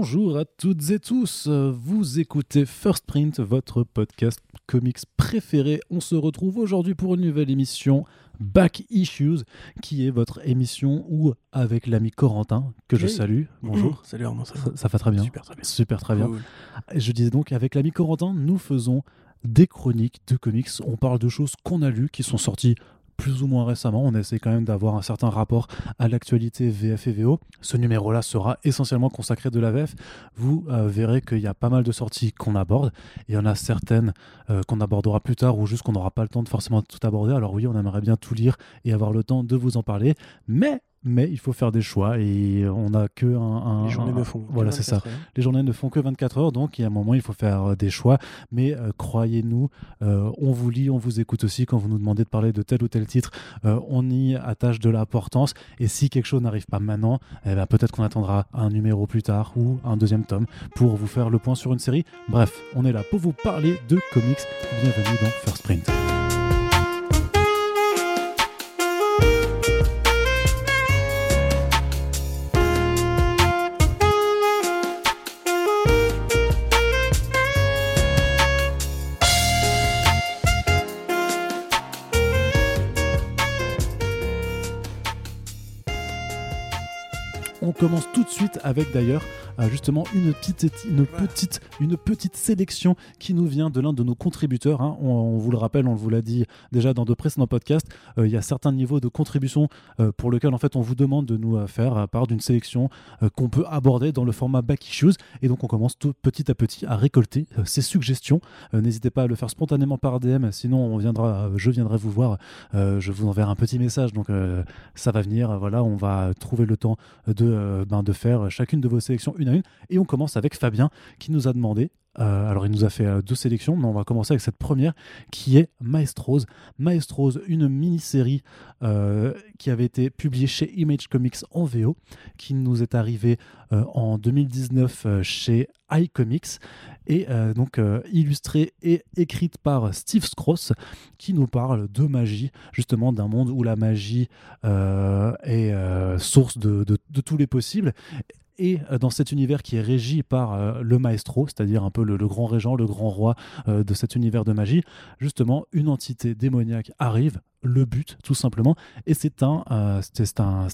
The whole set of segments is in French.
Bonjour à toutes et tous, vous écoutez First Print, votre podcast comics préféré. On se retrouve aujourd'hui pour une nouvelle émission Back Issues, qui est votre émission où, avec l'ami Corentin, que je salue, bonjour, Salut Armand, ça va ça, ça va très bien. Super, très bien. Super, très bien. Cool. Je disais donc, avec l'ami Corentin, nous faisons des chroniques de comics. On parle de choses qu'on a lues, qui sont sorties plus ou moins récemment. On essaie quand même d'avoir un certain rapport à l'actualité VF et VO. Ce numéro-là sera essentiellement consacré de la VF. Vous euh, verrez qu'il y a pas mal de sorties qu'on aborde. Il y en a certaines euh, qu'on abordera plus tard ou juste qu'on n'aura pas le temps de forcément tout aborder. Alors oui, on aimerait bien tout lire et avoir le temps de vous en parler. Mais, mais il faut faire des choix et on n'a que un... un- Les journées un- ne font. que Voilà, c'est ça 24 heures. les journées ne font que 24 heures, donc il y a un moment, il faut faire euh, des choix. Mais euh, croyez-nous, euh, on vous lit, on vous écoute aussi quand vous nous demandez de parler de tel ou tel titre. euh, on y attache de l'importance. Et si quelque chose n'arrive pas maintenant, eh ben, peut-être qu'on attendra un numéro plus tard ou un deuxième tome pour vous faire le point sur une série. Bref, on est là pour vous parler de comics. Bienvenue dans First Print. On commence tout de suite avec d'ailleurs euh, justement une petite, une petite, une petite sélection qui nous vient de l'un de nos contributeurs. hein. On, on vous le rappelle, on vous l'a dit déjà dans de précédents podcasts. euh, il y a certains niveaux de contribution euh, pour lesquels en fait on vous demande de nous faire part d'une sélection euh, qu'on peut aborder dans le format back issues. Et donc on commence tout petit à petit à récolter ces suggestions. N'hésitez pas à le faire spontanément par DM, sinon on viendra, je viendrai vous voir. Je vous enverrai un petit message. Donc ça va venir. Voilà, on va trouver le temps de, ben, de faire chacune de vos sélections une à une. Et on commence avec Fabien qui nous a demandé. Euh, alors il nous a fait euh, deux sélections, mais on va commencer avec cette première qui est Maestros. Maestros, une mini-série euh, qui avait été publiée chez Image Comics en VO, qui nous est arrivée en 2019 euh, chez iComics et donc illustrée et écrite par Steve Scross qui nous parle de magie, justement d'un monde où la magie est source de tous les possibles. Et euh, dans cet univers qui est régi par euh, le maestro, c'est-à-dire un peu le, grand régent, le grand roi euh, de cet univers de magie, justement, une entité démoniaque arrive, le but tout simplement, et c'est un, un,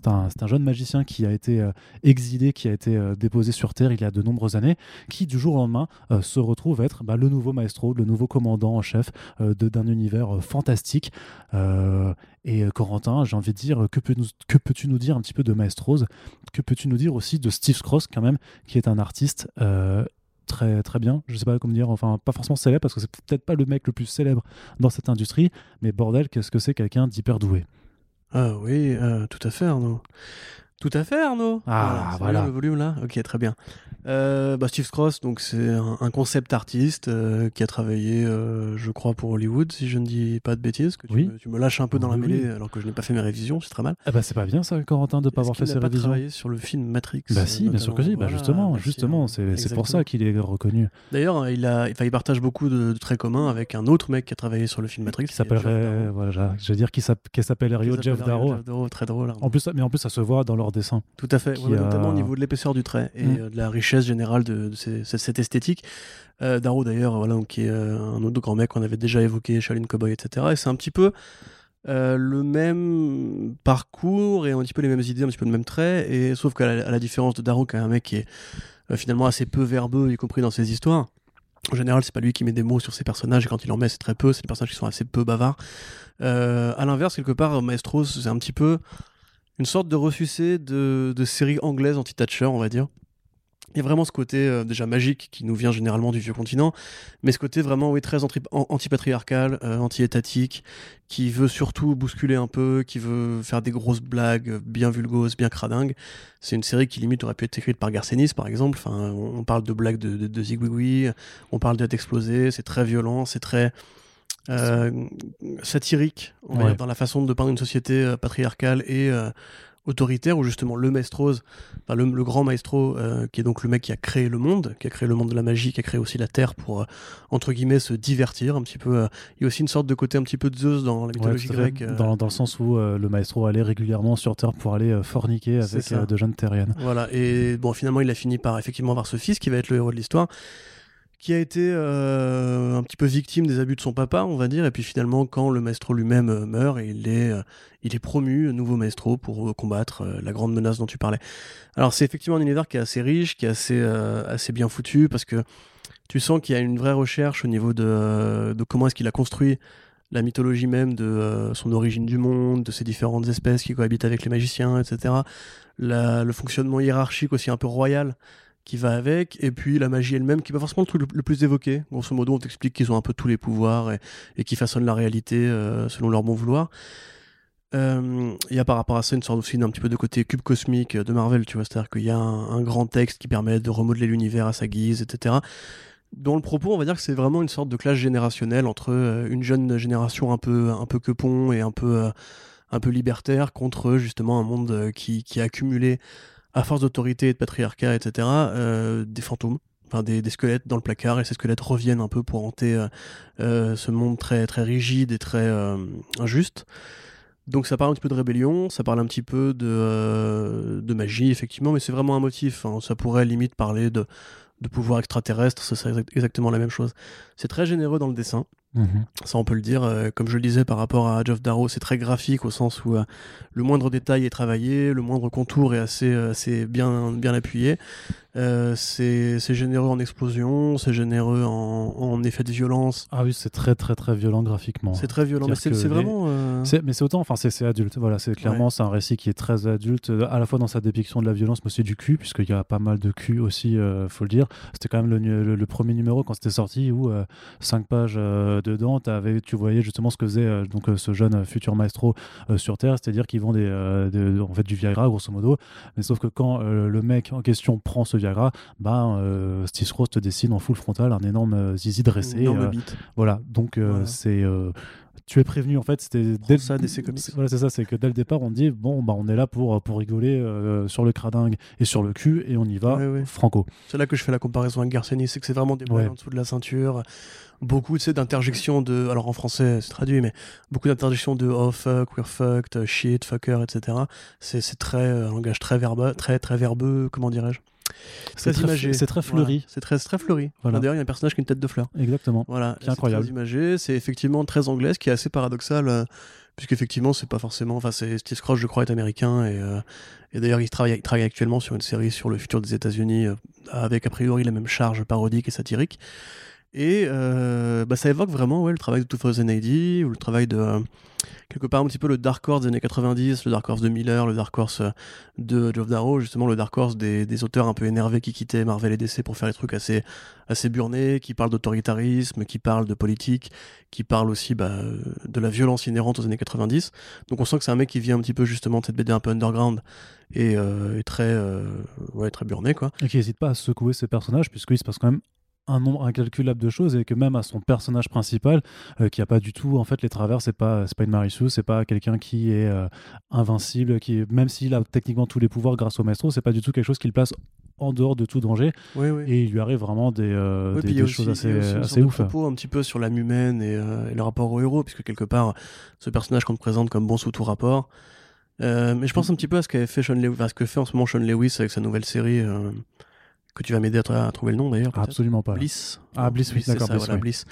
un, jeune magicien qui a été exilé, qui a été déposé sur Terre il y a de nombreuses années, qui du jour au lendemain se retrouve être bah, le nouveau maestro, le nouveau commandant en chef d'un univers fantastique. Et euh, Corentin, j'ai envie de dire, que, peux-tu nous dire un petit peu de Maestros Que peux-tu nous dire aussi de Steve Cross, quand même, qui est un artiste euh, très, très bien? Je sais pas comment dire, enfin, pas forcément célèbre, parce que c'est peut-être pas le mec le plus célèbre dans cette industrie, mais bordel, qu'est-ce que c'est quelqu'un d'hyper doué? Ah oui, euh, tout à fait Arnaud. Tout à fait Arnaud. Ah, voilà. Le volume là Ok, très bien. Euh, bah, Steve Cross, donc c'est un, un concept artiste euh, qui a travaillé, euh, je crois, pour Hollywood, si je ne dis pas de bêtises. Que tu, Oui. me, tu me lâches un peu dans la mêlée alors que je n'ai pas fait mes révisions, c'est très mal. Ah bah c'est pas bien ça, Corentin, de pas Est-ce avoir fait ses pas révisions travaillé sur le film Matrix. Bah si, bien sûr que si, bah justement, justement, c'est hein. c'est pour ça qu'il est reconnu. D'ailleurs, il, a, il partage beaucoup de, de traits communs avec un autre mec qui a travaillé sur le film Matrix. Qui s'appellerait, voilà, je vais dire qu'il s'appelle Rio Jeff Darrow. Très drôle. En plus, mais en plus, ça se voit dans leur dessin. Tout à fait, ouais, a- notamment au niveau de l'épaisseur du trait et Mm. euh, de la richesse générale de, de ces- cette, esthétique. Euh, Darrow d'ailleurs, voilà, qui est euh, un autre grand mec qu'on avait déjà évoqué, Shaolin Cowboy, etc. Et c'est un petit peu euh, le même parcours et un petit peu les mêmes idées, un petit peu le même trait, et sauf qu'à la, à la différence de Darrow, qui est un mec qui est euh, finalement assez peu verbeux, y compris dans ses histoires. En général, c'est pas lui qui met des mots sur ses personnages, et quand il en met, c'est très peu. C'est des personnages qui sont assez peu bavards. Euh, à l'inverse, quelque part, Maestros, c'est un petit peu une sorte de ressucé de, de série anglaise anti-Thatcher, on va dire. Il y a vraiment ce côté euh, déjà magique qui nous vient généralement du vieux continent, mais ce côté vraiment oui, très anti-patriarcal, euh, anti-étatique, qui veut surtout bousculer un peu, qui veut faire des grosses blagues bien vulgoses, bien cradingues. C'est une série qui limite aurait pu être écrite par Garcenis, par exemple. Enfin, on parle de blagues de, de, de zigouigoui, on parle d'être explosé, c'est très violent, c'est très satirique, on va dire, dans la façon de peindre une société euh, patriarcale et euh, autoritaire où justement le maestro, enfin le, le, grand maestro, euh, qui est donc le mec qui a créé le monde, qui a créé le monde de la magie, qui a créé aussi la terre pour euh, entre guillemets se divertir un petit peu. Euh. il y a aussi une sorte de côté un petit peu de Zeus dans la mythologie grecque. Dans, dans, le sens où le maestro allait régulièrement sur terre pour aller forniquer avec de jeunes terriennes. Voilà. Et bon, finalement, il a fini par effectivement avoir ce fils qui va être le héros de l'histoire qui a été euh, un petit peu victime des abus de son papa, on va dire, et puis finalement, quand le maestro lui-même euh, meurt, il est, euh, il est promu nouveau maestro pour combattre la grande menace dont tu parlais. Alors c'est effectivement un univers qui est assez riche, qui est assez, assez bien foutu, parce que tu sens qu'il y a une vraie recherche au niveau de, de comment est-ce qu'il a construit la mythologie même de son origine du monde, de ses différentes espèces qui cohabitent avec les magiciens, etc. le fonctionnement hiérarchique aussi un peu royal qui va avec, et puis la magie elle-même, qui est pas forcément le truc le, plus évoqué. Grosso modo, on t'explique qu'ils ont un peu tous les pouvoirs et, et qui façonnent la réalité euh, selon leur bon vouloir. Euh, il y a par rapport à ça une sorte aussi d'un petit peu de côté cube cosmique de Marvel, tu vois, c'est-à-dire qu'il y a un, grand texte qui permet de remodeler l'univers à sa guise, etc. Dont le propos, on va dire que c'est vraiment une sorte de clash générationnel entre euh, une jeune génération un peu, un peu quepon et un peu, un peu libertaire contre justement un monde qui, qui a accumulé à force d'autorité et de patriarcat, etc., euh, des fantômes, enfin des, squelettes dans le placard, et ces squelettes reviennent un peu pour hanter euh, euh, ce monde très, très rigide et très injuste. Donc ça parle un petit peu de rébellion, ça parle un petit peu de, de magie, effectivement, mais c'est vraiment un motif. Hein. Ça pourrait limite parler de, de pouvoir extraterrestre, c'est exactement la même chose. C'est très généreux dans le dessin. Mhm. Ça, on peut le dire. Euh, comme je le disais par rapport à Geoff Darrow, c'est très graphique au sens où euh, le moindre détail est travaillé, le moindre contour est assez, euh, assez bien, bien appuyé. c'est généreux en explosion, c'est généreux en, en effet de violence. Ah oui, c'est très très très violent graphiquement. C'est très violent, mais c'est vraiment. Mais c'est autant, enfin c'est adulte. Voilà, c'est clairement c'est un récit qui est très adulte, à la fois dans sa dépiction de la violence, mais aussi du cul, puisqu'il y a pas mal de cul aussi, faut le dire. C'était quand même le, le, premier numéro quand c'était sorti où 5 pages dedans, avais, tu voyais justement ce que faisait euh, donc, euh, ce jeune euh, futur maestro sur Terre, c'est-à-dire qu'ils vont des, en fait, du Viagra, grosso modo. Mais sauf que quand le mec en question prend ce Viagra, bah, Steve Rose te dessine en full frontal un énorme zizi dressé. voilà, donc c'est tu es prévenu en fait c'était dès ça DC Comics. voilà c'est ça c'est que dès le départ on dit bon bah on est là pour pour rigoler sur le cradingue et sur le cul et on y va franco. C'est là que je fais la comparaison avec Garcenis c'est que c'est vraiment des balles en dessous de la ceinture beaucoup d'interjections de alors en français c'est traduit mais beaucoup d'interjections de oh fuck we're fucked shit fucker etc c'est très un langage très verbeux très très verbeux comment dirais-je? C'est très, c'est très fleuri. C'est très, très fleuri. Voilà. D'ailleurs, il y a un personnage qui a une tête de fleur. Exactement. Voilà. C'est incroyable. Très imagé. C'est effectivement très anglais, ce qui est assez paradoxal, euh, puisqu'effectivement, c'est pas forcément. Enfin, c'est Steve Scrooge, je crois, est américain et, euh, et d'ailleurs, il travaille, il travaille actuellement sur une série sur le futur des États-Unis, euh, avec a priori la même charge parodique et satirique. Et euh, bah, ça évoque vraiment ouais, le travail de 2000 AD, ou le travail de, euh, quelque part, un petit peu le Dark Horse des années 90, le Dark Horse de Miller, le Dark Horse euh, de Geoff Darrow, justement le Dark Horse des, des, auteurs un peu énervés qui quittaient Marvel et DC pour faire des trucs assez, assez burnés, qui parlent d'autoritarisme, qui parlent de politique, qui parlent aussi bah, de la violence inhérente aux années 90. Donc on sent que c'est un mec qui vient un petit peu justement de cette BD un peu underground et, très, ouais, très burné. Quoi. Et qui n'hésite pas à secouer ses personnages, puisqu'il se passe quand même un nombre incalculable de choses et que même à son personnage principal euh, qui a pas du tout en fait les travers c'est pas c'est pas une Marissou c'est pas quelqu'un qui est euh, invincible qui même s'il a techniquement tous les pouvoirs grâce au maestro c'est pas du tout quelque chose qu'il place en dehors de tout danger. Et il lui arrive vraiment des, euh, des, choses assez, assez ouf propos un petit peu sur l'âme humaine et, le rapport au héros puisque quelque part ce personnage qu'on te présente comme bon sous tout rapport mais je pense un petit peu à ce qu'avait fait Sean Lewis, ce que fait en ce moment Sean Lewis avec sa nouvelle série que tu vas m'aider à, trouver le nom d'ailleurs. Absolument pas. Bliss. Ah, Bliss, oui, d'accord. Bliss,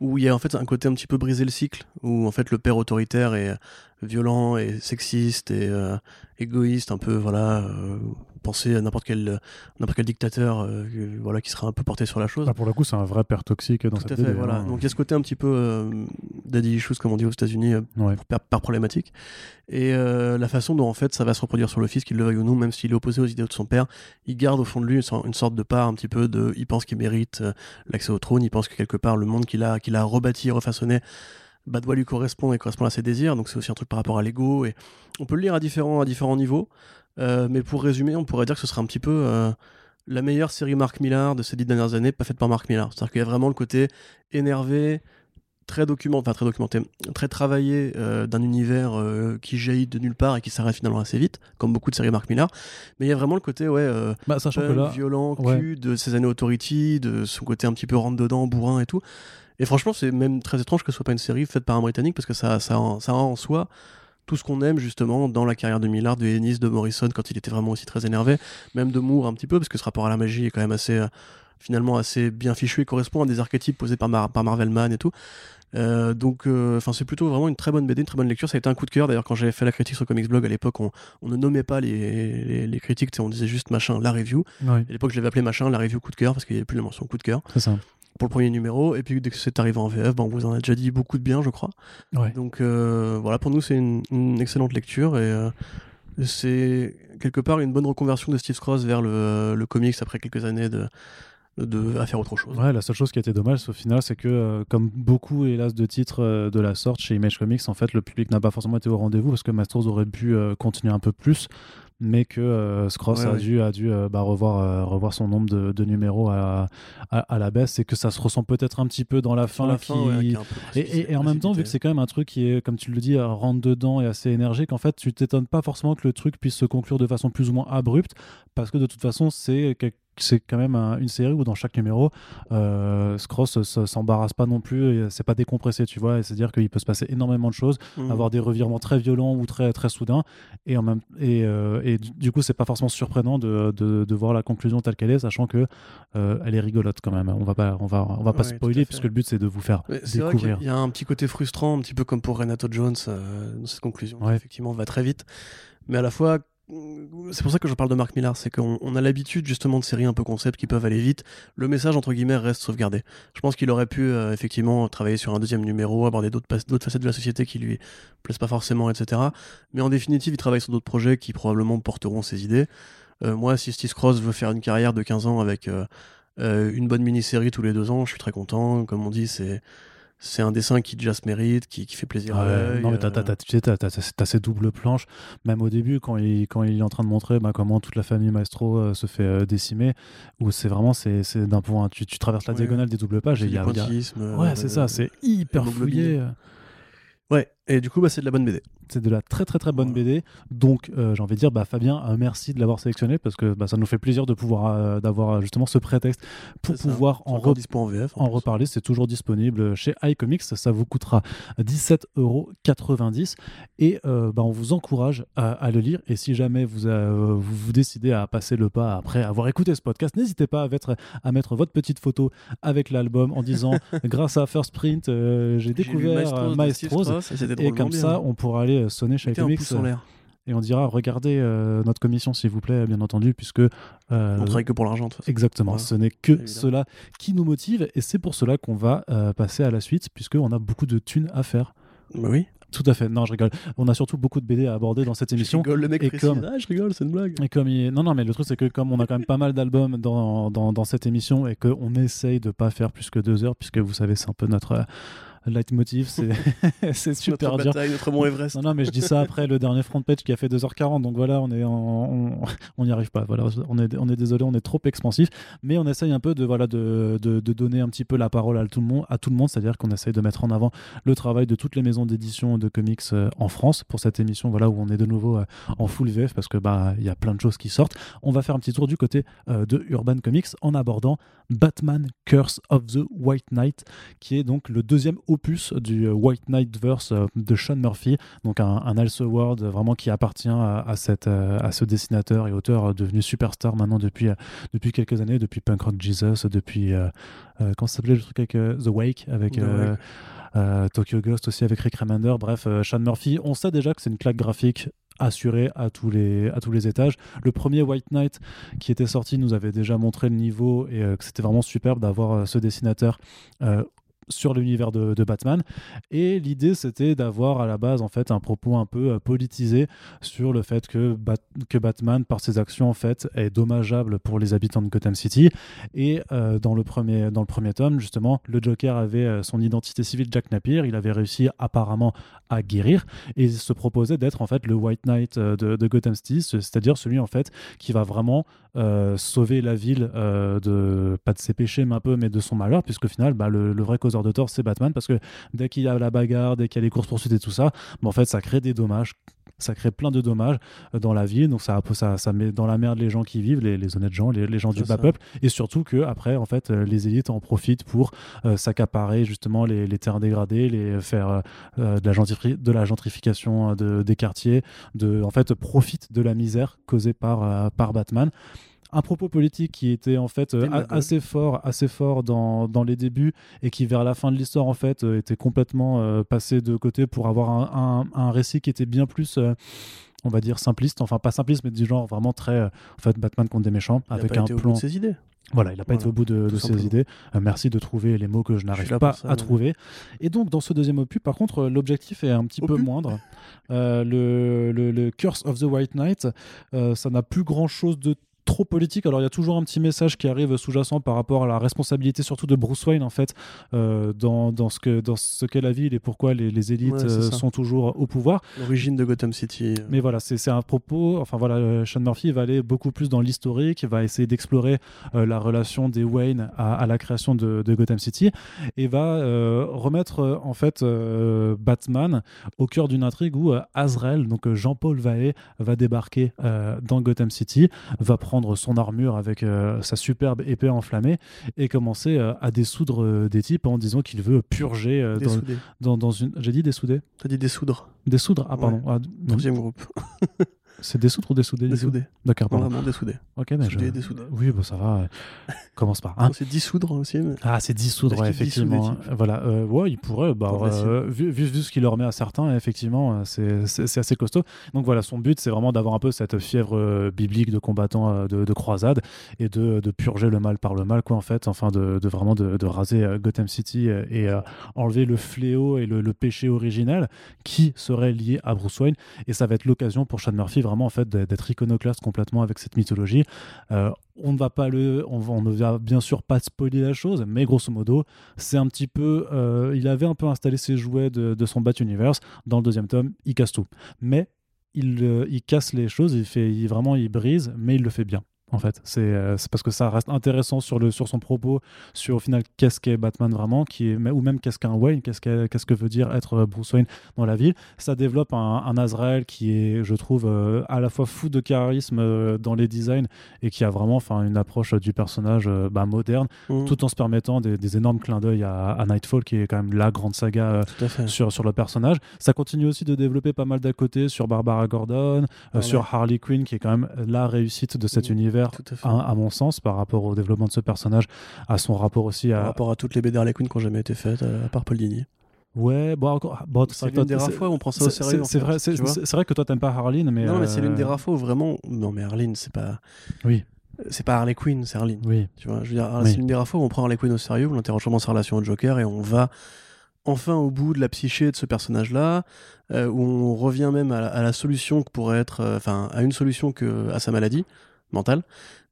Où il y a en fait un côté un petit peu brisé le cycle, où en fait le père autoritaire est violent et sexiste et euh, égoïste, un peu, voilà, euh, penser à n'importe quel, n'importe quel dictateur euh, voilà, qui sera un peu porté sur la chose. Ah, pour le coup, c'est un vrai père toxique dans Tout cette à fait, voilà. Hein. Donc il y a ce côté un petit peu euh, daddy issues, comme on dit aux États-Unis, euh, par, problématique. Et la façon dont en fait ça va se reproduire sur le fils, qu'il le veuille ou non, même s'il est opposé aux idéaux de son père, il garde au fond de lui une sorte de part un petit peu de. Il pense qu'il mérite l'accès au trône, il pense que quelque part le monde qu'il a, qu'il a rebâti, refaçonné, bah, doit lui correspondre et correspond à ses désirs. Donc c'est aussi un truc par rapport à l'ego. Et on peut le lire à différents, à différents niveaux. Euh, mais pour résumer, on pourrait dire que ce serait un petit peu euh, la meilleure série Mark Millar de ces dix dernières années, pas faite par Mark Millar. C'est-à-dire qu'il y a vraiment le côté énervé, très documenté, enfin très documenté, très travaillé euh, d'un univers euh, qui jaillit de nulle part et qui s'arrête finalement assez vite, comme beaucoup de séries Mark Millar. Mais il y a vraiment le côté ouais, euh, Bah, punk, là, violent, ouais. cul de ses années Authority, de son côté un petit peu rentre dedans, bourrin et tout. Et franchement, c'est même très étrange que ce soit pas une série faite par un Britannique parce que ça, ça, a- ça a en soi tout ce qu'on aime justement dans la carrière de Millard, de Ennis, de Morrison quand il était vraiment aussi très énervé, même de Moore un petit peu parce que ce rapport à la magie est quand même assez euh, finalement assez bien fichu et correspond à des archétypes posés par, Mar- par Marvel Man et tout. Euh, donc, euh, enfin, c'est plutôt vraiment une très bonne BD, une très bonne lecture. Ça a été un coup de cœur. D'ailleurs, quand j'avais fait la critique sur Comics Blog à l'époque, on, on ne nommait pas les, les, les critiques, on disait juste machin, la review. À l'époque, je l'avais appelé machin, la review coup de cœur parce qu'il n'y avait plus la mention coup de cœur c'est ça. pour le premier numéro. Et puis, dès que c'est arrivé en VF, ben, on vous en a déjà dit beaucoup de bien, je crois. Ouais. Donc, euh, voilà, pour nous, c'est une, une excellente lecture et c'est quelque part une bonne reconversion de Steve Cross vers le, le comics après quelques années de, de à faire autre chose. Ouais, la seule chose qui a été dommage au final, c'est que euh, comme beaucoup hélas de titres euh, de la sorte chez Image Comics, en fait, le public n'a pas forcément été au rendez-vous parce que Masters aurait pu euh, continuer un peu plus, mais que Scross Ouais, a ouais. dû, a dû bah, revoir, revoir son nombre de, de numéros à, à, à la baisse et que ça se ressent peut-être un petit peu dans la fin. Sur la qui... fin, ouais, qui est un peu Et, et- et en même temps, vu que c'est quand même un truc qui est, comme tu le dis, rentre dedans et assez énergique, en fait, tu t'étonnes pas forcément que le truc puisse se conclure de façon plus ou moins abrupte, parce que de toute façon, c'est quel- c'est quand même un- une série où dans chaque numéro, euh, Scross s'embarrasse pas non plus, et c'est pas décompressé, tu vois, et c'est-à-dire qu'il peut se passer énormément de choses, Mhm. avoir des revirements très violents ou très très soudains, et en même et, euh, et du coup, c'est pas forcément surprenant de, de, de voir la conclusion telle qu'elle est, sachant que euh, elle est rigolote quand même. On va pas on va on va pas Ouais, spoiler puisque le but c'est de vous faire découvrir. il y a un petit côté frustrant, un petit peu comme pour Renato Jones euh, dans cette conclusion, qui Ouais. effectivement va très vite. Mais à la fois, c'est pour ça que je parle de Mark Millar, c'est qu'on on a l'habitude justement de séries un peu concept qui peuvent aller vite. Le message entre guillemets reste sauvegardé. Je pense qu'il aurait pu euh, effectivement travailler sur un deuxième numéro, aborder d'autres facettes de la société qui lui plaisent pas forcément, etc. Mais en définitive, il travaille sur d'autres projets qui probablement porteront ses idées. Euh, moi, si Steve Cross veut faire une carrière de 15 ans avec euh, une bonne mini-série tous les deux ans, je suis très content. Comme on dit, c'est c'est un dessin qui déjà se mérite, qui, qui fait plaisir à Ouais, non mais t'as, euh, t'as, t'as- tu sais, t'as- t'as- t'as ces doubles planches. Même au début quand il, quand il est en train de montrer bah, comment toute la famille Maestro euh, se fait euh, décimer où c'est vraiment c'est, c'est d'un point tu, tu traverses la Ouais. diagonale des doubles pages et il y a, y a- ouais c'est ça c'est hyper fouillé. Ouais, et du coup, bah, c'est de la bonne BD. c'est de la très très très bonne. BD donc euh, j'ai envie de dire bah, Fabien euh, merci de l'avoir sélectionné parce que bah, ça nous fait plaisir de pouvoir euh, d'avoir justement ce prétexte pour pouvoir en, re- en VF. en reparler, c'est toujours disponible chez iComics. Ça vous coûtera 17,90€ et bah, on vous encourage à, à le lire. Et si jamais vous, vous vous décidez à passer le pas après avoir écouté ce podcast, n'hésitez pas à mettre, à mettre votre petite photo avec l'album en disant grâce à First Print, j'ai découvert Maestros. Et comme bien. ça, on pourra aller euh, sonner chez Mettez un iComics pouce en l'air. et on dira regardez euh, notre commission s'il vous plaît, bien entendu, puisque euh, On travaille que pour l'argent, de toute façon. Exactement, Voilà. ce n'est que Évidemment. cela qui nous motive et c'est pour cela qu'on va euh, passer à la suite puisqu'on a beaucoup de thunes à faire. Bah oui. Tout à fait, non je rigole. On a surtout beaucoup de BD à aborder dans cette Je émission. rigole, le mec et précise. comme- Ah, je rigole, c'est une blague. Et comme il- Non, non, mais le truc c'est que comme on a quand même pas mal d'albums dans, dans, dans cette émission et qu'on essaye de pas faire plus que deux heures puisque vous savez c'est un peu notre euh, leitmotiv, c'est c'est super notre dur. bataille, notre mont Everest. Non, non, mais je dis ça après le dernier front page qui a fait 2h40, donc voilà, on est en- on on n'y arrive pas. Voilà, on est, on est désolé, on est trop expansif, mais on essaye un peu de, voilà, de, de, de donner un petit peu la parole à tout le monde, à tout le monde c'est-à-dire qu'on essaye de mettre en avant le travail de toutes les maisons d'édition de comics euh, en France pour cette émission, voilà, où on est de nouveau euh, en full VF parce que bah il y a plein de choses qui sortent. On va faire un petit tour du côté euh, de Urban Comics en abordant Batman Curse of the White Knight, qui est donc le deuxième opus du euh, White Knight verse euh, de Sean Murphy, donc un, un Elseworld vraiment qui appartient à, à cette, euh, à ce dessinateur et auteur euh, devenu superstar maintenant depuis, euh, depuis quelques années, depuis Punk Rock Jesus, depuis euh, euh, ça s'appelait le truc avec euh, The Wake, avec The euh, Wake. euh, Tokyo Ghost aussi avec Rick Remender. Bref, euh, Sean Murphy, on sait déjà que c'est une claque graphique assurée à tous les à tous les étages. Le premier White Knight qui était sorti nous avait déjà montré le niveau et euh, que c'était vraiment superbe d'avoir euh, ce dessinateur euh, sur l'univers de, de Batman. Et l'idée c'était d'avoir à la base en fait un propos un peu euh, politisé sur le fait que, Bat- que Batman par ses actions en fait est dommageable pour les habitants de Gotham City. Et euh, dans le premier dans le premier tome justement le Joker avait euh, son identité civile Jack Napier. Il avait réussi apparemment à guérir. Et il se proposait d'être en fait le White Knight de, de Gotham City c'est-à-dire celui en fait qui va vraiment sauver la ville de pas de ses péchés mais un peu mais de son malheur puisque au final bah, le, le vrai cause l'opposeur de Thor, c'est Batman, parce que dès qu'il y a la bagarre, dès qu'il y a les courses poursuites et tout ça, en fait, ça crée des dommages ça crée plein de dommages euh, dans la ville, donc ça, ça, ça met dans la merde les gens qui vivent, les, honnêtes gens, les, gens du bas peuple, et surtout que après, en fait, euh, les élites en profitent pour euh, s'accaparer justement les, terres dégradées, les faire de, la de, la gentrification de, des quartiers, de, en fait, profitent de la misère causée par, par Batman un propos politique qui était en fait euh, assez fort, assez fort dans, dans, les débuts et qui vers la fin de l'histoire en fait euh, était complètement euh, passé de côté pour avoir un, un, récit qui était bien plus on va dire simpliste, enfin pas simpliste, mais du genre vraiment très, en fait, Batman contre des méchants, il avec pas un été plan. Au bout de ses idées. Voilà, il n'a pas été au bout de, ses idées. merci de trouver les mots que je n'arrive pas à trouver. Et donc, dans ce deuxième opus, par contre, l'objectif est un petit peu moindre. le, le, le, Curse of the White Knight, ça n'a plus grand chose de trop politique. Alors il y a toujours un petit message qui arrive sous-jacent par rapport à la responsabilité surtout de Bruce Wayne en fait euh, dans, dans, ce que dans ce qu'est la ville et pourquoi les, les élites euh, sont toujours au pouvoir. L'origine de Gotham City. Mais voilà, c'est un propos. Enfin voilà, euh, Sean Murphy va aller beaucoup plus dans l'historique, va essayer d'explorer la relation des Wayne à, la création de, de, Gotham City et va remettre en fait Batman au cœur d'une intrigue où Azrael, donc Jean-Paul Vallée, va débarquer dans Gotham City, va prendre prendre son armure avec euh, sa superbe épée enflammée et commencer euh, à dessoudre euh, des types en disant qu'il veut purger dans, dans, une. J'ai dit dessouder T'as dit dessoudre. Dessoudre Ah, pardon. Ah, Deuxième groupe. C'est dessoudre ou dessoudé Dessoudé. D'accord, pardon. Vraiment dessoudé. Ok, mais Soudé, dessoudé. Oui, bah, ça va. Commence par. Hein c'est dissoudre aussi. Mais... Ah, c'est dissoudre, effectivement. Hein. Voilà. Euh, ouais, il pourrait. Bah, euh, vu, vu, ce qu'il leur met à certains, effectivement, euh, c'est assez costaud. Donc voilà, son but, c'est vraiment d'avoir un peu cette fièvre biblique de combattant de, de, croisade et de, de, purger le mal par le mal, quoi, en fait. Enfin, de, de vraiment de, raser Gotham City et enlever le fléau et le, le, péché originel qui serait lié à Bruce Wayne. Et ça va être l'occasion pour Sean Murphy vraiment en fait d'être iconoclaste complètement avec cette mythologie. Euh, on ne va pas le, on, ne va bien sûr pas spoiler la chose, mais grosso modo, c'est un petit peu, euh, il avait un peu installé ses jouets de, son Bat Universe dans le deuxième tome, il casse tout, mais il, euh, il casse les choses, il fait, il, vraiment, il brise, mais il le fait bien en fait. Euh, c'est parce que ça reste intéressant sur, le, sur son propos, sur au final qu'est-ce qu'est Batman vraiment, qui est, ou même qu'est-ce qu'un Wayne, qu'est-ce qu'est-ce que veut dire être Bruce Wayne dans la ville. Ça développe un, un Azrael qui est, je trouve, euh, à la fois fou de charisme euh, dans les designs et qui a vraiment une approche du personnage bah, moderne, mmh. tout en se permettant des, énormes clins d'œil à, Nightfall, qui est quand même la grande saga sur, sur le personnage. Ça continue aussi de développer pas mal d'à côté sur Barbara Gordon, ah sur Harley Quinn, qui est quand même la réussite de cet mmh. univers à, mon sens, par rapport au développement de ce personnage, à son rapport aussi à. Par rapport à toutes les BD Harley Quinn qui n'ont jamais été faites, euh, à part Paul Dini. Ouais, bon, bon c'est l'une des rares fois où on prend ça au sérieux. C'est vrai, c'est vrai que toi t'aimes pas Harleen, mais. Non, mais c'est l'une des euh, rares fois où vraiment. Non, mais Harleen, c'est pas. Oui. C'est pas Harley Quinn, c'est Harleen. Oui. Tu vois, je veux dire, c'est l'une des rares fois où on prend Harley Quinn au sérieux, où on interroge vraiment sa relation au Joker et on va enfin au bout de la psyché de ce personnage-là, euh, où on revient même à, la solution que pourrait être, enfin, à une solution que à sa maladie mentale.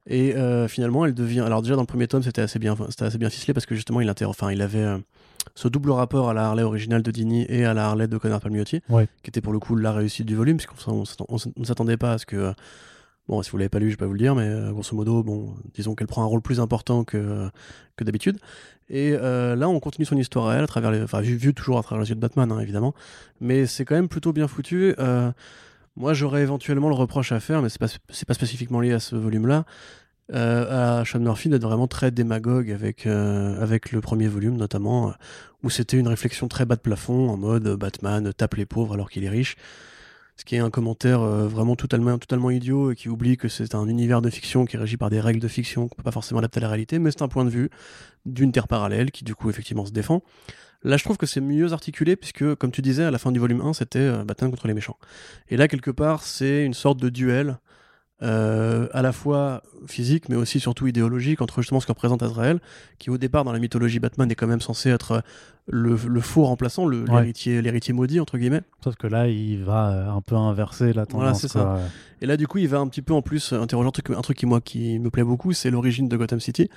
Et euh, finalement, elle devient. Alors déjà dans le premier tome, c'était assez bien, c'était assez bien ficelé parce que justement, il inter... enfin, il avait euh, ce double rapport à la Harley originale de Dini et à la Harley de Connor Palmiotti, qui était pour le coup la réussite du volume, puisqu'on ne s'attendait pas à ce que. Euh, bon, si vous l'avez pas lu, je vais pas vous le dire, mais grosso modo, bon, disons qu'elle prend un rôle plus important que, que d'habitude. Et là, on continue son histoire à elle, à travers les, enfin, vu, toujours à travers les yeux de Batman, hein, évidemment. Mais c'est quand même plutôt bien foutu. Moi, j'aurais éventuellement le reproche à faire, mais c'est pas, pas spécifiquement lié à ce volume-là, euh, à Sean Murphy d'être vraiment très démagogue avec, euh, avec le premier volume, notamment, euh, où c'était une réflexion très bas de plafond, en mode Batman tape les pauvres alors qu'il est riche. Ce qui est un commentaire vraiment totalement, totalement idiot et qui oublie que c'est un univers de fiction qui est régi par des règles de fiction qu'on peut pas forcément adapter à la réalité, mais c'est un point de vue d'une terre parallèle qui, du coup, effectivement, se défend. Là, je trouve que c'est mieux articulé, puisque, comme tu disais, à la fin du volume 1, c'était euh, Batman contre les méchants. Et là, quelque part, c'est une sorte de duel, euh, à la fois physique, mais aussi surtout idéologique, entre justement ce que représente Azrael, qui au départ, dans la mythologie Batman, est quand même censé être le, faux remplaçant, l'héritier l'héritier maudit, entre guillemets. Sauf que là, il va euh, un peu inverser la tendance. Voilà, c'est ça. Et là, du coup, il va un petit peu en plus interroger un truc, un truc qui, moi, qui me plaît beaucoup, c'est l'origine de Gotham City.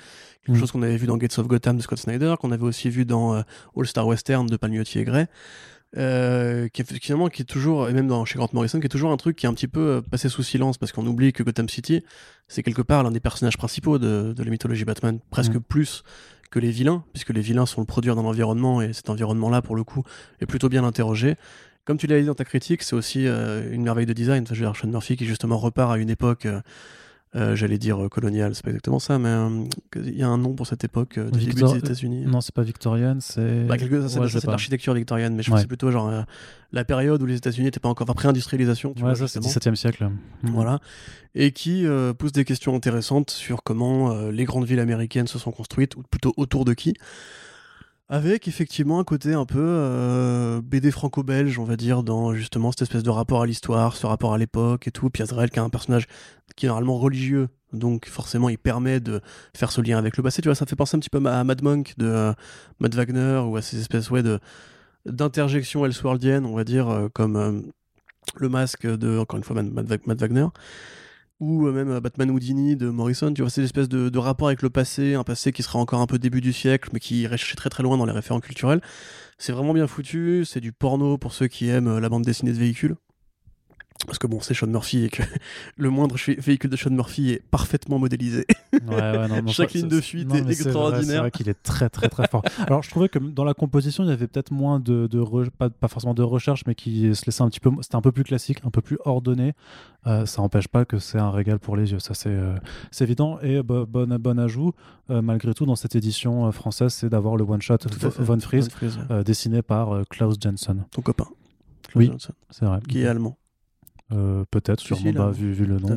Quelque mm. chose qu'on avait vu dans Gates of Gotham de Scott Snyder, qu'on avait aussi vu dans euh, All Star Western de Palmiotti et Gray. Euh, qui est finalement qui est toujours et même dans chez Grant Morrison qui est toujours un truc qui est un petit peu euh, passé sous silence parce qu'on oublie que Gotham City c'est quelque part l'un des personnages principaux de, de la mythologie Batman presque mm. plus que les vilains, puisque les vilains sont le produire dans l'environnement et cet environnement-là, pour le coup, est plutôt bien interrogé. Comme tu l'as dit dans ta critique, c'est aussi euh, une merveille de design. Enfin, je veux dire, Sean Murphy qui justement repart à une époque, euh, euh, j'allais dire coloniale, c'est pas exactement ça, mais il y a un nom pour cette époque début des États-Unis. Non, c'est pas victorienne, c'est. Bah, quelque... c'est l'architecture victorienne, mais je pense que c'est plutôt genre la période où les États-Unis n'étaient pas encore. Enfin, pré-industrialisation. Ouais, ça, c'est 17e siècle. Mm. Voilà. Et qui pousse des questions intéressantes sur comment les grandes villes américaines se sont construites, ou plutôt autour de qui. Avec effectivement un côté un peu euh, BD franco-belge, on va dire, dans justement cette espèce de rapport à l'histoire, ce rapport à l'époque et tout. Puis Azrael qui est un personnage qui est normalement religieux, donc forcément il permet de faire ce lien avec le passé. Tu vois, ça fait penser un petit peu à Mad Monk de euh, Matt Wagner ou à ces espèces ouais, d'interjections elseworldiennes, on va dire, euh, comme le masque de, encore une fois, Matt Wagner ou euh, même euh, Batman Houdini de Morrison, tu vois, c'est l'espèce de, de, rapport avec le passé, un passé qui sera encore un peu début du siècle, mais qui irait très très loin dans les référents culturels. C'est vraiment bien foutu, c'est du porno pour ceux qui aiment euh, la bande dessinée de véhicules parce que bon, c'est Sean Murphy et que le moindre véhicule de Sean Murphy est parfaitement modélisé. Chaque ligne de fuite est, extraordinaire. C'est vrai, qu'il est très très très fort. Alors je trouvais que dans la composition, il y avait peut-être moins de, de pas, pas, forcément de recherche, mais qui se laissait un petit peu, c'était un peu plus classique, un peu plus ordonné. Euh, ça n'empêche pas que c'est un régal pour les yeux, ça c'est euh, évident. Et bon, bon ajout, euh, malgré tout, dans cette édition française, c'est d'avoir le one shot Von Fries, dessiné par Klaus Jensen. Ton copain. oui, c'est vrai. Qui est allemand. Euh, peut-être, sûrement, bah, vu, vu, le nom,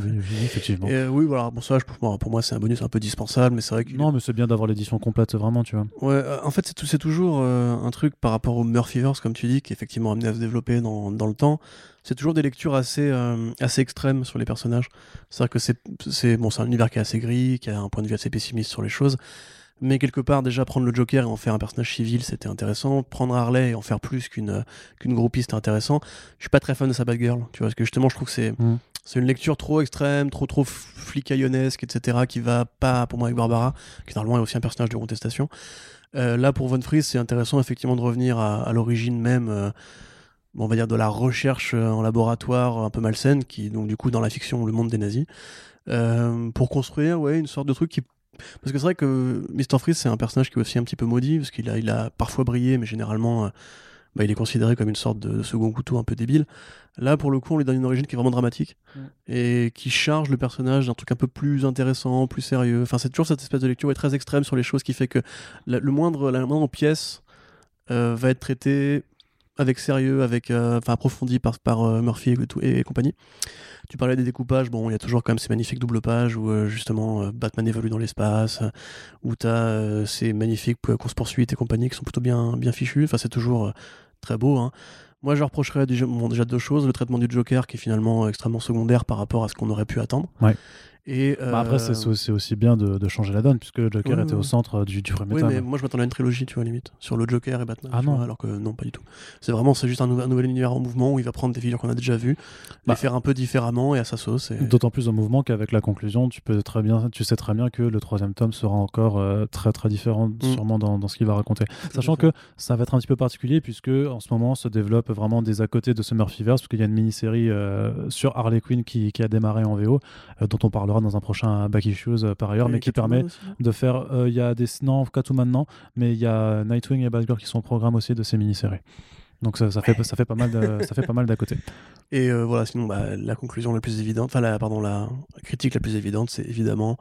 effectivement. Euh, oui, voilà, bon, ça, pour, pour moi, c'est un bonus un peu dispensable, mais c'est vrai que. Non, mais c'est bien d'avoir l'édition complète, vraiment, tu vois. Ouais, euh, en fait, c'est toujours un truc par rapport au Murphyverse, comme tu dis, qui est effectivement amené à se développer dans, dans le temps. C'est toujours des lectures assez, assez extrêmes sur les personnages. C'est-à-dire que c'est bon, un univers qui est assez gris, qui a un point de vue assez pessimiste sur les choses. Mais quelque part, déjà prendre le Joker et en faire un personnage civil, c'était intéressant. Prendre Harley et en faire plus qu'une qu'une groupie, c'était intéressant. Je suis pas très fan de sa Batgirl, tu vois, parce que justement, je trouve que c'est mm. c'est une lecture trop extrême, trop trop flicaillonnesque, etc., qui va pas pour moi avec Barbara, qui normalement est aussi un personnage de contestation. Euh, là, pour Von Fries, c'est intéressant effectivement de revenir à, l'origine même. Euh, on va dire de la recherche euh, en laboratoire un peu malsaine, qui donc du coup dans la fiction le monde des nazis, pour construire ouais une sorte de truc qui parce que c'est vrai que Mr. Freeze, c'est un personnage qui est aussi un petit peu maudit, parce qu'il a, il a parfois brillé, mais généralement, euh, bah, il est considéré comme une sorte de, second couteau un peu débile. Là, pour le coup, on lui donne une origine qui est vraiment dramatique, et qui charge le personnage d'un truc un peu plus intéressant, plus sérieux. Enfin, c'est toujours cette espèce de lecture est très extrême sur les choses qui fait que la, le moindre, la moindre pièce euh, va être traitée avec sérieux, avec, euh, approfondi par, par Murphy et compagnie. Tu parlais des découpages, bon, il y a toujours quand même ces magnifiques double pages où euh, justement euh, Batman évolue dans l'espace, euh, où tu as ces magnifiques courses-poursuites et compagnie qui sont plutôt bien, bien fichues. Enfin, c'est toujours très beau. Hein. Moi, je reprocherais déjà, deux choses. Le traitement du Joker qui est finalement extrêmement secondaire par rapport à ce qu'on aurait pu attendre. Bah, après, c'est euh, aussi bien de, changer la donne, puisque le Joker était au centre du, du premier Oui, mais moi je m'attendais à une trilogie, tu vois, limite, sur le Joker et Batman. Ah non. alors que non, pas du tout. C'est vraiment, c'est juste un, nouvel univers en mouvement où il va prendre des figures qu'on a déjà vues, les bah. faire un peu différemment et à sa sauce. D'autant plus en mouvement qu'avec la conclusion, tu, peux très bien, tu sais très bien que le troisième tome sera encore euh, très très différent, mm. sûrement dans, dans, ce qu'il va raconter. Sachant que ça va être un petit peu particulier, puisque en ce moment se développe vraiment des à côté de ce Murphyverse, parce qu'il y a une mini-série euh, sur Harley Quinn qui, qui, a démarré en VO, dont on parlera dans un prochain Issues euh, par ailleurs, mais qui permet de faire. Euh, il y a des. Non, tout maintenant, mais il y a Nightwing et Batgirl qui sont au programme aussi de ces mini-séries. Donc ça, ça, fait, ça fait pas mal ça fait pas mal d'à côté. Et euh, voilà, sinon bah, la conclusion la plus évidente, enfin la, pardon, la critique la plus évidente, c'est évidemment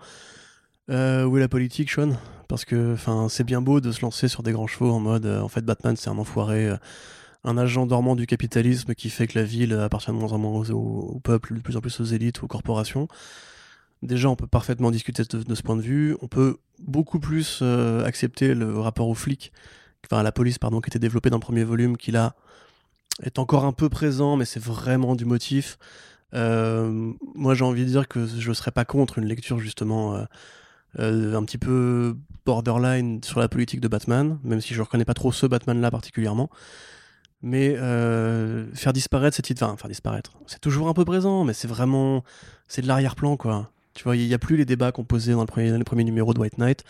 où est la politique, Sean? Parce que enfin c'est bien beau de se lancer sur des grands chevaux en mode en fait Batman c'est un enfoiré, un agent dormant du capitalisme qui fait que la ville appartient de moins en moins au, au, peuple, de plus en plus aux élites, aux corporations. Déjà, on peut parfaitement discuter de, ce point de vue. On peut beaucoup plus euh, accepter le rapport aux flics, enfin à la police, pardon, qui était développé dans le premier volume, qui là est encore un peu présent, mais c'est vraiment du motif. Euh, moi, j'ai envie de dire que je ne serais pas contre une lecture justement euh, un petit peu borderline sur la politique de Batman, même si je ne reconnais pas trop ce Batman-là particulièrement. Mais faire disparaître cette idée, enfin faire disparaître, c'est toujours un peu présent, mais c'est vraiment, c'est de l'arrière-plan quoi. Tu vois, il n'y a plus les débats qu'on posait dans, le premier, numéros de White Knight.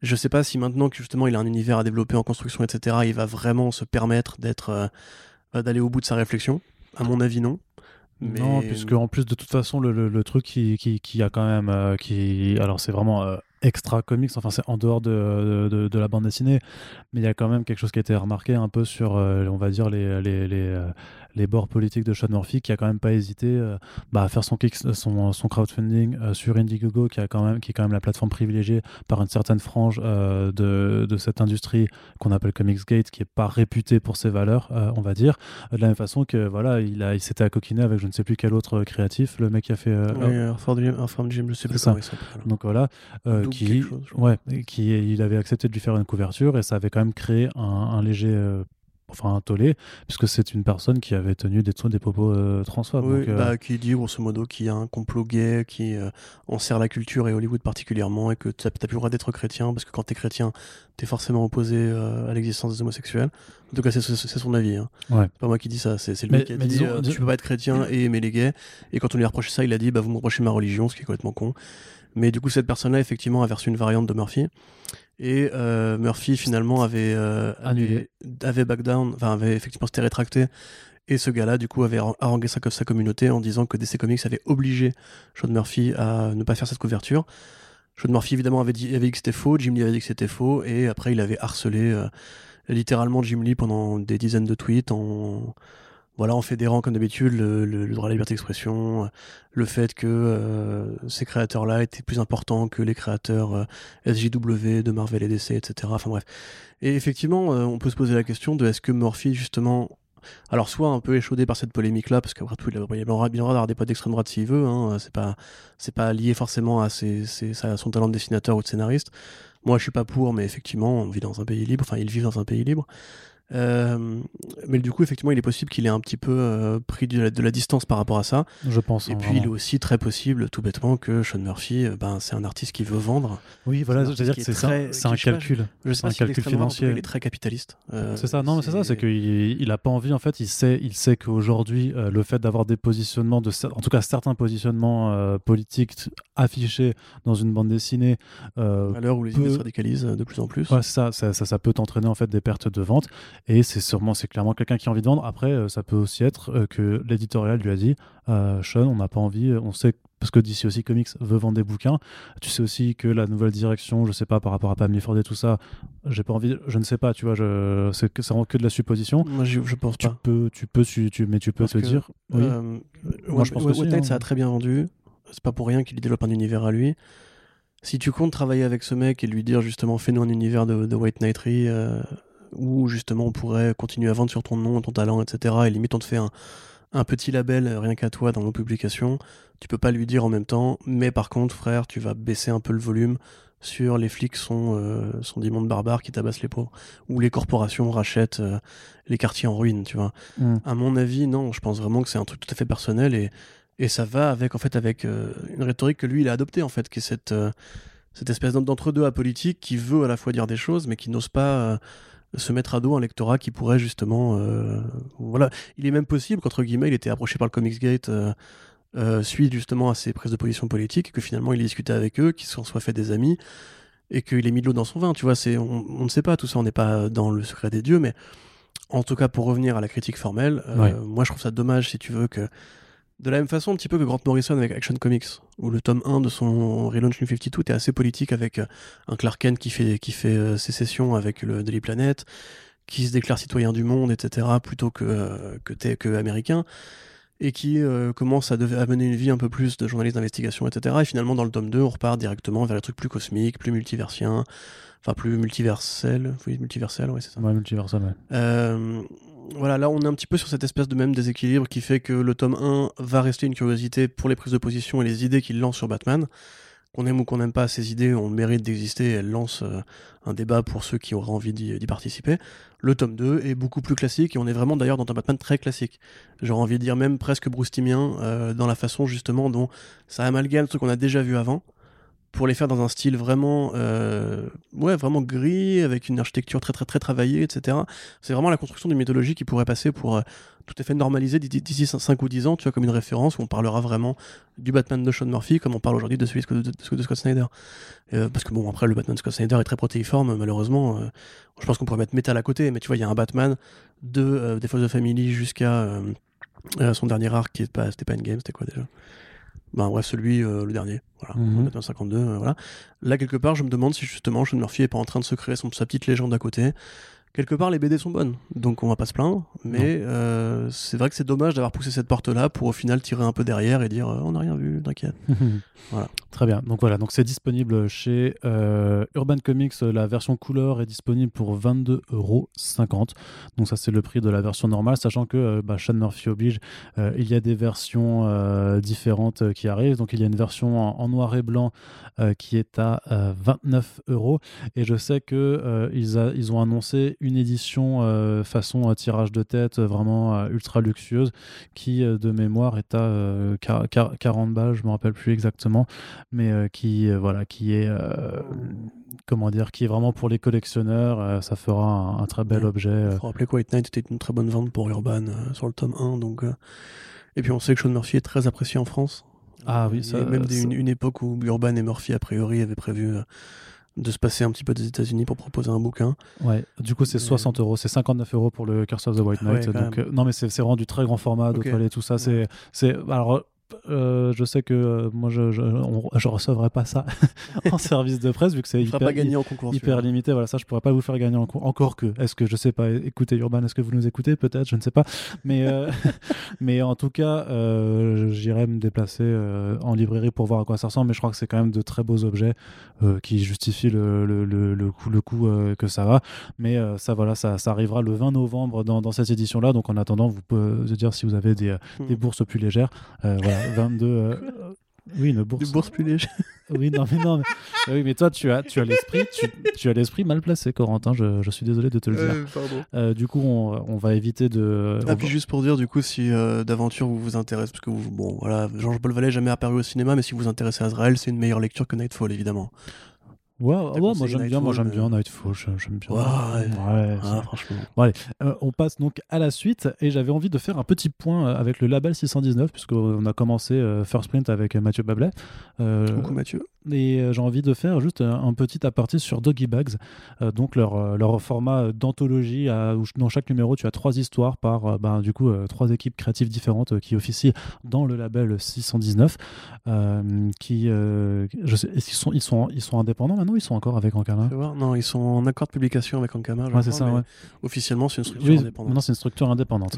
Je sais pas si maintenant que justement il a un univers à développer en construction, etc., il va vraiment se permettre d'être, euh, d'aller au bout de sa réflexion. À mon avis, non. Non, puisque en plus de toute façon le, truc qui, a quand même, euh, qui, alors c'est vraiment euh, extra comics, enfin c'est en dehors de, la bande dessinée, mais il y a quand même quelque chose qui a été remarqué un peu sur, on va dire, les, les, les bords politiques de Sean Murphy, qui a quand même pas hésité euh, bah, à faire son, son, son crowdfunding euh, sur Indiegogo, qui, a quand même, qui est quand même la plateforme privilégiée par une certaine frange euh, de, de, cette industrie qu'on appelle Comicsgate, qui est pas réputée pour ses valeurs, on va dire. De la même façon que voilà, il, a, il s'était accoquiné avec je ne sais plus quel autre créatif, le mec qui a fait. oui, Farm Jim, je sais plus ça. Donc voilà, qui, ouais, qui, il avait accepté de lui faire une couverture et ça avait quand même créé un, un léger enfin un tollé, puisque c'est une personne qui avait tenu des, des propos euh, transphobes. Oui, euh, bah, qui dit grosso modo qu'il y a un complot gay qui euh, enserre la culture et Hollywood particulièrement, et que tu n'as plus le droit d'être chrétien, parce que quand tu es chrétien, tu es forcément opposé à l'existence des homosexuels. En tout cas, c'est son avis. Hein. Ouais. pas moi qui dis ça, c'est lui qui a dit tu peux pas être chrétien et aimer les gays. Et quand on lui a reproché ça, il a dit bah, vous me reprochez ma religion, ce qui est complètement con. Mais du coup, cette personne-là, effectivement, a reçu une variante de Murphy. Et euh, Murphy finalement avait euh, annulé, avait back down, enfin avait effectivement s'était rétracté. Et ce gars-là, du coup, avait harangué sa, sa communauté en disant que DC Comics avait obligé Sean Murphy à ne pas faire cette couverture. Sean Murphy, évidemment, avait dit, avait dit que c'était faux, Jim Lee avait dit que c'était faux, et après, il avait harcelé euh, littéralement Jim Lee pendant des dizaines de tweets en, voilà, en fédérant comme d'habitude le, droit à la liberté d'expression, le fait que euh, ces créateurs-là étaient plus importants que les créateurs euh, SJW de Marvel et DC, etc. Enfin bref. Et effectivement, euh, on peut se poser la question de est-ce que Murphy, justement, alors soit un peu échaudé par cette polémique-là, parce qu'après tout, il aura bien le droit d'avoir des potes d'extrême droite s'il veut, hein, c'est pas, c'est pas lié forcément à, ses, à son talent de dessinateur ou de scénariste. Moi, je suis pas pour, mais effectivement, on vit dans un pays libre, enfin, ils vivent dans un pays libre. Euh, mais du coup, effectivement, il est possible qu'il ait un petit peu euh, pris de la, distance par rapport à ça. Je pense. Et hein, puis, il est aussi très possible, tout bêtement, que Sean Murphy, euh, ben, c'est un artiste qui veut vendre. Oui, voilà, je veux dire que c'est ça. C'est un calcul. Je sais pas un calcul financier. Il est très capitaliste. c'est ça. Non, c'est ça. C'est qu'il il a pas envie. En fait, il sait, il sait qu'aujourd'hui, le fait d'avoir des positionnements de, en tout cas, certains positionnements politiques affichés dans une bande dessinée, à l'heure où les idées se radicalisent de plus en plus. Ouais, ça, ça, ça, ça peut entraîner en fait des pertes de vente. Et c'est sûrement, c'est clairement quelqu'un qui a envie de vendre. Après, euh, ça peut aussi être euh, que l'éditorial lui a dit euh, Sean, on n'a pas envie, on sait parce que DC aussi Comics veut vendre des bouquins. Tu sais aussi que la nouvelle direction, je sais pas par rapport à Pam Ford et tout ça, j'ai pas envie, je ne sais pas, tu vois, je, c'est que ça rend que de la supposition. Moi, je, pense tu Peux, tu peux, tu, mais tu peux te dire. Oui. Moi, je pense que hein. ça a très bien vendu. C'est pas pour rien qu'il développe un univers à lui. Si tu comptes travailler avec ce mec et lui dire justement fais-nous un univers de, de White Knightry, où justement on pourrait continuer à vendre sur ton nom, ton talent, etc. Et limite on te fait un, petit label euh, rien qu'à toi dans nos publications. Tu peux pas lui dire en même temps, mais par contre frère, tu vas baisser un peu le volume sur les flics sont, euh, sont des mondes barbares qui tabassent les pauvres, ou les corporations rachètent euh, les quartiers en ruine, tu vois. Mm. À mon avis, non, je pense vraiment que c'est un truc tout à fait personnel et, et ça va avec, en fait, avec une rhétorique que lui, il a adoptée, en fait, qui est cette, cette espèce d'entre-deux apolitique qui veut à la fois dire des choses, mais qui n'ose pas se mettre à dos un lectorat qui pourrait justement euh, voilà. Il est même possible qu'entre guillemets il était approché par le Comicsgate euh, euh, suite justement à ses prises de position politiques que finalement il ait discuté avec eux qu'ils s'en soient fait des amis et qu'il ait mis de l'eau dans son vin. Tu vois c'est on, ne sait pas tout ça on n'est pas dans le secret des dieux mais en tout cas pour revenir à la critique formelle euh, moi je trouve ça dommage si tu veux que de la même façon, un petit peu que Grant Morrison avec Action Comics, où le tome 1 de son Relaunch New 52 est assez politique avec euh, un Clark Kent qui fait, qui fait euh, sécession avec le Daily Planet, qui se déclare citoyen du monde, etc., plutôt que, euh, que, que américain, et qui commence à, à, mener une vie un peu plus de journaliste d'investigation, etc. Et finalement, dans le tome 2, on repart directement vers les trucs plus cosmiques, plus multiversiens, enfin plus multiversels. Oui, multiversel, ouais, c'est ça. Ouais, multiversel, ouais voilà, là on est un petit peu sur cette espèce de même déséquilibre qui fait que le tome 1 va rester une curiosité pour les prises de position et les idées qu'il lance sur Batman. Qu'on aime ou qu'on n'aime pas ces idées le mérite d'exister elle lance euh, un débat pour ceux qui auraient envie d'y participer. Le tome 2 est beaucoup plus classique et on est vraiment d'ailleurs dans un Batman très classique. J'aurais envie de dire même presque broustimien euh, dans la façon justement dont ça amalgame ce qu'on a déjà vu avant pour les faire dans un style vraiment, euh, ouais, vraiment gris, avec une architecture très très très travaillée, etc. C'est vraiment la construction d'une mythologie qui pourrait passer pour euh, tout à fait normaliser d'ici 5 ou 10 ans, tu vois, comme une référence où on parlera vraiment du Batman de Sean Murphy, comme on parle aujourd'hui de celui de, Scott Snyder. Euh, parce que bon, après, le Batman de Scott Snyder est très protéiforme, malheureusement. je pense qu'on pourrait mettre Metal à côté, mais tu vois, il y a un Batman de des Forces de Family jusqu'à son dernier arc qui est pas, c'était pas Endgame, c'était quoi déjà? Ben, bref, celui, le dernier. Voilà, Mhm. 52, voilà. Là, quelque part, je me demande si justement Sean Murphy est pas en train de se créer son, sa petite légende à côté. Quelque part, les BD sont bonnes, donc on va pas se plaindre. Mais euh, c'est vrai que c'est dommage d'avoir poussé cette porte-là pour au final tirer un peu derrière et dire euh, on n'a rien vu, t'inquiète. Voilà. Très bien. Donc voilà, donc c'est disponible chez euh, Urban Comics. La version couleur est disponible pour 22,50€. Donc ça c'est le prix de la version normale, sachant que bah, Sean Murphy oblige, il y a des versions différentes qui arrivent. Donc il y a une version en, en noir et blanc qui est à euh, 29 euros. Et je sais que ils, a- ils ont annoncé une édition euh, façon euh, tirage de tête euh, vraiment ultra luxueuse qui de mémoire est à euh, quar- quar- 40 balles, je me rappelle plus exactement, mais qui voilà qui est comment dire qui est vraiment pour les collectionneurs. euh, ça fera un, un très bel Ouais. objet. euh. Faut rappeler que White Knight était une très bonne vente pour Urban euh, sur le tome 1. Donc, Et puis on sait que Sean Murphy est très apprécié en France. Ah oui, Il y ça- a même des- une, une époque où Urban et Murphy, a priori, avaient prévu de se passer un petit peu des États-Unis pour proposer un bouquin. Ouais, du coup c'est Mais- 60 euros, c'est 59 euros pour le Curse of the White Ah ouais, Knight. donc euh, non mais c'est c'est vraiment du très grand format, de Ok. toilette, tout ça. Ouais. C'est c'est alors. Euh, je sais que euh, moi je, je recevrai pas ça en service de presse vu que c'est ne hyper, pas gagner en concours. hyper celui-là. limité. Voilà, ça, je pourrais pas vous faire gagner en cours. Encore que, est-ce que je sais pas, écoutez Urban, est-ce que vous nous écoutez? Peut-être, je ne sais pas. Mais, euh, mais en tout cas, j'irai me déplacer en librairie pour voir à quoi ça ressemble. Mais je crois que c'est quand même de très beaux objets qui justifient le, le, le, le coût, euh, que ça va. Mais ça, voilà, ça, ça arrivera le 20 novembre dans, dans cette édition-là. Donc en attendant, vous pouvez dire si vous avez des, euh, Hmm. des bourses plus légères. Voilà, 22. euh, oui, une bourse. Des bourses plus légères. Oui, non, mais non. Mais, oui, mais toi, tu as, tu as l'esprit, tu, tu as l'esprit mal placé, Corentin. Je, je suis désolé de te le dire. Euh, pardon. Euh, du coup, on, on va éviter de. on Ah, va- puis juste pour dire, du coup, si euh, d'aventure vous vous intéresse, parce que vous, bon, voilà, Georges Bolvalet jamais apparu au cinéma, mais si vous vous intéressez à Azrael, c'est une meilleure lecture que Nightfall, évidemment. Ouais, ouais, moi j'aime bien, moi j'aime bien Nightfall, j'aime bien. Ouais, Ouais, franchement. Euh, on passe donc à la suite et j'avais envie de faire un petit point euh, avec le label 619 puisqu'on a commencé euh, First Print avec euh, Mathieu Bablet. Euh, Coucou Mathieu. Et euh, j'ai envie de faire juste un, un petit aparté sur Doggy Bags, euh, donc leur, euh, leur format d'anthologie où dans chaque numéro tu as trois histoires par euh, ben, du coup euh, trois équipes créatives différentes euh, qui officient dans le label 619. euh, qui, euh, je sais, est-ce qu'ils sont, ils sont, ils sont indépendants maintenant ou ils sont encore avec Ankama voir. Non, ils sont en accord de publication avec Ankama. Ouais, c'est ça, ouais. Officiellement, c'est une structure Oui, indépendante. maintenant c'est une structure indépendante.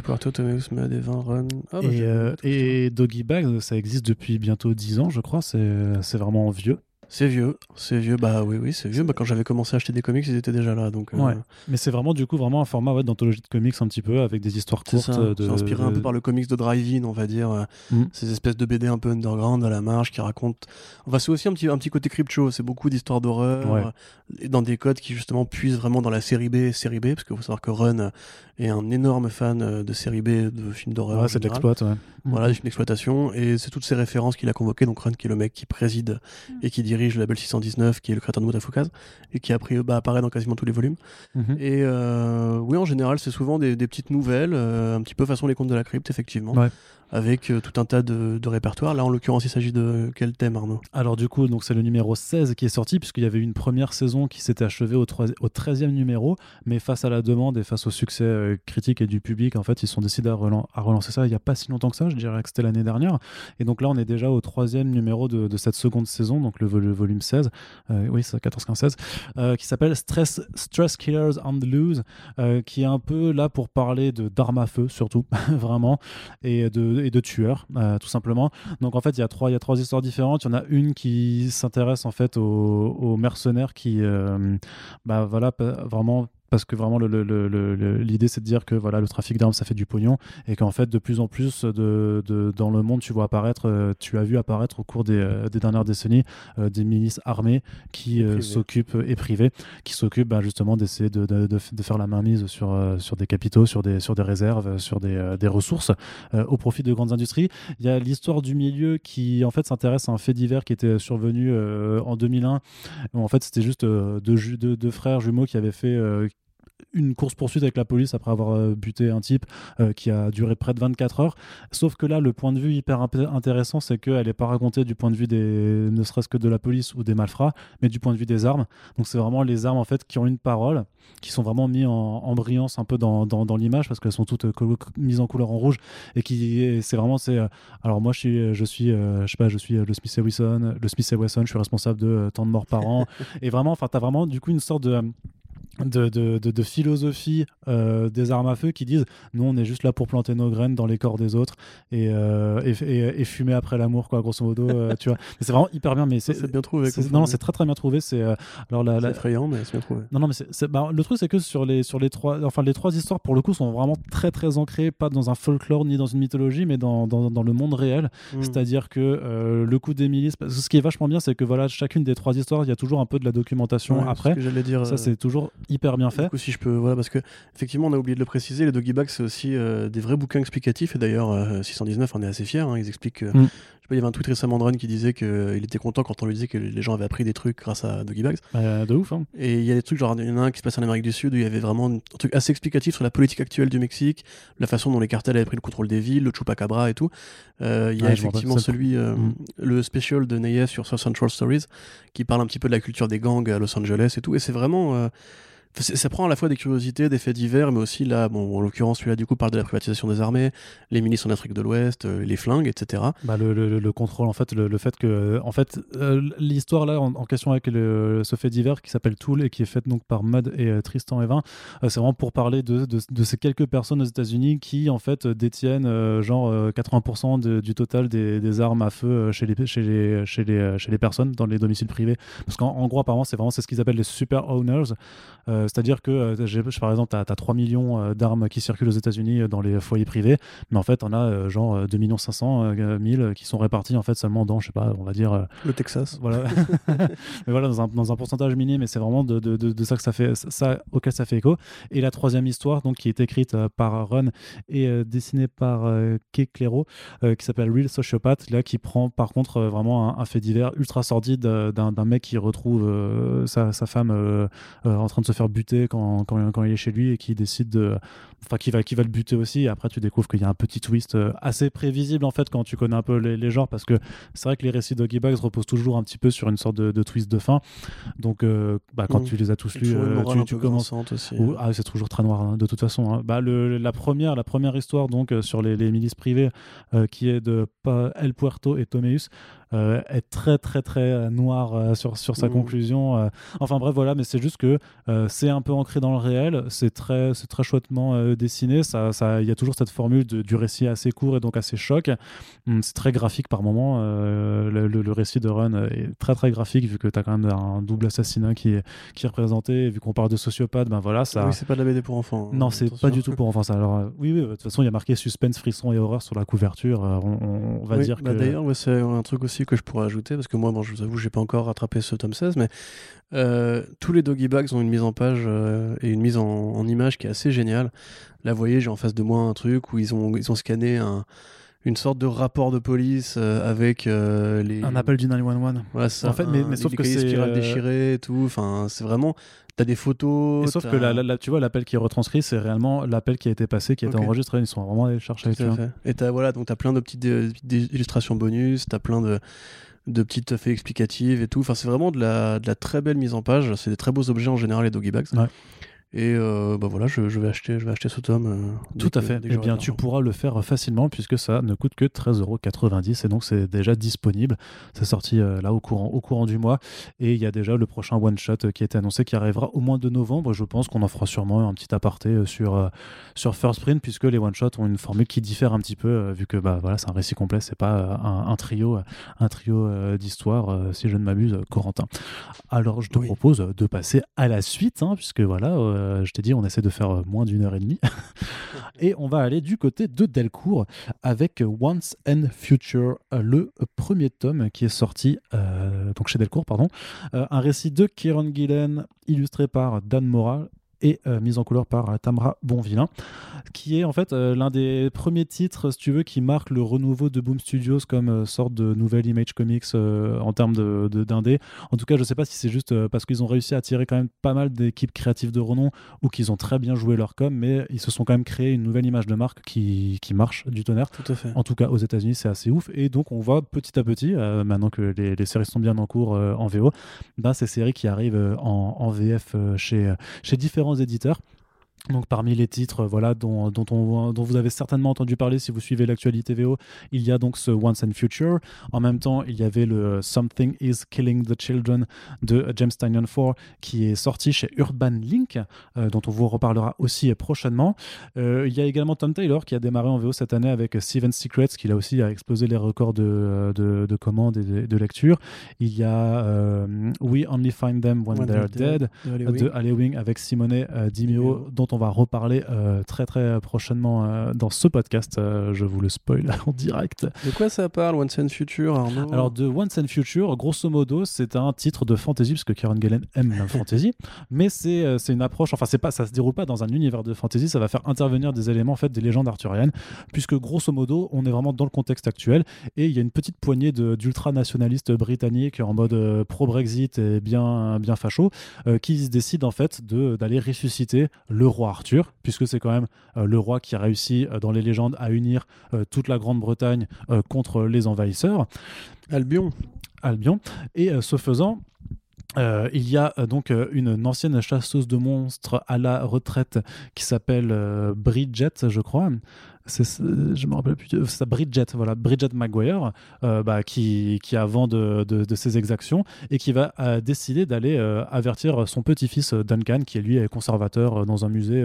Run. Ah, bah, Et, euh, et Doggy Bags, ça existe depuis bientôt 10 ans, je crois. C'est vraiment vieux. C'est vieux, c'est vieux, bah oui, oui, c'est vieux. Bah, quand j'avais commencé à acheter des comics, ils étaient déjà là. Donc, euh, Ouais. Mais c'est vraiment du coup vraiment un format ouais, d'anthologie de comics un petit peu avec des histoires C'est courtes. ça, de, c'est inspiré un peu par le comics de Drive-In, on va dire. euh, Mm. Ces espèces de BD un peu underground à la marge qui racontent. Enfin, c'est aussi un petit, un petit côté crypto. C'est beaucoup d'histoires d'horreur Ouais. euh, et dans des codes qui justement puisent vraiment dans la série B, série B, parce qu'il faut savoir que Run euh, est un énorme fan euh, de série B, de films d'horreur. Ouais, c'est de l'exploit. Ouais. Voilà, des films d'exploitation. Et c'est toutes ces références qu'il a convoquées. Donc Run, qui est le mec qui préside et qui dirige le label 619, qui est le créateur de Moutafoukaz, et qui après bah, apparaît dans quasiment tous les volumes. Mhm. Et euh, oui, en général, c'est souvent des, des petites nouvelles, euh, un petit peu façon les contes de la crypte, effectivement. Ouais. Avec euh, tout un tas de, de répertoires. Là, en l'occurrence, il s'agit de quel thème, Arnaud? Alors du coup, c'est le numéro 16 qui est sorti puisqu'il y avait une première saison qui s'était achevée au, troi- au 13e numéro, mais face à la demande et face au succès euh, critique et du public, en fait, ils sont décidés à, relan- à relancer ça il n'y a pas si longtemps que ça, je dirais que c'était l'année dernière. Et donc là, on est déjà au troisième numéro de, cette seconde saison, donc le, vol- le volume 16, euh, oui, c'est 14-15-16, euh, qui s'appelle Stress, Stress Killers Loose, euh, qui est un peu là pour parler d'armes à feu surtout, vraiment, et de, et de tueurs, euh, tout simplement. Donc en fait, il y a trois, il y a trois histoires différentes. Il y en a une qui s'intéresse en fait aux, mercenaires qui, euh, bah voilà, vraiment parce que vraiment le- le- le- le- le- l'idée c'est de dire que voilà le trafic d'armes ça fait du pognon et qu'en fait de plus en plus de, de- dans le monde tu vois apparaître euh, tu as vu apparaître au cours des, euh, des dernières décennies euh, des milices armées qui euh, s'occupent et privées qui s'occupent bah, justement d'essayer de, de- de- de faire la mainmise sur, euh, sur des capitaux sur des, sur des réserves sur des, des ressources au profit de grandes industries il y a l'histoire du milieu qui en fait s'intéresse à un fait divers qui était survenu en 2001. Où, en fait, c'était juste deux, ju- deux- deux frères jumeaux qui avaient fait une course poursuite avec la police après avoir euh, buté un type euh, qui a duré près de 24 heures. Sauf que là, le point de vue hyper intéressant, c'est qu'elle n'est pas racontée du point de vue des, ne serait-ce que de la police ou des malfrats, mais du point de vue des armes. Donc c'est vraiment les armes en fait qui ont une parole, qui sont vraiment mis en, en brillance un peu dans, dans, l'image parce qu'elles sont toutes mises en couleur en rouge et qui c'est vraiment c'est alors moi je suis je suis je sais pas je suis le Smith Wesson le Smith Wesson je suis responsable de tant de morts par an et vraiment enfin tu as vraiment du coup une sorte de de, de, de, philosophie euh, des armes à feu qui disent nous on est juste là pour planter nos graines dans les corps des autres et, euh, et, et, fumer après l'amour quoi grosso modo euh, tu vois. C'est vraiment hyper bien mais c'est bien trouvé non, c'est très très bien trouvé c'est alors la, effrayant mais c'est bien trouvé. Non non mais bah, le truc c'est que sur les sur les trois enfin les trois histoires pour le coup sont vraiment très très ancrées pas dans un folklore ni dans une mythologie mais dans, dans, dans le monde réel. Hmm. c'est à dire que le coup des milices ce qui est vachement bien c'est que voilà chacune des trois histoires il y a toujours un peu de la documentation après. j'allais dire ça c'est toujours hyper bien fait. Du coup, si je peux, voilà, parce que effectivement, on a oublié de le préciser, les Doggy Bags, c'est aussi euh, des vrais bouquins explicatifs. Et d'ailleurs, 619 on est assez fiers. Hein, ils expliquent. Que, mm. je sais pas, il y avait un tweet récemment de Run qui disait qu'il était content quand on lui disait que les gens avaient appris des trucs grâce à Doggy Bags. Bah, de ouf. Hein. Et il y a des trucs, genre, il y en a un qui se passe en Amérique du Sud où il y avait vraiment un truc assez explicatif sur la politique actuelle du Mexique, la façon dont les cartels avaient pris le contrôle des villes, le Chupacabra et tout. Euh, il y a effectivement celui, euh, mm. le special de Neyes sur Central Stories, qui parle un petit peu de la culture des gangs à Los Angeles et tout. Et c'est vraiment ça prend à la fois des curiosités, des faits divers, mais aussi là, bon, en l'occurrence, celui-là du coup parle de la privatisation des armées, les milices en Afrique de l'Ouest, euh, les flingues, etc. Bah, le, le, contrôle, en fait, le, fait que, en fait, euh, l'histoire là en, question avec ce fait divers qui s'appelle Tool et qui est fait donc par Mud et euh, Tristan Evin, c'est vraiment pour parler de, de, ces quelques personnes aux États-Unis qui en fait détiennent genre 80% du total des, armes à feu chez les, chez les, chez les, chez les personnes dans les domiciles privés. Parce qu'en gros, apparemment, c'est vraiment ce qu'ils appellent les super owners. Euh, c'est-à-dire que, euh, par exemple, tu as, 3 millions euh, d'armes qui circulent aux États-Unis dans les foyers privés, mais en fait, on a genre 2 millions 500 000 qui sont répartis en fait seulement dans, je sais pas, on va dire. Le Texas. Voilà. mais voilà, dans un, dans un pourcentage minime, et c'est vraiment de, de, de, ça que ça fait, ça auquel ça fait écho. Et la troisième histoire, donc, qui est écrite par Run et dessinée par Kay Clairo, qui s'appelle Real Sociopath, là, qui prend par contre vraiment un, fait divers ultra sordide d'un mec qui retrouve sa, sa, femme en train de se faire buter quand, quand, quand, il est chez lui et qui décide de. Enfin, qui va, qui va le buter aussi. Et après, tu découvres qu'il y a un petit twist euh, assez prévisible en fait quand tu connais un peu les, genres parce que c'est vrai que les récits de Bags reposent toujours un petit peu sur une sorte de, twist de fin. Donc, euh, bah, quand mmh. tu les as tous lus, euh, tu, commences. Aussi, ah, c'est toujours très noir hein, de toute façon. Hein. Bah, le, la, première, la première histoire donc sur les, les milices privées qui est de El Puerto et Tomeus. Euh, est très très très euh, noir euh, sur, sur sa mmh. conclusion. enfin bref, voilà, mais c'est juste que c'est un peu ancré dans le réel, c'est très, très chouettement dessiné, il ça, ça, y a toujours cette formule du récit assez court et donc assez choc. Mmh, c'est très graphique par moment, le, le, récit de Run est très très graphique vu que tu as quand même un double assassinat qui est, qui est représenté, vu qu'on parle de sociopathe, ben voilà. Ça... Oui, c'est pas de la BD pour enfants. Hein, non, c'est pas du tout pour enfants. Alors, oui, oui, de toute façon, il y a marqué suspense, frisson et horreur sur la couverture. On, va dire bah que. D'ailleurs, c'est un truc aussi que je pourrais ajouter, parce que moi, bon, je vous avoue, j'ai pas encore rattrapé ce tome 16, mais euh, tous les doggy bags ont une mise en page euh, et une mise en, image qui est assez géniale. Là, vous voyez, j'ai en face de moi un truc où ils ont, ils ont scanné un, une sorte de rapport de police euh, avec les. Un appel du 911. Voilà, ça. En fait, mais, mais sauf que c'est. déchiré et tout. Enfin, c'est vraiment. T'as des photos. Et sauf que la, tu vois, l'appel qui est retranscrit, c'est réellement l'appel qui a été passé, qui a été enregistré. Ils sont vraiment allés chercher. Tout à fait. Et t'as voilà, donc as plein de petites illustrations bonus, t'as plein de de petites faits explicatives et tout. Enfin, c'est vraiment de la, de la, très belle mise en page. C'est des très beaux objets en général, les doggy bags. Ouais. Et euh, bah voilà, je, vais acheter, je vais acheter ce tome. Euh, Tout à fait. Eh bien, tu pourras le faire facilement puisque ça ne coûte que 13,90€ et donc c'est déjà disponible. C'est sorti euh, là au courant, au courant du mois et il y a déjà le prochain one shot qui a été annoncé qui arrivera au mois de novembre. Je pense qu'on en fera sûrement un petit aparté sur sur First Print puisque les one shots ont une formule qui diffère un petit peu vu que bah voilà, c'est un récit complet, c'est pas un, trio, un trio d'histoire si je ne m'abuse, Corentin. Alors je te propose de passer à la suite hein, puisque voilà euh, je t'ai dit, on essaie de faire euh, moins d'une heure et demie. et on va aller du côté de Delcourt avec Once and Future, euh, le premier tome qui est sorti donc chez Delcourt, pardon. un récit de Kieron Gillen illustré par Dan Moral et mise en couleur par Tamra Bonvillain. Qui est en fait euh, l'un des premiers titres, si tu veux, qui marque le renouveau de Boom Studios comme euh, sorte de nouvelle Image Comics euh, en termes de d'indé. En tout cas, je sais pas si c'est juste parce qu'ils ont réussi à attirer quand même pas mal d'équipes créatives de renom ou qu'ils ont très bien joué leur com, mais ils se sont quand même créé une nouvelle image de marque qui, qui marche du tonnerre. Tout à fait. En tout cas, aux États-Unis, c'est assez ouf. Et donc, on voit petit à petit, maintenant que les, les, séries sont bien en cours en VO, ben, ces séries qui arrivent en, en VF chez, chez différents éditeurs. Donc parmi les titres voilà, dont, dont, on, dont vous avez certainement entendu parler si vous suivez l'actualité VO, il y a donc ce Once and Future. En même temps, il y avait le Something is Killing the Children de James Tynion 4 qui est sorti chez Urban Link, euh, dont on vous reparlera aussi prochainement. Euh, il y a également Tom Taylor qui a démarré en VO cette année avec Seven Secrets, qui là aussi a explosé les records de, de, de commandes et de, lecture. Il y a euh, We Only Find Them When, They're, Dead, de Wing avec Simone Dimeo, dont on va reparler euh, très très prochainement euh, dans ce podcast. Euh, je vous le spoil en direct. De quoi ça parle, Once and Future, Arnaud? Alors, de Once and Future, grosso modo, c'est un titre de fantasy, parce que Kieran Gillen aime la fantasy, mais c'est une approche, enfin, c'est pas, ça se déroule pas dans un univers de fantasy, ça va faire intervenir des éléments en fait, des légendes arthuriennes, puisque grosso modo, on est vraiment dans le contexte actuel, et il y a une petite poignée d'ultra-nationalistes britanniques en mode pro-Brexit et bien, bien facho, qui se décident en fait d'aller ressusciter le roi Arthur, puisque c'est quand même euh, le roi qui a réussi euh, dans les légendes à unir euh, toute la Grande-Bretagne contre les envahisseurs. Albion. Albion. Et ce faisant, il y a donc une ancienne chasseuse de monstres à la retraite qui s'appelle Bridget, je crois, je me rappelle plus, c'est Bridget, voilà, Bridget Maguire, euh, bah, qui, qui avant de, de, ses exactions et qui va euh, décider d'aller euh, avertir son petit-fils Duncan, qui lui est conservateur dans un musée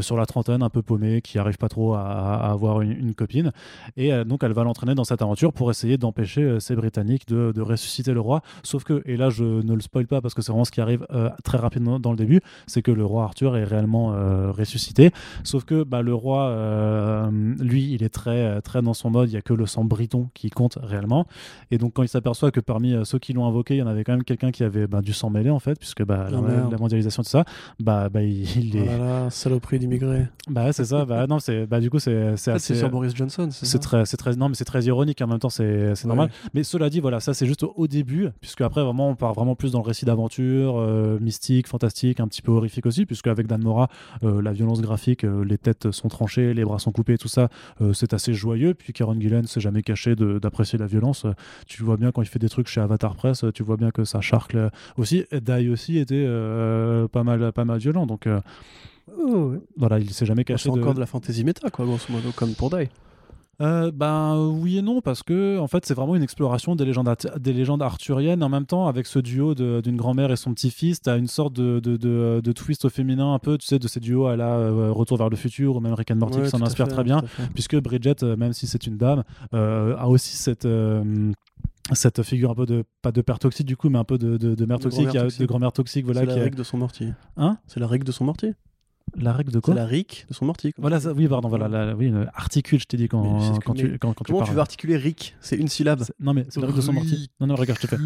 sur la trentaine, un peu paumé, qui arrive pas trop à, avoir une, copine. Et donc elle va l'entraîner dans cette aventure pour essayer d'empêcher ces Britanniques de, de, ressusciter le roi. Sauf que, et là je ne le spoil pas parce que c'est vraiment ce qui arrive très rapidement dans le début, c'est que le roi Arthur est réellement ressuscité. Sauf que bah, le roi euh, lui, il est très, euh, très dans son mode, il n'y a que le sang briton qui compte réellement. Et donc, quand il s'aperçoit que parmi euh, ceux qui l'ont invoqué, il y en avait quand même quelqu'un qui avait bah, du sang mêlé, en fait, puisque bah, la, mondialisation, tout ça, bah, bah il, est. Oh là saloperie d'immigrés. Bah, c'est ça, bah, non, c'est, bah, du coup, c'est, c'est assez. C'est sur Boris Johnson, c'est très, c'est très, non, mais c'est très ironique, en même temps, c'est, c'est normal. Mais cela dit, voilà, ça, c'est juste au, début, puisque après, vraiment, on part vraiment plus dans le récit d'aventure, mystique, fantastique, un petit peu horrifique aussi, puisque avec Dan Mora, la violence graphique, les têtes sont tranchées, les bras sont coupés, tout ça, euh, c'est assez joyeux. Puis Karen Gillen s'est jamais caché d'apprécier la violence. Tu vois bien quand il fait des trucs chez Avatar Press, tu vois bien que ça charcle aussi. Dai aussi était euh, pas, mal, pas mal violent. Donc euh, oh, voilà, il s'est jamais caché. C'est encore de la fantasy méta, quoi, grosso modo, comme pour Dai. Euh, ben oui et non parce que en fait c'est vraiment une exploration des légendes, des légendes arthuriennes en même temps avec ce duo d'une grand-mère et son petit-fils t'as une sorte de, de, de, twist au féminin un peu tu sais de ces duos à la euh, Retour vers le futur ou même Rick and Morty qui s'en inspire très bien puisque Bridget euh, même si c'est une dame a aussi cette cette figure un peu de pas de père toxique du coup mais un peu de, de, mère toxique, de grand-mère toxique voilà c'est la règle de son mortier. Hein? C'est la règle de son mortier la règle de quoi C'est la RIC de son mortier. Voilà, oui, pardon, voilà, la, oui, articule, je t'ai dit quand, quand, tu, quand, quand Comment tu, veux articuler RIC? C'est une syllabe. Non, mais c'est la règle de son mortier. Non, non, regarde, je te fais.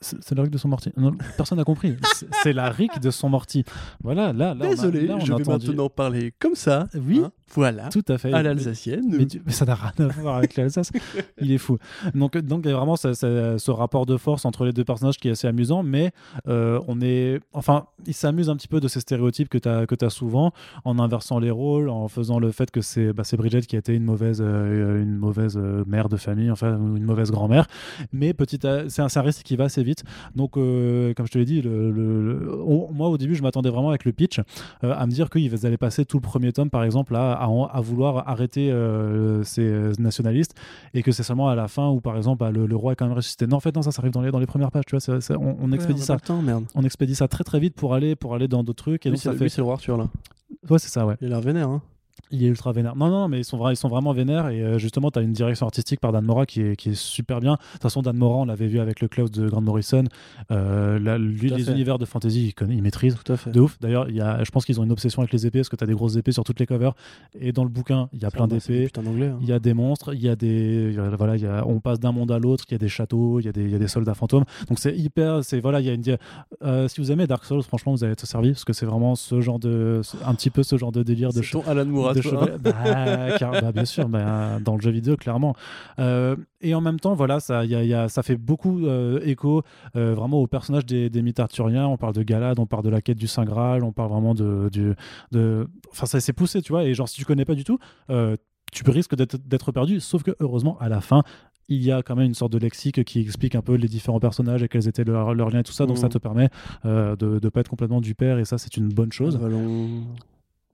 C'est la règle de son mortier. Non, personne n'a compris. C'est la RIC de son mortier. Voilà, là, là. Désolé, on je vais maintenant parler comme ça. Oui. Hein. Voilà. Tout à fait. À l'alsacienne. Mais, ça n'a rien à voir avec l'Alsace. Il est fou. Donc, donc il y a vraiment ce, ce, rapport de force entre les deux personnages qui est assez amusant, mais euh, on est. Enfin, il s'amuse un petit peu de ces stéréotypes que tu as, que as souvent en inversant les rôles, en faisant le fait que c'est bah, Bridget qui a été une mauvaise, euh, une mauvaise euh, mère de famille, enfin, une mauvaise grand-mère. Mais petit c'est un, un risque qui va assez vite. Donc, comme je te l'ai dit, le, moi au début, je m'attendais vraiment avec le pitch à me dire qu'ils allaient passer tout le premier tome, par exemple, à à, vouloir arrêter euh, ces nationalistes et que c'est seulement à la fin où par exemple bah, le, roi est quand même ressuscité. Non, en fait, non, ça, ça arrive dans les, dans les premières pages. Tu vois, on, expédie ça. On expédie ça très très vite pour aller pour aller dans d'autres trucs. Et donc, ça fait. c'est le roi Arthur là. Ouais, c'est ça, ouais. Il a l'air vénère. Hein. Il est ultra vénère. Non, non, mais ils sont, ils sont vraiment vénères. Et euh, justement, tu as une direction artistique par Dan Mora qui est, qui est super bien. De toute façon, Dan Mora, on l'avait vu avec le Cloud de Grant Morrison. Euh, les univers de fantasy, il, connaît, il maîtrise. Tout à fait. De ouf. D'ailleurs, je pense qu'ils ont une obsession avec les épées parce que tu as des grosses épées sur toutes les covers. Et dans le bouquin, il y a plein d'épées. Hein. Il y a des monstres. Il y a des. Voilà, y a, on passe d'un monde à l'autre. Il y a des châteaux. Il y, a des, y a des soldats fantômes. Donc, c'est hyper. C'est, voilà, il y a une. Euh, si vous aimez Dark Souls, franchement, vous allez être servi parce que c'est vraiment ce genre de. Un petit peu ce genre de délire de. Ton Alan Moore de chevaliers. Bah, bah, bien sûr, bah, dans le jeu vidéo, clairement. Euh, et en même temps, voilà, ça, y a, y a, ça fait beaucoup euh, écho euh, vraiment au personnage des, des, mythes arthuriens. On parle de Galad, on parle de la quête du Saint Graal, on parle vraiment de. du de... Enfin, ça s'est poussé, tu vois. Et genre, si tu connais pas du tout, tu risques d'être perdu. Sauf que, heureusement, à la fin, il y a quand même une sorte de lexique qui explique un peu les différents personnages et quels étaient leurs liens et tout ça. Donc ça mmh. te permet euh, de ne pas être complètement du père et ça c'est une bonne chose.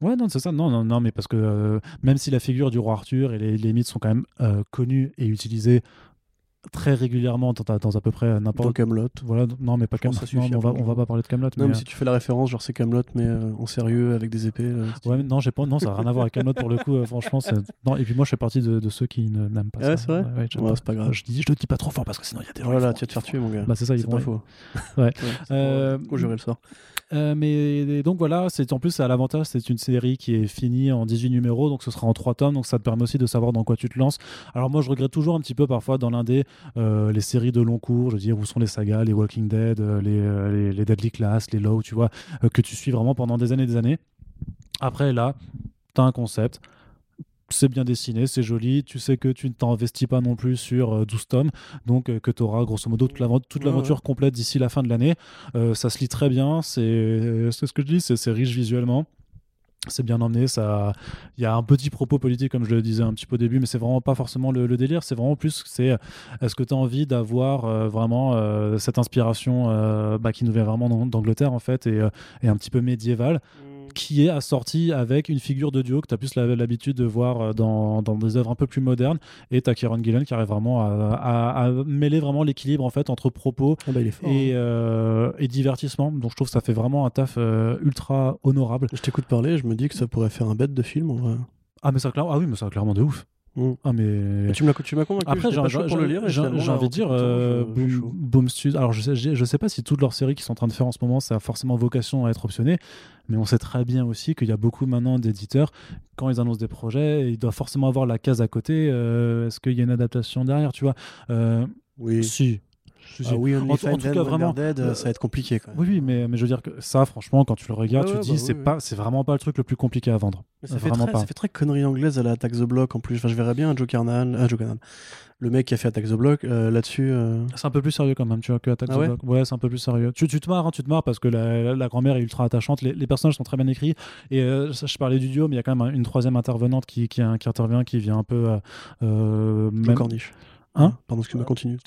Ouais, non, c'est ça. Non, non, non, mais parce que euh, même si la figure du roi Arthur et les, les mythes sont quand même euh, connus et utilisés très régulièrement dans, dans, à peu près n'importe dans Camelot. Voilà non mais pas Camelot on va on va pas parler de Camelot non mais, si tu fais la référence genre c'est Camelot mais euh, en sérieux avec des épées ouais non j'ai pas non ça n'a rien à voir avec Camelot pour le coup franchement non et puis moi je fais partie de, de ceux qui n'aiment pas ouais, ça. c'est vrai ouais, c'est pas grave. je dis je le dis pas trop fort parce que sinon il y a des voilà tu vas te faire tuer mon gars. Bah c'est ça ils pas faux. Ouais. Euh, le sort euh, mais donc voilà, c'est en plus à l'avantage, c'est une série qui est finie en 18 numéros, donc ce sera en 3 tomes, donc ça te permet aussi de savoir dans quoi tu te lances. Alors moi, je regrette toujours un petit peu parfois dans l'indé euh, les séries de long cours, je veux dire où sont les sagas, les Walking Dead, euh, les, les, Deadly Class, les Low, tu vois, que tu suis vraiment pendant des années et des années. Après là, t'as un concept c'est bien dessiné, c'est joli, tu sais que tu ne t'investis pas non plus sur 12 euh, tomes, donc euh, que tu auras grosso modo toute l'aventure complète d'ici la fin de l'année. Euh, ça se lit très bien, c'est ce que je dis, c'est riche visuellement. C'est bien emmené, ça. Il y a un petit propos politique, comme je le disais un petit peu au début, mais c'est vraiment pas forcément le, délire. C'est vraiment plus, c'est est-ce que tu as envie d'avoir vraiment cette inspiration bah, qui nous vient vraiment d'Angleterre en fait et, et, un petit peu médiévale? Qui est assorti avec une figure de duo que tu as plus l'habitude de voir euh, dans, dans, des œuvres un peu plus modernes. Et tu as Kieron Gillen qui arrive vraiment à, mêler vraiment l'équilibre en fait entre propos ah bah, et, hein. euh, et, divertissement. Donc je trouve que ça fait vraiment un taf euh, ultra honorable. Je t'écoute parler, je me dis que ça pourrait faire un bête de film en vrai. Ah mais ça ah oui mais ça clairement de ouf. Ah mais... tu m'as tu m'as convaincu. Après, j'ai envie de dire euh, Boom, Studios. Alors je sais, je sais pas si toutes leurs séries qui sont en train de faire en ce moment, ça a forcément vocation à être optionné, mais on sait très bien aussi qu'il y a beaucoup maintenant d'éditeurs quand ils annoncent des projets, ils doivent forcément avoir la case à côté. Euh, est-ce qu'il y a une adaptation derrière, tu vois? Euh, Oui. Si. Ah oui, en, tout cas, vraiment, Dead, euh, ça va être compliqué. Quand même. Oui, mais, mais je veux dire que ça, franchement, quand tu le regardes, tu te dis, bah c'est pas, c'est vraiment pas le truc le plus compliqué à vendre. ça, fait très, ça fait très connerie anglaise à la Attack the Block en plus. Enfin, je verrais bien un Joe Carnahan, un Joe. Le mec qui a fait Attack the Block euh, là-dessus. Euh. C'est un peu plus sérieux quand même, tu vois, que Attack ah the Block. Ouais, c'est un peu plus sérieux. Tu, tu, te marres, hein, tu te marres parce que la, la grand-mère est ultra attachante. Les, les, personnages sont très bien écrits. Et je parlais du duo, mais il y a quand même une troisième intervenante qui, qui, qui intervient, qui vient un peu. Euh, même... Corniche. Hein Pardon, ce que me continue.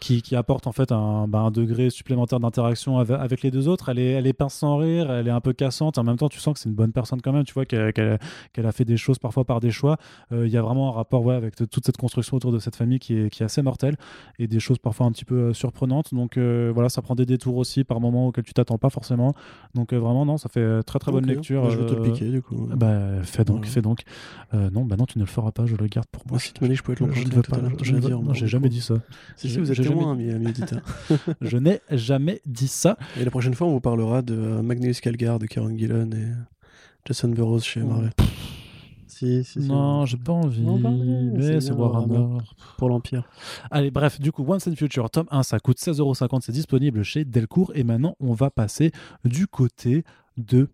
Qui, qui, apporte en fait un, bah, un degré supplémentaire d'interaction avec, avec, les deux autres. Elle est, elle est pince sans rire, elle est un peu cassante. En même temps, tu sens que c'est une bonne personne quand même. Tu vois qu'elle a fait des choses parfois par des choix. Euh, il y a vraiment un rapport ouais, avec toute cette construction autour de cette famille qui est, qui est assez mortelle et des choses parfois un petit peu euh, surprenantes. Donc euh, voilà, ça prend des détours aussi par moments auxquels tu t'attends pas forcément. Donc vraiment, non, ça fait très très bonne lecture. Bah, je vais te le piquer du coup. Bah, fais donc, fais donc. non, bah non, tu ne le feras pas, je le garde pour moi. si tu me dis, je pouvais te non, j'ai jamais dit ça. Si, vous êtes témoin, ami, je n'ai jamais dit ça. Et la prochaine fois, on vous parlera de Magnus Calgar, de Karen Gillan et Jason Burroughs chez oh. Marvel. Si, si, non, j'ai pas envie. mais c'est Warhammer. Pour l'Empire. Allez, bref, du coup, Once and Future, tome 1, ça coûte 16,50€. C'est disponible chez Delcourt. Et maintenant, on va passer du côté de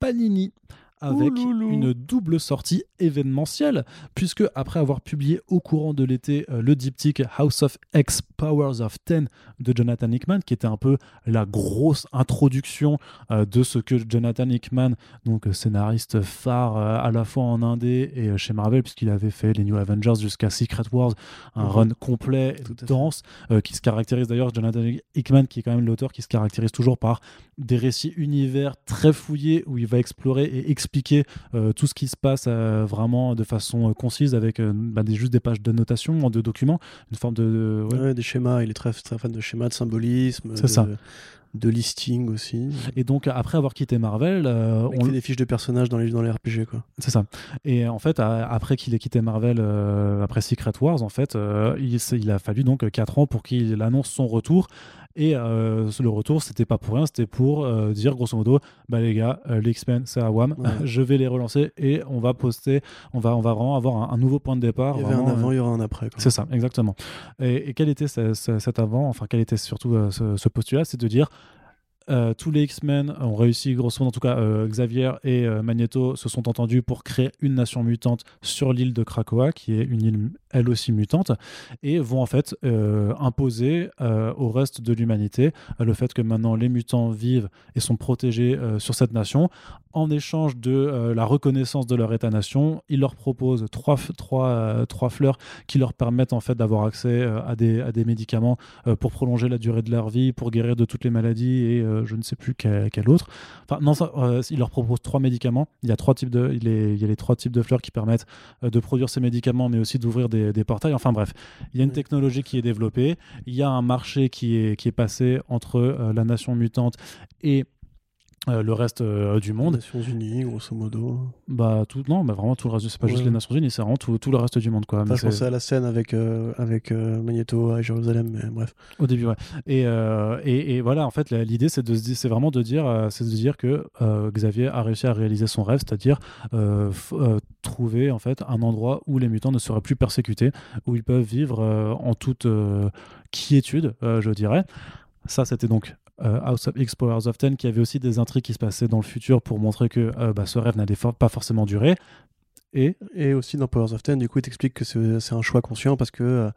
Panini avec une double sortie événementielle, puisque après avoir publié au courant de l'été euh, le diptyque House of X Powers of Ten de Jonathan Hickman, qui était un peu la grosse introduction euh, de ce que Jonathan Hickman, donc scénariste phare euh, à la fois en indé et chez Marvel, puisqu'il avait fait les New Avengers jusqu'à Secret Wars, un mhm. run complet, dense, qui se caractérise d'ailleurs, Jonathan Hickman, qui est quand même l'auteur qui se caractérise toujours par des récits univers très fouillés où il va explorer et expliquer euh, tout ce qui se passe euh, vraiment de façon euh, concise avec bah, des, juste des pages de notation, de documents, une forme de. Ouais. des schémas, il est très, très fan de schémas, de symbolisme. C'est ça de listing aussi. Et donc après avoir quitté Marvel, on fait des fiches de personnages dans les dans les RPG quoi. C'est ça. Et en fait après qu'il ait quitté Marvel après Secret Wars en fait, il, il, a fallu donc 4 ans pour qu'il annonce son retour et euh, le retour, c'était pas pour rien, c'était pour euh, dire grosso modo, bah les gars, euh, l'X-Men, c'est à WAM, je vais les relancer et on va poster, on va, on va vraiment avoir un, nouveau point de départ. Il y avait un avant, il y aura un après. C'est ça, exactement. Et, quel était cet avant, enfin quel était surtout ce, ce postulat, c'est de dire euh, tous les X-Men ont réussi, grosso modo, en tout cas, euh, Xavier et euh, Magneto se sont entendus pour créer une nation mutante sur l'île de Krakoa, qui est une île elle aussi mutante, et vont en fait imposer au reste de l'humanité le fait que maintenant les mutants vivent et sont protégés sur cette nation. En échange de la reconnaissance de leur état-nation, ils leur proposent trois, trois, trois fleurs qui leur permettent en fait d'avoir accès à, des, à des médicaments pour prolonger la durée de leur vie, pour guérir de toutes les maladies et je ne sais plus quel, autre. Enfin, non, euh, il leur propose trois médicaments. Il y a trois types de, il, il y a les trois types de fleurs qui permettent euh, de produire ces médicaments, mais aussi d'ouvrir des, portails. Enfin bref, il y a une technologie qui est développée. Il y a un marché qui est, qui est passé entre euh, la nation mutante et euh, le reste euh, du monde. Les Nations Unies, grosso modo. Bah tout, non, bah vraiment tout le reste. C'est pas juste les Nations Unies, c'est vraiment tout, tout, le reste du monde quoi. je pensais à la scène avec euh, avec Magneto à Jérusalem, mais bref. Au début, ouais. Et, et, et, voilà, en fait, l'idée c'est de c'est vraiment de dire, c'est de dire que Xavier a réussi à réaliser son rêve, c'est-à-dire trouver en fait un endroit où les mutants ne seraient plus persécutés, où ils peuvent vivre en toute quiétude, je dirais. Ça, c'était donc euh, House of X Powers of Ten, qui avait aussi des intrigues qui se passaient dans le futur pour montrer que euh, bah, ce rêve n'allait pas forcément durer. Et... et aussi dans Powers of Ten, du coup, il t'explique que c'est un choix conscient parce que euh,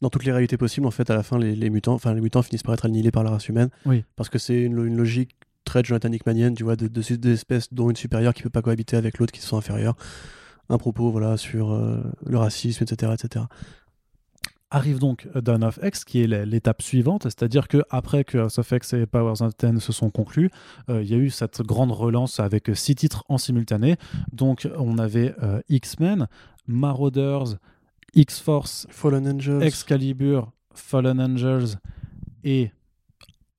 dans toutes les réalités possibles, en fait, à la fin, les, mutants, enfin, les mutants finissent par être annihilés par la race humaine. Oui. Parce que c'est une, logique très Jonathan Hickmanienne, tu vois, de, de, espèces dont une supérieure qui peut pas cohabiter avec l'autre qui sont inférieures. Un propos, voilà, sur le racisme, etc., etc. Arrive donc Dawn of X, qui est l'étape suivante, c'est-à-dire que après que House of X et Powers of Ten se sont conclus, euh, il y a eu cette grande relance avec six titres en simultané. Donc on avait euh, X-Men, Marauders, X-Force, Fallen Angels, Excalibur, Fallen Angels et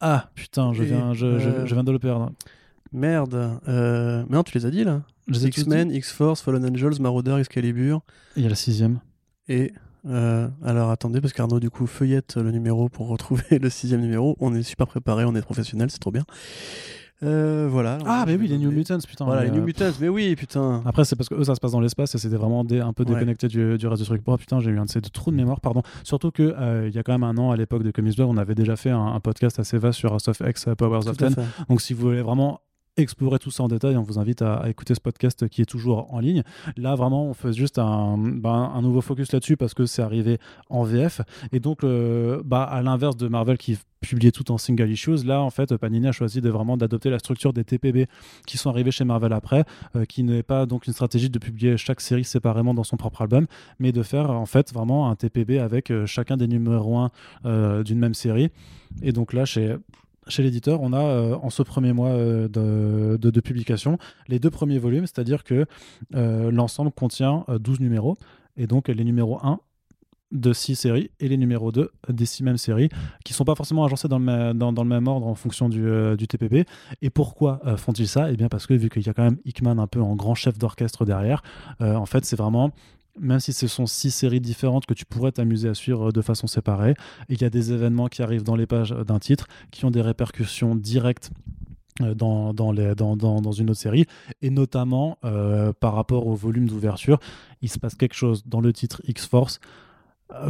ah putain, je viens, je, euh, viens de le perdre. Merde, mais non, tu les as dit là? X-Men, X-Force, Fallen Angels, Marauders, Excalibur. Il y a la sixième. Et euh, alors attendez, parce qu'Arnaud du coup feuillette le numéro pour retrouver le sixième numéro. On est super préparé, on est professionnel, c'est trop bien. Euh, voilà. Ah, mais oui, les New Mutants, putain. Voilà, les New euh, Mutants, mais oui, putain. Après, c'est parce que eux, ça se passe dans l'espace et c'était vraiment un peu déconnecté du, du, reste du truc. Oh putain, j'ai eu un de ces trous de mémoire, pardon. Surtout qu'il il y a quand même un an, à l'époque de Comics Blog, on avait déjà fait un, podcast assez vaste sur House of X, Powers of Ten. Donc, si vous voulez vraiment explorer tout ça en détail, on vous invite à, écouter ce podcast qui est toujours en ligne. Là, vraiment, on fait juste un, ben, nouveau focus là-dessus parce que c'est arrivé en VF. Et donc, euh, bah, à l'inverse de Marvel qui publiait tout en single issues, là, en fait, Panini a choisi de vraiment d'adopter la structure des TPB qui sont arrivés chez Marvel après, euh, qui n'est pas donc une stratégie de publier chaque série séparément dans son propre album, mais de faire en fait vraiment un TPB avec euh, chacun des numéros 1 d'une même série. Et donc là, chez chez l'éditeur, on a euh, en ce premier mois euh, de, publication les deux premiers volumes, c'est-à-dire que euh, l'ensemble contient 12 numéros, et donc les numéros 1 de 6 séries et les numéros 2 des 6 mêmes séries qui ne sont pas forcément agencés dans le, dans, le même ordre en fonction du, du TPP. Et pourquoi font-ils ça? Eh bien parce que vu qu'il y a quand même Hickman un peu en grand chef d'orchestre derrière, en fait c'est vraiment même si ce sont six séries différentes que tu pourrais t'amuser à suivre de façon séparée. Il y a des événements qui arrivent dans les pages d'un titre qui ont des répercussions directes euh, dans, une autre série, et notamment euh, par rapport au volume d'ouverture, il se passe quelque chose dans le titre X-Force euh,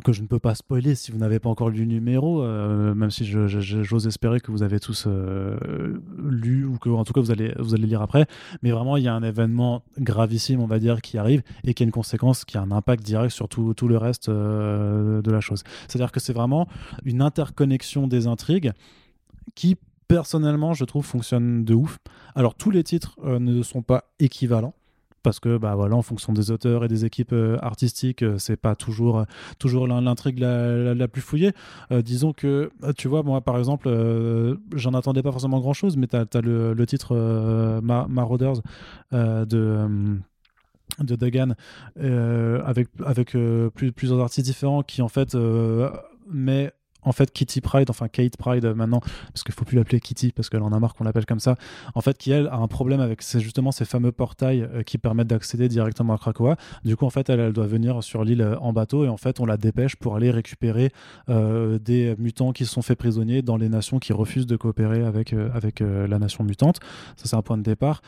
que je ne peux pas spoiler si vous n'avez pas encore lu le numéro, euh, même si j'ose espérer que vous avez tous euh, lu ou que en tout cas vous allez, vous allez lire après. Mais vraiment, il y a un événement gravissime, on va dire, qui arrive et qui a une conséquence, qui a un impact direct sur tout, tout le reste de la chose. C'est-à-dire que c'est vraiment une interconnexion des intrigues qui, personnellement, je trouve, fonctionne de ouf. Alors, tous les titres ne sont pas équivalents parce que bah voilà en fonction des auteurs et des équipes euh, artistiques euh, c'est pas toujours euh, toujours l'intrigue la, plus fouillée. Disons que tu vois moi par exemple j'en attendais pas forcément grand chose mais tu as, le, titre Marauders de de Dagan avec avec plusieurs artistes différents qui en fait met en fait Kitty Pride, enfin Kate Pride maintenant, parce qu'il faut plus l'appeler Kitty parce qu'elle en a marre qu'on l'appelle comme ça, en fait qui elle a un problème avec justement ces fameux portails euh, qui permettent d'accéder directement à Krakoa. Du coup en fait elle, doit venir sur l'île euh, en bateau et en fait on la dépêche pour aller récupérer euh, des mutants qui se sont faits prisonniers dans les nations qui refusent de coopérer avec, avec la nation mutante. Ça c'est un point de départ.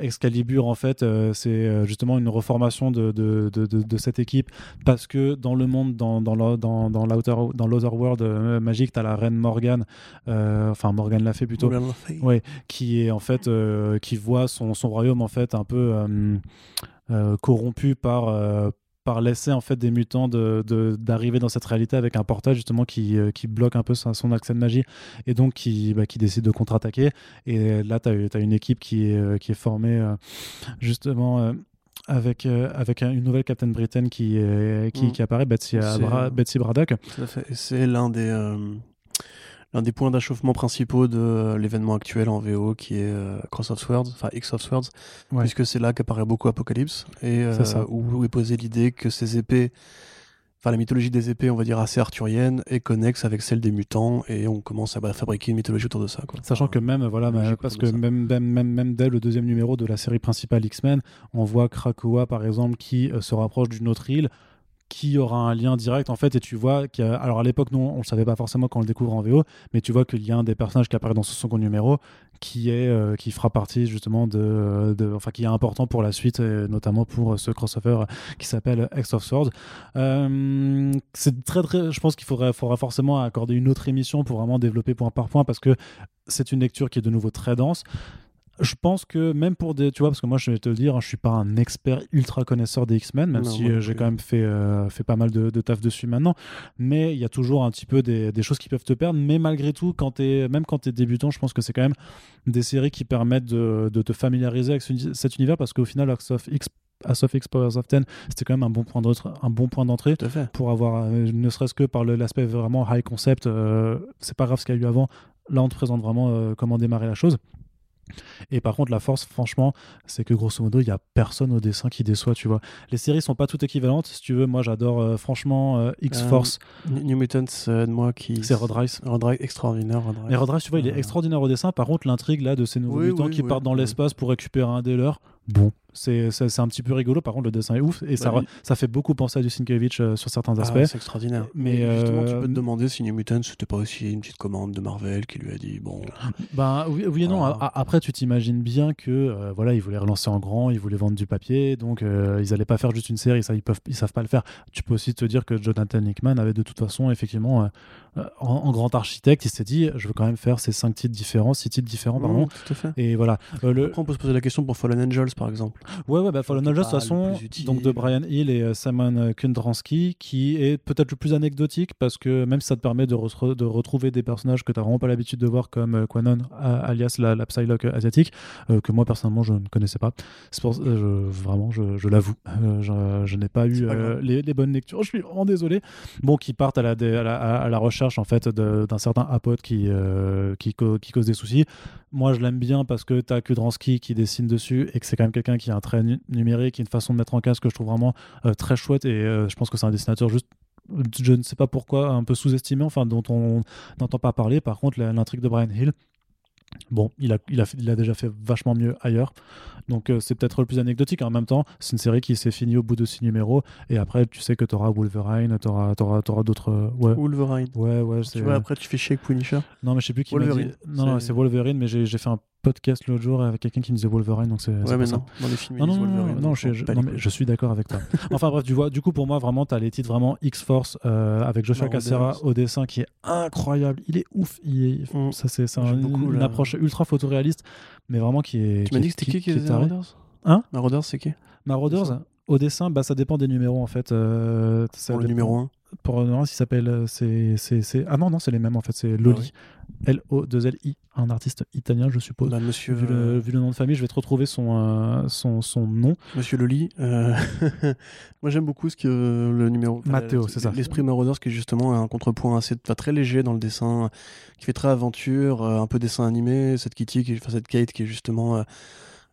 Excalibur en fait c'est justement une reformation de, de, de, cette équipe parce que dans le monde, dans, dans, dans, dans l'Outer World, euh, magique, tu as la reine Morgane, euh, enfin Morgane l'a fait plutôt, ouais, qui est en fait, euh, qui voit son, son royaume en fait un peu euh, corrompu par par l'essai en fait des mutants de- de- d'arriver dans cette réalité avec un portail justement qui, qui bloque un peu son, son accès de magie et donc qui, bah, qui décide de contre-attaquer. Et là tu as, une équipe qui est, qui est formée justement avec, euh, avec un- une nouvelle Captain Britain qui, est- qui, Mm. qui apparaît, Betsy, Bra- euh, Betsy Braddock. C'est l'un des, euh, l'un des points d'achoppement principaux de euh, l'événement actuel en VO qui est euh, Cross of Swords, enfin X of Swords, Ouais. puisque c'est là qu'apparaît beaucoup Apocalypse et euh, ça. où est posée l'idée que ces épées, enfin la mythologie des épées, on va dire assez arthurienne, est connexe avec celle des mutants et on commence à bah, fabriquer une mythologie autour de ça. Quoi. Sachant Enfin, que même, voilà, mais- parce que même, même, même dès le deuxième numéro de la série principale X-Men, on voit Krakoa, par exemple, qui euh, se rapproche d'une autre île, qui aura un lien direct, en fait, et tu vois, qu'il à l'époque, nous, on le savait pas forcément quand on le découvre en VO, mais tu vois qu'il y a un des personnages qui apparaît dans ce second numéro qui est, euh, qui fera partie, justement, de, enfin, qui est important pour la suite, et notamment pour euh, ce crossover qui s'appelle X of Swords. Euh, c'est très, très, je pense qu'il faudra forcément accorder une autre émission pour vraiment développer point par point, parce que c'est une lecture qui est de nouveau très dense. Je pense que même pour des, tu vois, parce que moi je vais te le dire, hein, je suis pas un expert ultra connaisseur des X-Men, même Non, si euh, j'ai quand même fait, euh, fait pas mal de, de taf dessus maintenant. Mais il y a toujours un petit peu des, des choses qui peuvent te perdre. Mais malgré tout, quand es, même quand tu es débutant, je pense que c'est quand même des séries qui permettent de, de te familiariser avec ce- cet univers parce qu'au final, House of X, House of X Powers of Ten, c'était quand même un bon point d'entrée- un bon point d'entrée Tout à fait. pour avoir, euh, ne serait-ce que par le- l'aspect vraiment high concept, euh, c'est pas grave ce qu'il y a eu avant. Là, on te présente vraiment euh, comment démarrer la chose. Et par contre, la force, franchement, c'est que grosso modo, il y a personne au dessin qui déçoit, tu vois. Les séries sont pas toutes équivalentes. Si tu veux, moi, j'adore euh, franchement euh, X-Force. New New Mutants, euh, moi qui. c'est Rod Rice. Rod Rice, extraordinaire. Rod Rice. Et Rod Rice, tu vois, il est Euh, extraordinaire au dessin. Par contre, l'intrigue là de ces nouveaux Oui, mutants oui, qui oui, partent dans l'espace pour récupérer un des leurs, bon, c'est c'est- c'est un petit peu rigolo. Par contre, le dessin est ouf et ça, Bah, re- ça fait beaucoup penser à du Sienkiewicz euh, sur certains Ah, aspects. c'est extraordinaire. Mais, justement, tu euh, peux te demander si New Mutants c'était pas aussi une petite commande de Marvel qui lui a dit bon. Ben oui, oui et non. A- Après, tu t'imagines bien que euh, voilà, ils voulaient relancer en grand, ils voulaient vendre du papier, donc ils allaient pas faire juste une série, ça ils peuvent, ils savent pas le faire. Tu peux aussi te dire que Jonathan Hickman avait de toute façon effectivement en, en grand architecte, il s'est dit, je veux quand même faire ces cinq titres différents, six titres différents, pardon. Mmh, tout à fait. Et voilà. Euh, le... Après, on peut se poser la question pour Fallen Angels, par exemple. Ouais, ouais, bah, Fallen Angels, de toute façon, donc de Brian Hill et euh, Simon euh, Kundransky, qui est peut-être le plus anecdotique parce que même si ça te permet de, re- de retrouver des personnages que tu n'as vraiment pas l'habitude de voir comme euh, Quanon, alias la, la Psylocke asiatique, euh, que moi personnellement je ne connaissais pas. C'est pour, euh, je- vraiment, je, je l'avoue, euh, je, je n'ai pas eu pas euh, les, les bonnes lectures. Je suis vraiment désolé. Bon, qui partent à la, à la, à la recherche en fait d'un certain apote qui, euh, qui, cause des soucis. Moi, je l'aime bien parce que tu as Kudransky qui dessine dessus et que c'est quand même quelqu'un qui a un trait nu- numérique, une façon de mettre en casque que je trouve vraiment euh, très chouette. Et euh, je pense que c'est un dessinateur juste je ne sais pas pourquoi un peu sous-estimé enfin dont on n'entend pas parler. Par contre l'intrigue de Brian Hill bon il il, a, il a déjà fait vachement mieux ailleurs donc euh, c'est peut-être le plus anecdotique en même temps c'est une série qui s'est finie au bout de six numéros et après tu sais que tu auras Wolverine tu auras, d'autres euh, ouais Wolverine. ouais ouais Tu vois, après, tu fais chier avec Punisher. non mais je sais plus qui m'a dit Wolverine. non non C'est- Wolverine mais j'ai fait un podcast l'autre jour avec quelqu'un qui me disait Wolverine donc c'est Ouais, mais non. Dans les films, Non, ils non, non, Wolverine. non, je, non, mais je suis d'accord avec toi. enfin bref, tu vois, du coup pour moi vraiment, tu as les titres vraiment X-Force euh, avec Joshua. Cassera au dessin qui est incroyable. Il est ouf. Il est- Mm. Ça c'est un- une approche ultra photoréaliste, mais vraiment qui est. Tu m'as dit que c'était qui qui est faisait taré. Marauders Hein Marauders, c'est qui Marauders au dessin, bah ça dépend des numéros en fait. euh, ça Pour le numéro 1. Pour le numéro 1, il s'appelle euh, c'est c'est ah non non c'est les mêmes en fait. C'est Loli, L O 2 L I, un artiste italien je suppose. Bah, monsieur, Vu le, euh, vu le nom de famille, je vais te retrouver son, euh, son, son nom. Monsieur Loli. euh, Moi, j'aime beaucoup ce que le numéro. Matteo, c'est ça. L'esprit Marauders, qui est justement un contrepoint assez enfin, très léger dans le dessin, qui fait très aventure, un peu dessin animé. Cette Kitty, qui, enfin, cette Kate qui est justement.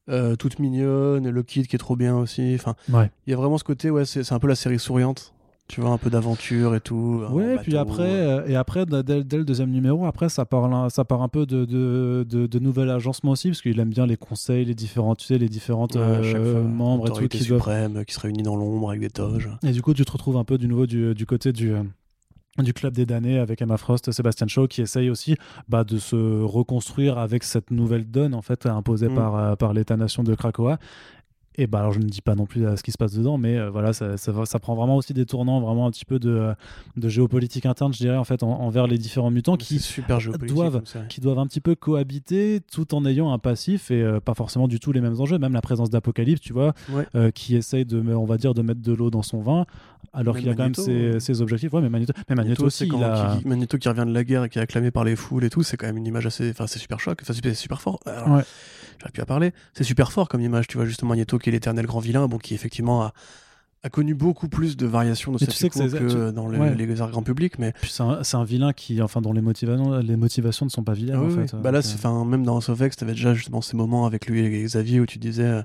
Euh, toute mignonne, et le kid qui est trop bien aussi. Enfin, Ouais. il y a vraiment ce côté, ouais, c'est un peu la série souriante. Tu vois, un peu d'aventure et tout. Ouais, puis après, euh, et après dès, dès le deuxième numéro, après ça part, ça part un peu de, de, de, de nouvel agencement aussi, parce qu'il aime bien les conseils, les différents, tu sais, les différentes ouais, euh, membres et tout qui suprême qui se réunit dans l'ombre avec des toges. Et du coup, tu te retrouves un peu du nouveau du, du côté du. Du club des damnés avec Emma Frost, Sébastien Shaw qui essaye aussi bah, de se reconstruire avec cette nouvelle donne en fait imposée Mm. par, euh, par l'État-nation de Krakoa et bah alors je ne dis pas non plus ce qui se passe dedans, mais voilà, ça, ça, ça, prend vraiment aussi des tournants, vraiment un petit peu de, de géopolitique interne, je dirais, en fait, envers les différents mutants qui super doivent, qui doivent un petit peu cohabiter tout en ayant un passif et pas forcément du tout les mêmes enjeux. Même la présence d'Apocalypse, tu vois, qui essaye de, on va dire, de mettre de l'eau dans son vin, alors qu'il a quand même ses, ses, objectifs. Ouais, mais Magneto, mais Magneto, aussi, il a... qui, Magneto qui revient de la guerre et qui est acclamé par les foules et tout, c'est quand même une image assez, enfin, c'est super choc, enfin, c'est super fort. ouais pu en parler. C'est super fort comme image, tu vois, justement, Magneto qui est l'éternel grand vilain, bon, qui effectivement a, a connu beaucoup plus de variations de ce que, que dans les, les grands publics mais c'est un, un, vilain qui enfin dont les motivations les motivations ne sont pas vilaines ah en fait bah là euh, enfin même dans House of X t'avais déjà justement ces moments avec lui et Xavier où tu disais euh,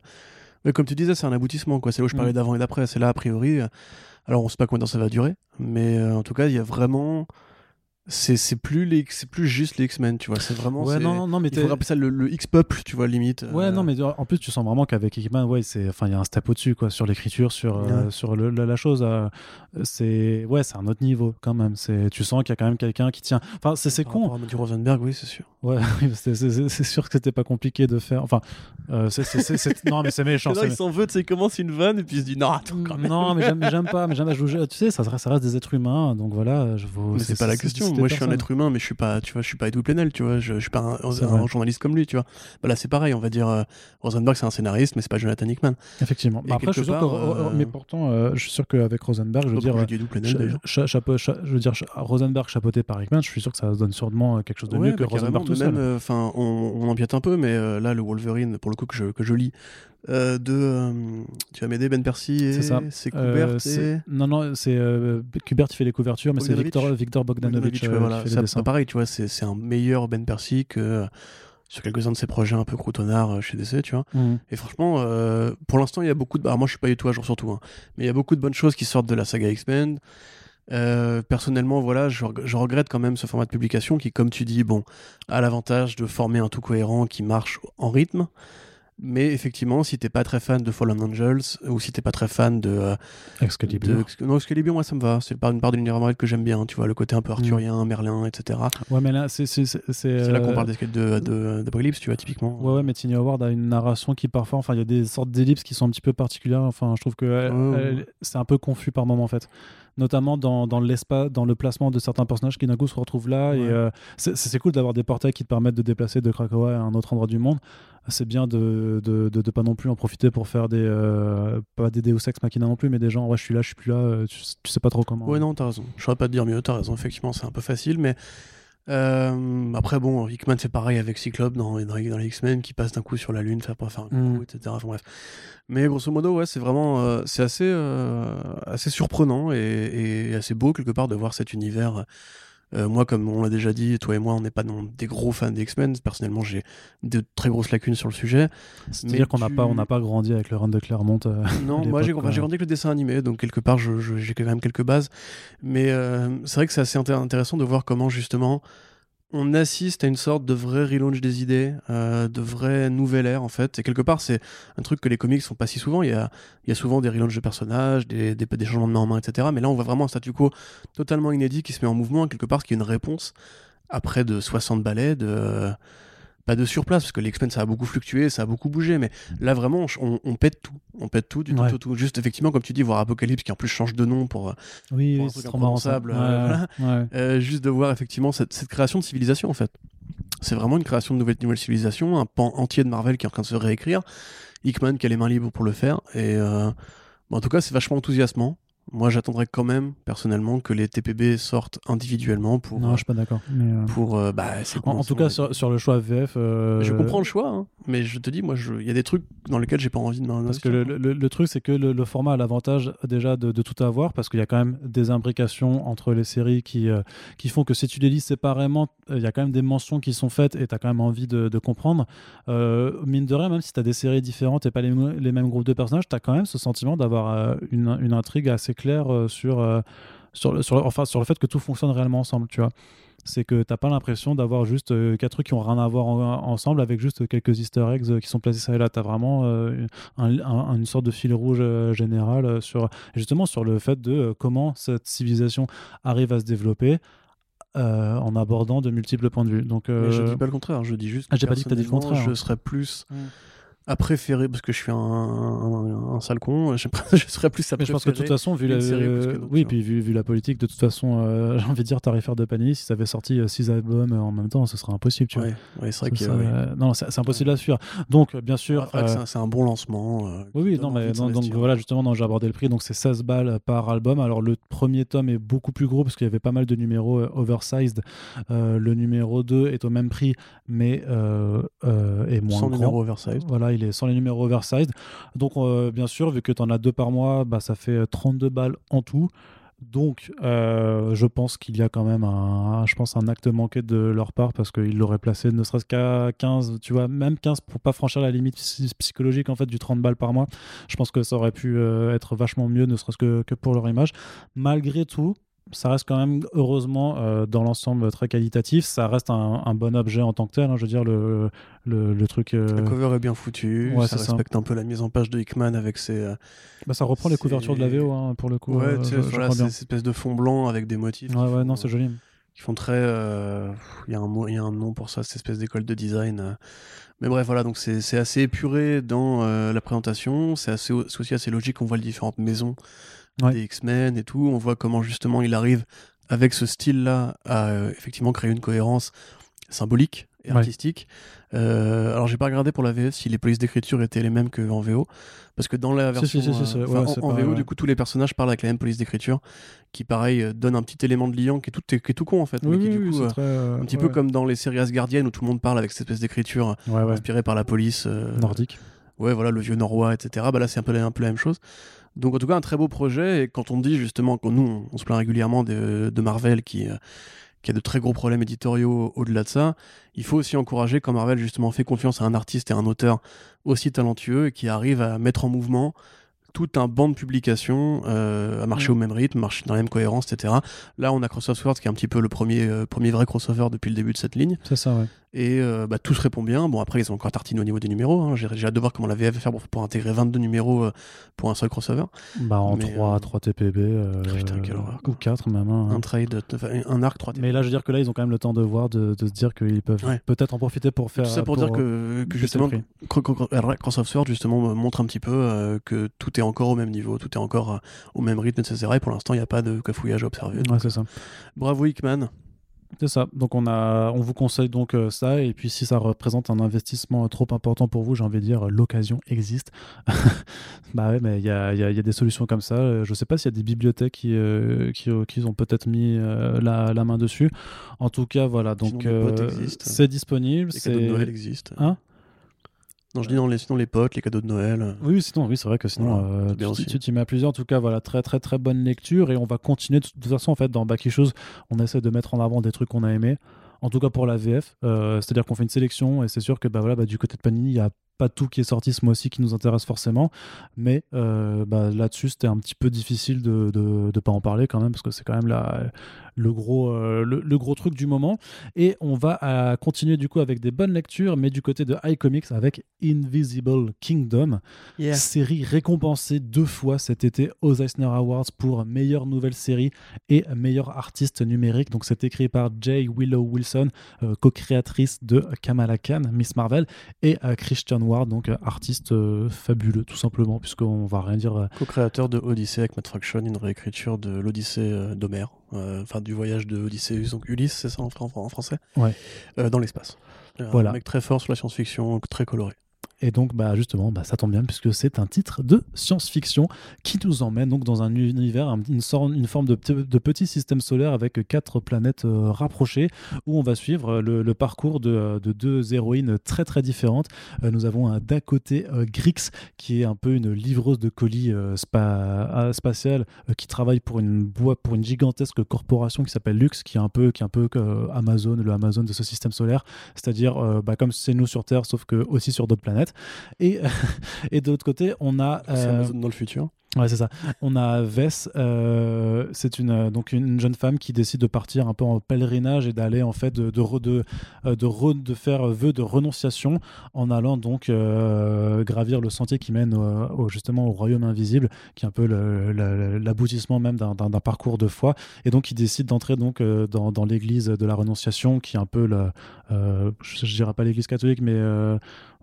mais comme tu disais c'est un aboutissement quoi. C'est là où je parlais mm. d'avant et d'après. C'est là a priori euh, alors on sait pas combien de temps ça va durer mais en tout cas il y a vraiment c'est plus les c'est plus juste les X-Men tu vois. C'est vraiment ouais non non mais il faut rappeler ça le, X peuple tu vois limite ouais euh. non mais en plus tu sens vraiment qu'avec X-Men ouais c'est enfin il y a un step au dessus quoi sur l'écriture sur euh, sur le, la, chose euh, c'est ouais c'est un autre niveau quand même. C'est tu sens qu'il y a quand même quelqu'un qui tient enfin c'est con. du Rosenberg oui c'est sûr. Ouais c'est sûr que c'était pas compliqué de faire enfin c'est non mais c'est méchant là, il s'en veut tu sais commence une vanne et puis il se dit non attends quand même. non mais j'aime pas mais j'aime tu sais ça, ça reste des êtres humains donc voilà je mais c'est pas la question moi je suis un être humain mais je suis pas tu vois je suis pas Edu Plenel tu vois je, je suis pas un, journaliste comme lui tu vois. Bah là c'est pareil on va dire euh, Rosenberg c'est un scénariste mais c'est pas Jonathan Hickman. Effectivement. Bah, après je suis sûr que, euh, mais pourtant euh, je suis sûr qu'avec Rosenberg je veux dire je veux dire Rosenberg chapeauté par Hickman je suis sûr que ça donne sûrement quelque chose de mieux que Rosenberg tout seul. enfin on, on empiète un peu mais là le Wolverine pour le coup que je, que je lis euh, de. Euh, tu vas m'aider, Ben Percy et c'est Kubert euh, Non, non, c'est Kubert qui fait les couvertures, mais c'est Victor, Victor Bogdanovich, qui voilà, c'est pareil, tu vois, c'est un meilleur Ben Percy que sur quelques-uns de ses projets un peu croutonnards chez DC, tu vois. Mhm. Et franchement, pour l'instant, il y a beaucoup de. Alors, moi, je suis pas du tout à jour sur tout, hein, mais il y a beaucoup de bonnes choses qui sortent de la saga X-Men. personnellement, voilà, je, je, regrette quand même ce format de publication qui, comme tu dis, bon, a l'avantage de former un tout cohérent qui marche en rythme. Mais effectivement, si t'es pas très fan de Fallen Angels ou si t'es pas très fan de euh, Excalibur, non Excalibur, moi ça me va. C'est une part de l'univers Marvel que j'aime bien. Tu vois le côté un peu arthurien, mm. Merlin, etc. Ouais, mais là c'est c'est là qu'on euh, parle de d'Apocalypse, tu vois typiquement. Ouais, ouais, mais Tiny Howard a une narration qui parfois, enfin, il y a des sortes d'ellipses qui sont un petit peu particulières. Enfin, je trouve que c'est un peu confus par moment en fait notamment dans, dans l'espace, dans le placement de certains personnages qui d'un coup se retrouvent là. Et euh, c'est cool d'avoir des portails qui te permettent de déplacer de Krakow à un autre endroit du monde. C'est bien de, de, de, pas non plus en profiter pour faire des euh, pas des Deus Ex Machina non plus, mais des gens ouais je suis là, je suis plus là, euh, tu, sais pas trop comment. Ouais non t'as raison. Je saurais pas te dire mieux. T'as raison. Effectivement c'est un peu facile, mais euh, après, bon, Hickman fait pareil avec Cyclope dans, dans, les X-Men qui passe d'un coup sur la Lune, faire coup, mm. etc. Enfin, bref. Mais grosso modo, ouais, c'est vraiment, euh, c'est assez, euh, assez surprenant et, et, assez beau quelque part de voir cet univers euh, moi, comme on l'a déjà dit, toi et moi, on n'est pas non, des gros fans des X-Men. Personnellement, j'ai de très grosses lacunes sur le sujet. C'est-à-dire qu'on n'a pas, on n'a pas grandi avec le run de Claremont. Euh, non, moi j'ai grandi avec le dessin animé, donc quelque part, j'ai quand même quelques bases. Mais euh, c'est vrai que c'est assez intéressant de voir comment justement on assiste à une sorte de vrai relaunch des idées, euh, de vrai nouvelle ère en fait. Et quelque part, c'est un truc que les comics font pas si souvent. Il y a, souvent des relaunchs de personnages, des, changements de main en main, etc. Mais là, on voit vraiment un statu quo totalement inédit qui se met en mouvement, quelque part, ce qui est une réponse après de 60 ballets, de pas de surplace parce que l'X-Men ça a beaucoup fluctué, ça a beaucoup bougé, mais là vraiment on, pète tout, on pète tout du tout, tout, Juste effectivement comme tu dis voir Apocalypse qui en plus change de nom pour, oui, un truc imprononçable, euh, juste de voir effectivement cette, cette, création de civilisation en fait. C'est vraiment une création de nouvelle, nouvelle civilisation, un pan entier de Marvel qui est en train de se réécrire. Hickman qui a les mains libres pour le faire et euh, en tout cas c'est vachement enthousiasmant. Moi, j'attendrais quand même, personnellement, que les TPB sortent individuellement pour. Non, je suis pas d'accord. Euh, pour, euh, bah, en, en, tout cas, sur, sur, le choix VF. Euh, je comprends le choix, hein, mais je te dis, moi, il y a des trucs dans lesquels j'ai pas envie de Parce que le, le, truc, c'est que le, format a l'avantage déjà de, de, tout avoir, parce qu'il y a quand même des imbrications entre les séries qui, qui font que si tu les lis séparément, il y a quand même des mentions qui sont faites et tu as quand même envie de, de comprendre. mine de rien, même si tu as des séries différentes et pas les, les mêmes groupes de personnages, tu as quand même ce sentiment d'avoir une, une intrigue assez clair euh, sur, euh, sur, le, sur, enfin, sur le fait que tout fonctionne réellement ensemble, tu vois c'est que t'as pas l'impression d'avoir juste euh, quatre trucs qui ont rien à voir ensemble avec juste quelques easter eggs qui sont placés ça et là. T'as vraiment une sorte de fil rouge général sur justement sur le fait de comment cette civilisation arrive à se développer. en abordant de multiples points de vue. Donc, je dis pas le contraire, je dis juste. Ah, j'ai pas dit que t'as dit le contraire. Je serais plus. À préférer, parce que je suis un, un, un sale con, je, je serais plus à Mais je pense que de toute façon, vu la, série que d'autres, oui, puis vu, vu la politique, de toute façon, euh, j'ai envie de dire, tarifaire de Panini, si ça avait sorti 6 albums euh, en même temps, ce serait impossible, tu vois. Ouais, c'est vrai ouais. Non, c'est impossible à suivre. Donc, bien sûr. Euh, c'est un- bon lancement. euh, Oui, oui, non, mais non, donc voilà, justement, j'ai abordé le prix, donc c'est 16 balles par album. Alors le premier tome est beaucoup plus gros parce qu'il y avait pas mal de numéros euh, oversized. Euh, le numéro 2 est au même prix, mais euh, euh, est moins grand. numéro oversize. Voilà, sans les numéros oversized. Donc, euh, bien sûr, vu que tu en as deux par mois, bah, ça fait 32 balles en tout. Donc, euh, je pense qu'il y a quand même un, je pense un acte manqué de leur part parce qu'ils l'auraient placé ne serait-ce qu'à 15, tu vois, même 15 pour pas franchir la limite psy- psychologique en fait du 30 balles par mois. Je pense que ça aurait pu euh, être vachement mieux, ne serait-ce que pour leur image. Malgré tout, ça reste quand même, heureusement, euh, dans l'ensemble très qualitatif. Ça reste un, un bon objet en tant que tel. hein. je veux dire, le, le, le truc. euh, La cover est bien foutue, Ouais, ça respecte un peu la mise en page de Hickman avec ses, euh, bah, ça reprend les couvertures de la VO hein, pour le coup. ouais, tu sais, voilà, ces espèces de fond blanc avec des motifs. Ouais, ouais, font, non, c'est joli. qui font très. Il y a un mot, y a un nom pour ça, cette espèce d'école de design. Mais bref, voilà, donc c'est assez épuré dans la présentation. C'est aussi assez logique. On voit les différentes maisons Ouais. des X-Men et tout. On voit comment justement il arrive avec ce style-là à euh, effectivement créer une cohérence symbolique et Ouais. artistique. Euh, alors j'ai pas regardé pour la VF si les polices d'écriture étaient les mêmes qu'en VO, parce que dans la Si, version si, si, si, euh, ouais, en, VO ouais. du coup tous les personnages parlent avec la même police d'écriture, qui pareil euh, donne un petit élément de liant qui est tout, qui est tout con en fait, Oui, mais qui oui, du oui, coup euh, très, un petit peu comme dans les séries asgardiennes où tout le monde parle avec cette espèce d'écriture inspirée par la police nordique. ouais voilà le vieux norrois etc bah là c'est un peu, un peu la même chose donc en tout cas un très beau projet et quand on dit justement que nous on, se plaint régulièrement de, de Marvel qui, euh, qui a de très gros problèmes éditoriaux au-delà de ça il faut aussi encourager quand Marvel justement fait confiance à un artiste et un auteur aussi talentueux et qui arrive à mettre en mouvement tout un banc de publications euh, à marcher Mm. au même rythme, marcher dans la même cohérence, etc. Là, on a Crossroads Swords qui est un petit peu le premier, euh, premier vrai crossover depuis le début de cette ligne. C'est ça, ouais. Et euh, bah, tout se répond bien. Bon, après, ils ont encore tartiné au niveau des numéros. hein. J'ai j'ai hâte de voir comment la VF va faire pour, pour intégrer 22 numéros euh, pour un seul crossover. Bah, en Mais, 3, euh, 3 TPB. euh, Putain, quelle horreur. Ou 4 même. hein. Un trade, euh, un arc, 3 Mais là, je veux dire que là, ils ont quand même le temps de voir, de, de se dire qu'ils peuvent Ouais. peut-être en profiter pour faire. Tout ça pour, dire que, justement, Cro- Cross of justement euh, montre un petit peu euh, que tout est encore au même niveau, tout est encore euh, au même rythme, etc. Et pour l'instant, il n'y a pas de cafouillage à observer. Ouais, c'est ça. Bravo Hickman. C'est ça. Donc on a, on vous conseille donc euh, ça. Et puis si ça représente un investissement euh, trop important pour vous, j'ai envie de dire euh, l'occasion existe. bah ouais, mais il y a, y a- y a des solutions comme ça. Je sais pas s'il y a des bibliothèques qui, euh, qui, qui ont peut-être mis euh, la, la main dessus. En tout cas, voilà. Donc euh, c'est disponible. Les cadeaux de Noël existent. Hein? Non, je dis non, les, sinon les potes, les cadeaux de Noël. euh, Oui, sinon, oui, c'est vrai que sinon, Voilà, euh, bien tu- tu mets à plusieurs. En tout cas, voilà, très, très, très bonne lecture. Et on va continuer. De toute façon, en fait, dans Back Issues, on essaie de mettre en avant des trucs qu'on a aimés. En tout cas, pour la VF. Euh, C'est-à-dire qu'on fait une sélection. Et c'est sûr que bah, voilà, bah, du côté de Panini, il n'y a pas tout qui est sorti ce mois-ci qui nous intéresse forcément. Mais euh, bah, là-dessus, c'était un petit peu difficile de ne pas en parler quand même. Parce que c'est quand même la, le, gros, euh, le, le gros truc du moment. Et on va euh, continuer du coup avec des bonnes lectures. Mais du côté de iComics avec Invisible Kingdom série récompensée deux fois cet été aux Eisner Awards pour meilleure nouvelle série et meilleur artiste numérique. Donc c'est écrit par Jay Willow Wilson, euh, co-créatrice de Kamala Khan, Miss Marvel, et euh, Christian Ward, donc euh, artiste euh, fabuleux tout simplement, puisqu'on va rien dire. euh, Co-créateur de Odyssey avec Matt Fraction, une réécriture de l'Odyssée euh, d'Homère, enfin du voyage de Odysseus, donc Ulysse, c'est ça en français Ouais. Euh, Dans l'espace. Euh, Voilà. Un mec très fort sur la science-fiction, très coloré. Et donc, bah, justement, bah, ça tombe bien puisque c'est un titre de science-fiction qui nous emmène donc dans un univers, un- une, sorte- une forme de, de petit système solaire avec quatre planètes euh, rapprochées où on va suivre le, parcours de, de deux héroïnes très très différentes. Euh, nous avons un d'un côté Grix qui est un peu une livreuse de colis euh, spa- spatiale qui travaille pour une boîte, pour une gigantesque corporation qui s'appelle Lux, qui est un peu, qui est un peu Amazon, le Amazon de ce système solaire, c'est-à-dire bah, comme c'est nous sur Terre, sauf que aussi sur d'autres planètes. Et, et de l'autre côté, on a. Euh, Amazon dans le futur. Ouais, c'est ça. On a Vess, euh, c'est une, euh, donc une jeune femme qui décide de partir un peu en pèlerinage et d'aller en fait de, de, re- de, de, re- de faire vœu de renonciation en allant donc euh, gravir le sentier qui mène au, au- justement au royaume invisible, qui est un peu l'aboutissement même d'un- parcours de foi. Et donc il décide d'entrer donc dans, dans l'église de la renonciation, qui est un peu le, euh, je, je dirais pas l'église catholique, mais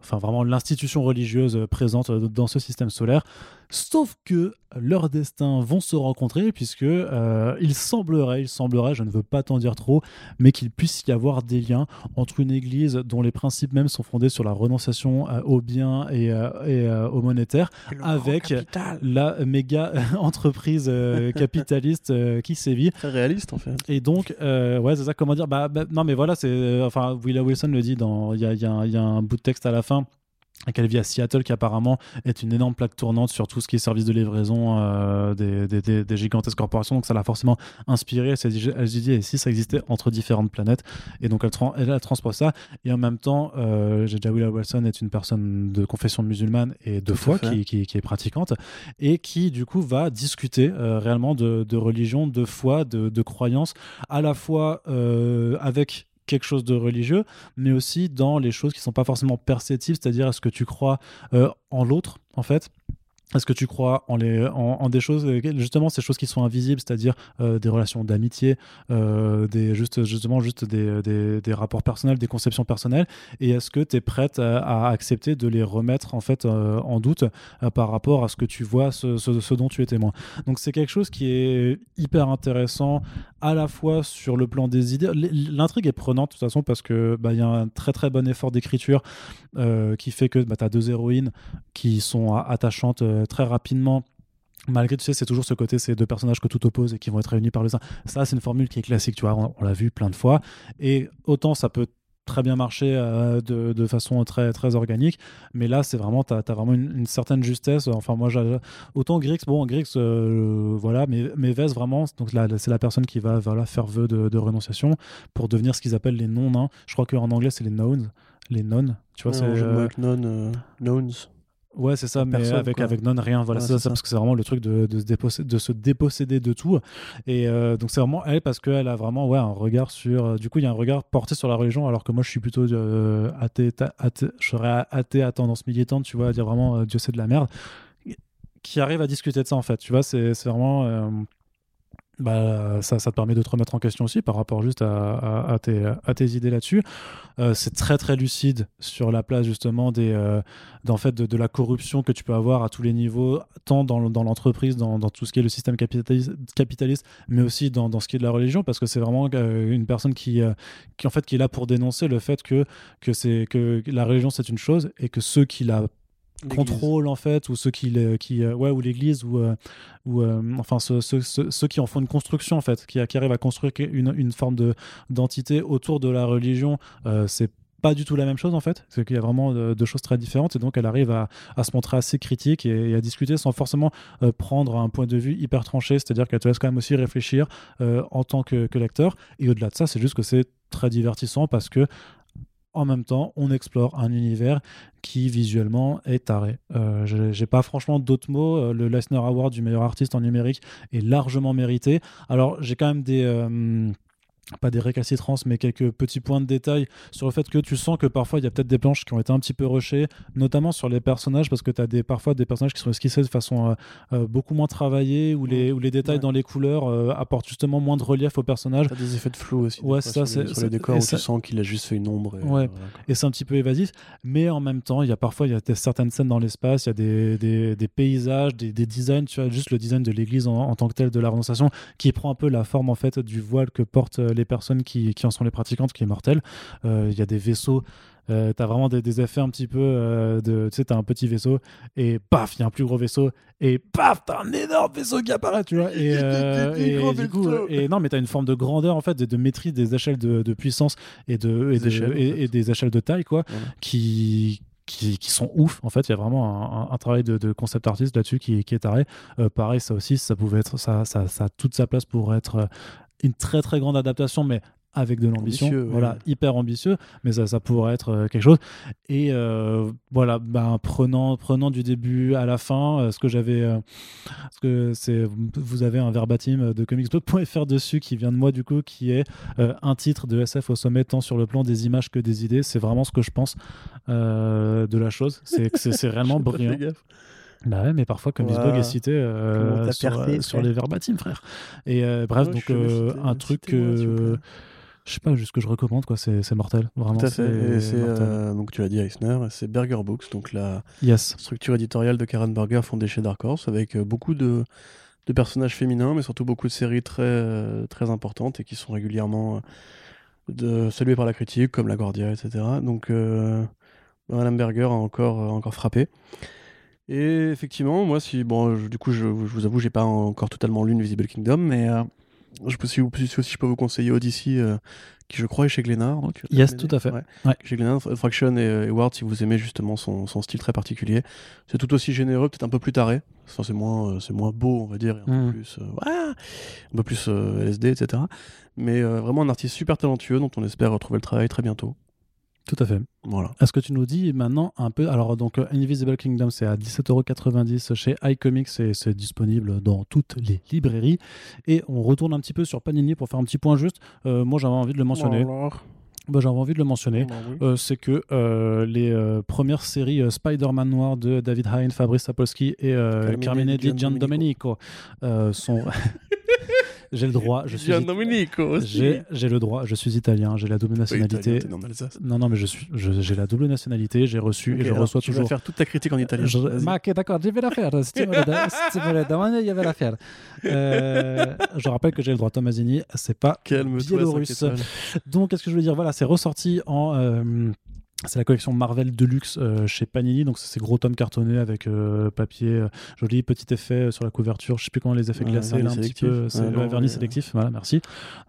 enfin vraiment l'institution religieuse présente dans ce système solaire. Sauf que leurs destins vont se rencontrer puisque euh, il semblerait, il semblerait, je ne veux pas t'en dire trop, mais qu'il puisse y avoir des liens entre une église dont les principes même sont fondés sur la renonciation euh, au bien et, euh, et, euh, au monétaire, avec la méga entreprise euh, capitaliste euh, qui sévit. Très réaliste en fait. Et donc, euh, ouais, c'est ça, comment dire bah, bah, Non, mais voilà, c'est. euh, enfin, Willa Wilson le dit dans. Il y a, il y a un- il y a un bout de texte à la fin qu'elle vit à Seattle, qui apparemment est une énorme plaque tournante sur tout ce qui est service de livraison euh, des, des- des- des gigantesques corporations. Donc ça l'a forcément inspirée. Elle s'est dit, et si ça existait entre différentes planètes Et donc elle, elle transpose ça. Et en même temps, euh, Wilson est une personne de confession musulmane et de Tout foi fait. qui, qui- qui est pratiquante et qui du coup va discuter euh, réellement de, de religion, de foi, de, de croyance, à la fois euh, avec quelque chose de religieux, mais aussi dans les choses qui sont pas forcément perceptibles, c'est-à-dire est-ce que tu crois euh, en l'autre, en fait? Est-ce que tu crois en, des choses, euh, justement ces choses qui sont invisibles, c'est-à-dire euh, des relations d'amitié, juste, justement juste des, des, rapports personnels, des conceptions personnelles, et est-ce que tu es prête à, accepter de les remettre en fait en doute par rapport à ce que tu vois, ce dont tu es témoin? Donc c'est quelque chose qui est hyper intéressant à la fois sur le plan des idées. L'intrigue est prenante de toute façon parce que bah, il y a un très très bon effort d'écriture euh, qui fait que bah, tu as deux héroïnes qui sont attachantes euh, très rapidement. Malgré, tu sais, c'est toujours ce côté, ces deux personnages que tout oppose et qui vont être réunis par le sein. Ça, c'est une formule qui est classique, tu vois, on l'a vu plein de fois. Et autant ça peut très bien marcher euh, de, de façon très, très organique, mais là, c'est vraiment, tu as, vraiment une, une certaine justesse. Enfin, moi, autant Grix, bon, Grix, euh, voilà, mais, mais Vez, vraiment, donc là, c'est la personne qui va voilà, faire vœu de, de renonciation pour devenir ce qu'ils appellent les non-nains. Je crois qu'en anglais, c'est les knowns, les nonnes. Tu vois, c'est. euh, non, euh, knowns. Ouais, c'est ça, mais personne, avec, quoi. avec non rien. Voilà, Ouais, c'est ça, parce que c'est vraiment le truc de, de, se déposséder, de se déposséder de tout. Et euh, donc, c'est vraiment elle parce qu'elle a vraiment ouais, un regard sur. euh, du coup, il y a un regard porté sur la religion, alors que moi, je suis plutôt euh, athée, je serais athée à tendance militante, tu vois, à dire vraiment euh, Dieu c'est de la merde. Qui arrive à discuter de ça, en fait. Tu vois, c'est c'est vraiment. Bah, ça, ça te permet de te remettre en question aussi par rapport juste à, tes, à tes idées là-dessus. Euh, c'est très très lucide sur la place justement des, euh, fait de, la corruption que tu peux avoir à tous les niveaux, tant dans, dans l'entreprise, dans, tout ce qui est le système capitaliste, capitaliste mais aussi dans, dans ce qui est de la religion, parce que c'est vraiment euh, une personne qui, qui en fait qui est là pour dénoncer le fait que que que la religion c'est une chose et que ceux qui la contrôlent en fait ou ceux qui, qui euh, ouais ou l'église ou euh, ou euh, enfin ceux, ceux- ceux- qui en font une construction en fait qui, qui arrivent à construire une, une forme de d'entité autour de la religion. C'est pas du tout la même chose en fait. C'est qu'il y a vraiment de, de choses très différentes et donc elle arrive à, à se montrer assez critique et, à discuter sans forcément prendre un point de vue hyper tranché. C'est à dire qu'elle te laisse quand même aussi réfléchir en tant que, que lecteur. Et au-delà de ça c'est juste que c'est très divertissant parce que en même temps, on explore un univers qui visuellement est taré. Euh, j'ai pas franchement d'autres mots. Euh, Le Leisner Award du meilleur artiste en numérique est largement mérité. Alors, j'ai quand même des. euh, pas des récalcitrances, mais quelques petits points de détail sur le fait que tu sens que parfois il y a peut-être des planches qui ont été un petit peu rushées, notamment sur les personnages, parce que tu as des, parfois des personnages qui sont esquissés de façon euh, euh, beaucoup moins travaillée, où les, où les détails Ouais. dans les couleurs euh, apportent justement moins de relief aux personnages. T'as des effets de flou aussi. Ouais, ça, c'est- Sur les décors où ça- tu sens qu'il a juste fait une ombre. et Ouais. et c'est un petit peu évasif, mais en même temps, il y a parfois il y a des- certaines scènes dans l'espace, il y a des, des, des paysages, des, des designs, tu vois, juste le design de l'église en, en tant que tel de la renonciation, qui prend un peu la forme en fait du voile que portent euh, les personnes qui, qui en sont les pratiquantes, qui est mortel. Euh, Il y a des vaisseaux. Euh, t'as vraiment des, des effets un petit peu euh, de tu sais t'as un petit vaisseau et paf il y a un plus gros vaisseau et paf t'as un énorme vaisseau qui apparaît tu vois et, euh, et du coup et non mais t'as une forme de grandeur en fait de, de maîtrise des échelles de, de puissance et de et, Des de- échelles, et- des de taille quoi Voilà. qui qui, qui sont ouf en fait il y a vraiment un, un- un travail de, de concept artiste là-dessus qui, qui est taré Euh, pareil ça aussi ça pouvait être ça, ça, ça a toute sa place pour être une très très grande adaptation mais avec de l'ambition, Ambitieux, ouais. voilà, hyper ambitieux, mais ça, ça pourrait être euh, quelque chose. Et euh, voilà, ben, prenant, prenant du début à la fin, euh, ce que j'avais, que c'est, vous avez un verbatim de comicsblog.fr dessus qui vient de moi du coup, qui est euh, un titre de SF au sommet tant sur le plan des images que des idées. C'est vraiment ce que je pense euh, de la chose. C'est c'est c'est réellement brillant. Bah ouais, mais parfois Comicsblog Voilà. est cité euh, sur, sur les verbatims, frère. Et euh, bref, Ouais, donc euh, un truc je sais pas, juste que je recommande, quoi. C'est mortel, vraiment. Tout à fait. Et c'est, mortel. euh, donc tu l'as dit, Eisner, c'est Burger Books, donc la Yes. structure éditoriale de Karen Burger fondée chez Dark Horse, avec beaucoup de, de personnages féminins, mais surtout beaucoup de séries très, très importantes et qui sont régulièrement de, saluées par la critique, comme La Guardia, etc. Donc Madame Berger a encore, encore frappé. Et effectivement, moi, si, bon, je- du coup, je, je vous avoue, j'ai pas encore totalement lu Invisible Kingdom, mais euh, je peux, si, si aussi je peux vous conseiller Odyssey, euh, qui je crois est chez non, tu- Yes, tout à fait. Ouais. Ouais. Chez Glénat, Fraction et, Ward, si vous aimez justement son, son style très particulier. C'est tout aussi généreux, peut-être un peu plus taré. Enfin, c'est moins, euh, c'est moins beau, on va dire, et un peu plus, euh, ah, un peu plus euh, LSD, etc. Mais euh, vraiment un artiste super talentueux dont on espère retrouver le travail très bientôt. Tout à fait. Voilà. Est-ce que tu nous dis maintenant un peu Alors, donc, euh, Invisible Kingdom, c'est à 17,90€ chez iComics et c'est disponible dans toutes les librairies. Et on retourne un petit peu sur Panini pour faire un petit point juste. Euh, moi, j'avais envie de le mentionner. Bah, j'avais envie de le mentionner. bah oui. Euh, c'est que euh, les euh, premières séries Spider-Man Noir de David Hine, Fabrice Sapolsky et Carmine Di Giandomenico. Sont. J'ai le droit, je suis. Domenico. J'ai le droit, je suis italien, j'ai la double nationalité. italien. Non, non, mais je suis, j'ai la double nationalité, j'ai reçu et je alors, reçois tu vas toujours. faire toute ta critique en italien. Je- Vas-y. Ma- ok, d'accord, je vais la faire. Si tu me le, demandes, je vais la faire. Euh, je rappelle que j'ai le droit Tommasini, c'est pas cinq biélorusse. Donc, qu'est-ce que je veux dire? Voilà, c'est ressorti en. euh, c'est la collection Marvel Deluxe euh, chez Panini, donc c'est ces gros tomes cartonnés avec euh, papier euh, joli, petit effet euh, sur la couverture. Je sais plus comment les effets Ouais, glacés là un petit peu. C'est ouais, non, vernis sélectif. Voilà, merci.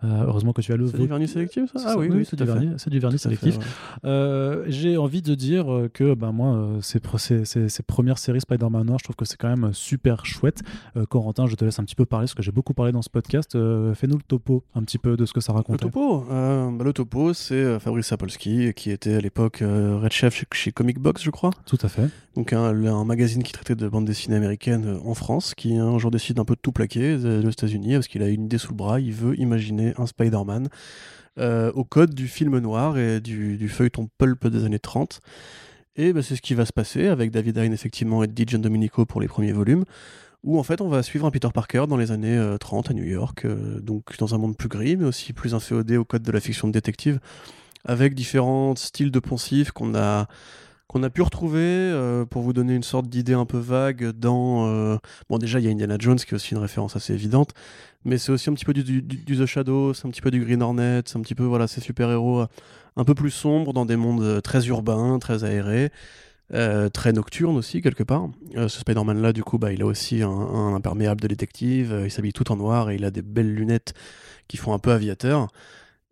Heureusement que tu as le. C'est du vernis sélectif, ça? Ah oui, oui, c'est du vernis, c'est du vernis sélectif. ouais. J'ai envie de dire que ben, moi, ces, pro- ces- ces- ces premières séries Spider-Man Noir, je trouve que c'est quand même super chouette. Corentin, je te laisse un petit peu parler, parce que j'ai beaucoup parlé dans ce podcast. Fais-nous le topo un petit peu de ce que ça Le raconte. topo, euh, bah, le topo, c'est Fabrice Sapolsky, qui était à l'époque euh, Red Chef chez, chez Comic Box, je crois. Tout à fait. Donc un, magazine qui traitait de bande dessinée américaine euh, en France, qui un jour décide un peu de tout plaquer euh, aux États-Unis parce qu'il a une idée sous le bras. Il veut imaginer un Spider-Man euh, au code du film noir et du, du feuilleton pulp des années 30. Et bah, c'est ce qui va se passer avec David Hine effectivement et Di Domenico pour les premiers volumes. Où en fait on va suivre un Peter Parker dans les années euh, 30 à New York, euh, donc dans un monde plus gris, mais aussi plus inféodé au code de la fiction de détective, avec différents styles de poncifs qu'on a qu'on a pu retrouver euh, pour vous donner une sorte d'idée un peu vague dans euh, bon déjà il y a Indiana Jones qui est aussi une référence assez évidente mais c'est aussi un petit peu du, The Shadow c'est un petit peu du Green Hornet c'est un petit peu voilà ces super héros un peu plus sombres dans des mondes euh, très urbains très aérés euh, très nocturnes aussi quelque part. Euh, ce Spider-Man là du coup bah il a aussi un, imperméable de détective euh, il s'habille tout en noir et il a des belles lunettes qui font un peu aviateur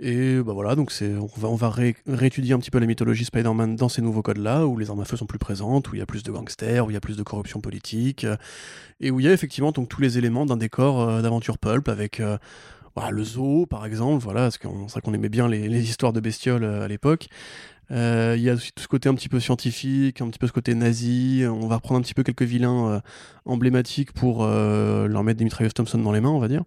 et bah voilà, donc c'est, on va, on va ré- réétudier un petit peu la mythologie Spider-Man dans ces nouveaux codes-là, où les armes à feu sont plus présentes, où il y a plus de gangsters, où il y a plus de corruption politique, et où il y a effectivement donc tous les éléments d'un décor euh, d'aventure pulp avec euh, le zoo par exemple, voilà, parce qu'on vrai qu'on aimait bien les, histoires de bestioles euh, à l'époque. Il y a aussi tout ce côté un petit peu scientifique, un petit peu ce côté nazi. On va reprendre un petit peu quelques vilains emblématiques pour leur mettre des mitrailleuses Thompson dans les mains, on va dire.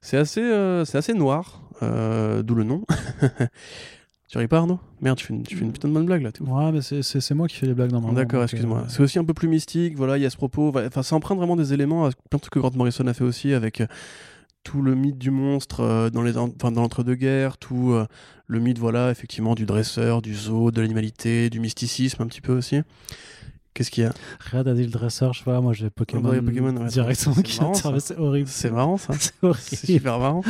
C'est assez, c'est assez noir, euh, d'où le nom. tu ris pas, Arnaud? Merde, tu fais, une, tu fais une putain de bonne blague là. Ouais, mais c'est- moi qui fais les blagues normalement. D'accord, excuse-moi. euh, C'est aussi un peu plus mystique, voilà, il y a ce propos. Enfin, ça emprunte vraiment des éléments à plein de trucs que Grant Morrison a fait aussi avec euh, tout le mythe du monstre dans les en- enfin, dans l'entre-deux-guerres, tout le mythe, voilà, effectivement, du dresseur, du zoo, de l'animalité, du mysticisme un petit peu aussi. Qu'est-ce qu'il y a? Regarde, a dit le dresseur, je sais pas, moi j'ai Pokémon, Pokémon, ouais, directement qui c'est horrible. C'est marrant ça. C'est horrible. C'est super marrant.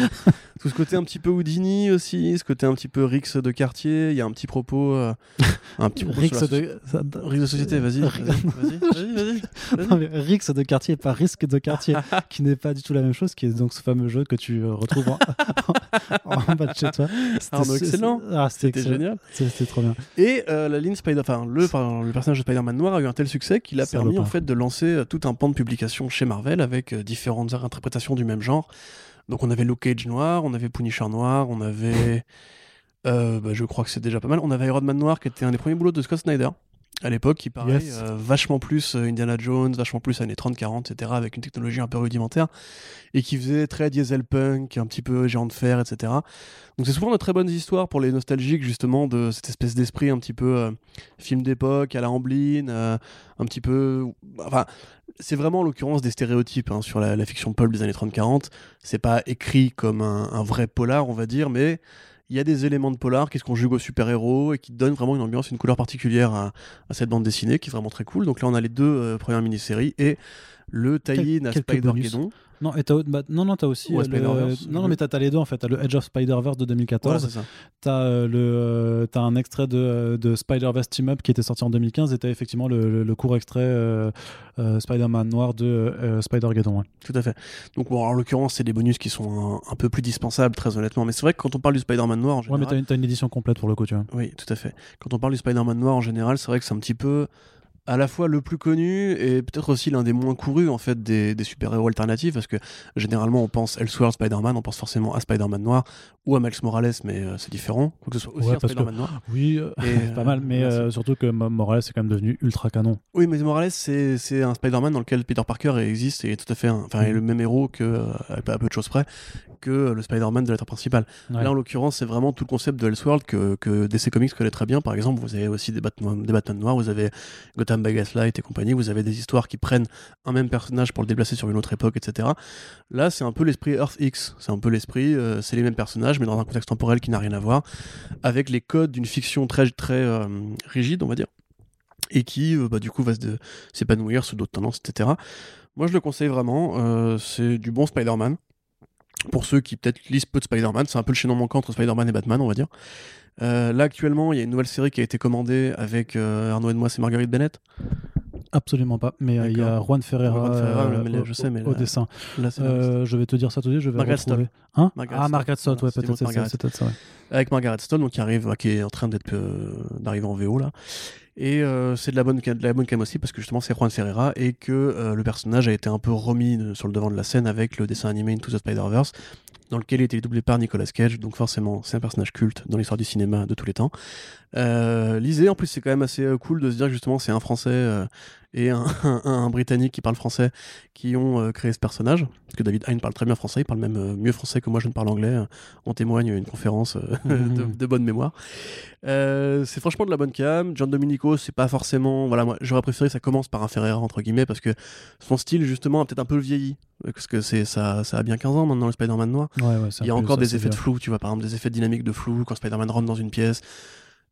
Tout ce côté un petit peu Houdini aussi, ce côté un petit peu Rix de quartier. Il y a un petit propos, euh, un petit propos Rix la de... Rix de société. Vas-y, Rix de quartier, pas risque de quartier, qui n'est pas du tout la même chose, qui est donc ce fameux jeu que tu euh, retrouves en, en bas de chez toi. C'était- excellent. Ah, c'était génial. C'était trop bien. Et euh, la ligne Spider, enfin le, par- le personnage de Spider-Man noir a eu un tel succès qu'il a permis en fait de lancer euh, tout un pan de publication chez Marvel avec euh, différentes interprétations du même genre. Donc on avait Luke Cage noir, on avait Punisher noir, on avait. euh, bah, je crois que c'est déjà pas mal. On avait Iron Man noir qui était un des premiers boulots de Scott Snyder. À l'époque, qui paraît Yes. euh, vachement plus euh, Indiana Jones, vachement plus années 30-40, etc., avec une technologie un peu rudimentaire, et qui faisait très diesel punk, un petit peu géant de fer, etc. Donc c'est souvent de très bonnes histoires pour les nostalgiques, justement, de cette espèce d'esprit un petit peu euh, film d'époque, à la Amblin, euh, un petit peu... Enfin, c'est vraiment en l'occurrence des stéréotypes hein, sur la, la fiction pulp des années 30-40. C'est pas écrit comme un, un vrai polar, on va dire, mais il y a des éléments de polar qui se conjuguent aux super-héros et qui donnent vraiment une ambiance, une couleur particulière à, à cette bande dessinée qui est vraiment très cool. Donc là, on a les deux euh, premières mini-séries et le tie-in à Spider-Geddon. Non, et t'as, bah, non, non, t'as aussi. Ouais, euh, le- non, non, mais t'as, les deux en fait. T'as le Edge of Spider-Verse de Voilà, 2014. c'est ça. T'as, euh, le, euh, t'as un extrait de, euh, de Spider-Verse Team Up qui était sorti en 2015 et t'as effectivement le, le- court extrait euh, Spider-Man noir de Spider-Geddon. ouais. Tout à fait. Donc, bon, alors, en l'occurrence, c'est des bonus qui sont un, un peu plus dispensables, très honnêtement. Mais c'est vrai que quand on parle du Spider-Man noir, en Ouais, général, mais t'as une, t'as une édition complète pour le coup, tu vois. Oui, tout à fait. Quand on parle du Spider-Man noir en général, c'est vrai que c'est un petit peu à la fois le plus connu et peut-être aussi l'un des moins courus en fait des, des super-héros alternatifs parce que généralement on pense Elseworld Spider-Man, on pense forcément à Spider-Man noir ou à Miles Morales, mais euh, c'est différent. Faut que ce soit aussi Ouais, un Spider-Man noir. Oui, euh, Et, pas mal, mais euh, surtout que Mo- Morales est quand même devenu ultra canon. Oui, mais Morales, c'est c'est un Spider-Man dans lequel Peter Parker existe et est tout à fait, enfin, est Mhm. le même héros que, euh, à peu de choses près, que le Spider-Man de l'être principal. Ouais. Là, en l'occurrence, c'est vraiment tout le concept de Elseworld que, que DC Comics connaît très bien. Par exemple, vous avez aussi des Batman, des Batman noirs, vous avez Gotham by Gaslight et compagnie, vous avez des histoires qui prennent un même personnage pour le déplacer sur une autre époque, etc. Là, c'est un peu l'esprit Earth X. C'est un peu l'esprit, euh, c'est les mêmes personnages, mais dans un contexte temporel qui n'a rien à voir, avec les codes d'une fiction très, très euh, rigide, on va dire, et qui, euh, bah, du coup, va s'épanouir sous d'autres tendances, etc. Moi, je le conseille vraiment. c'est du bon Spider-Man. Pour ceux qui peut-être lisent peu de Spider-Man, c'est un peu le chaînon manquant entre Spider-Man et Batman, on va dire. Euh, là, actuellement, il y a une nouvelle série qui a été commandée avec euh, Arnaud et moi, c'est Marguerite Bennett. Absolument pas. Mais euh, il y a. Juan Ferreira, Juan Ferreira, euh, mais je sais, mais au dessin. Là, je vais te dire ça tout de suite, je vais Margaret retrouver. Hein? Margaret ah. Margaret Stott, ouais, peut-être c'est ça, ouais. avec Margaret Stone, donc qui arrive, qui est en train d'être d'arriver en VO là. Et euh, c'est de la bonne de la bonne cam aussi parce que justement c'est Juan Ferreira et que euh, le personnage a été un peu remis sur le devant de la scène avec le dessin animé Into the Spider-Verse dans lequel il était doublé par Nicolas Cage, donc forcément c'est un personnage culte dans l'histoire du cinéma de tous les temps. Euh, lisez, en plus c'est quand même assez euh, cool de se dire que justement c'est un Français et un, un- un Britannique qui parle français qui ont euh, créé ce personnage, parce que David Hein parle très bien français, il parle même euh, mieux français que moi je ne parle anglais, euh, on témoigne une conférence euh, de, de bonne mémoire. C'est franchement de la bonne cam. John Dominico, c'est pas forcément. Voilà, moi j'aurais préféré que ça commence par un Ferreira entre guillemets parce que son style justement a peut-être un peu vieilli. Parce que c'est ça, ça a bien 15 ans maintenant le Spider-Man noir. Ouais, ouais, c'est Il y a encore des effets de flou, tu vois, par exemple des effets de dynamique de flou quand Spider-Man rentre dans une pièce.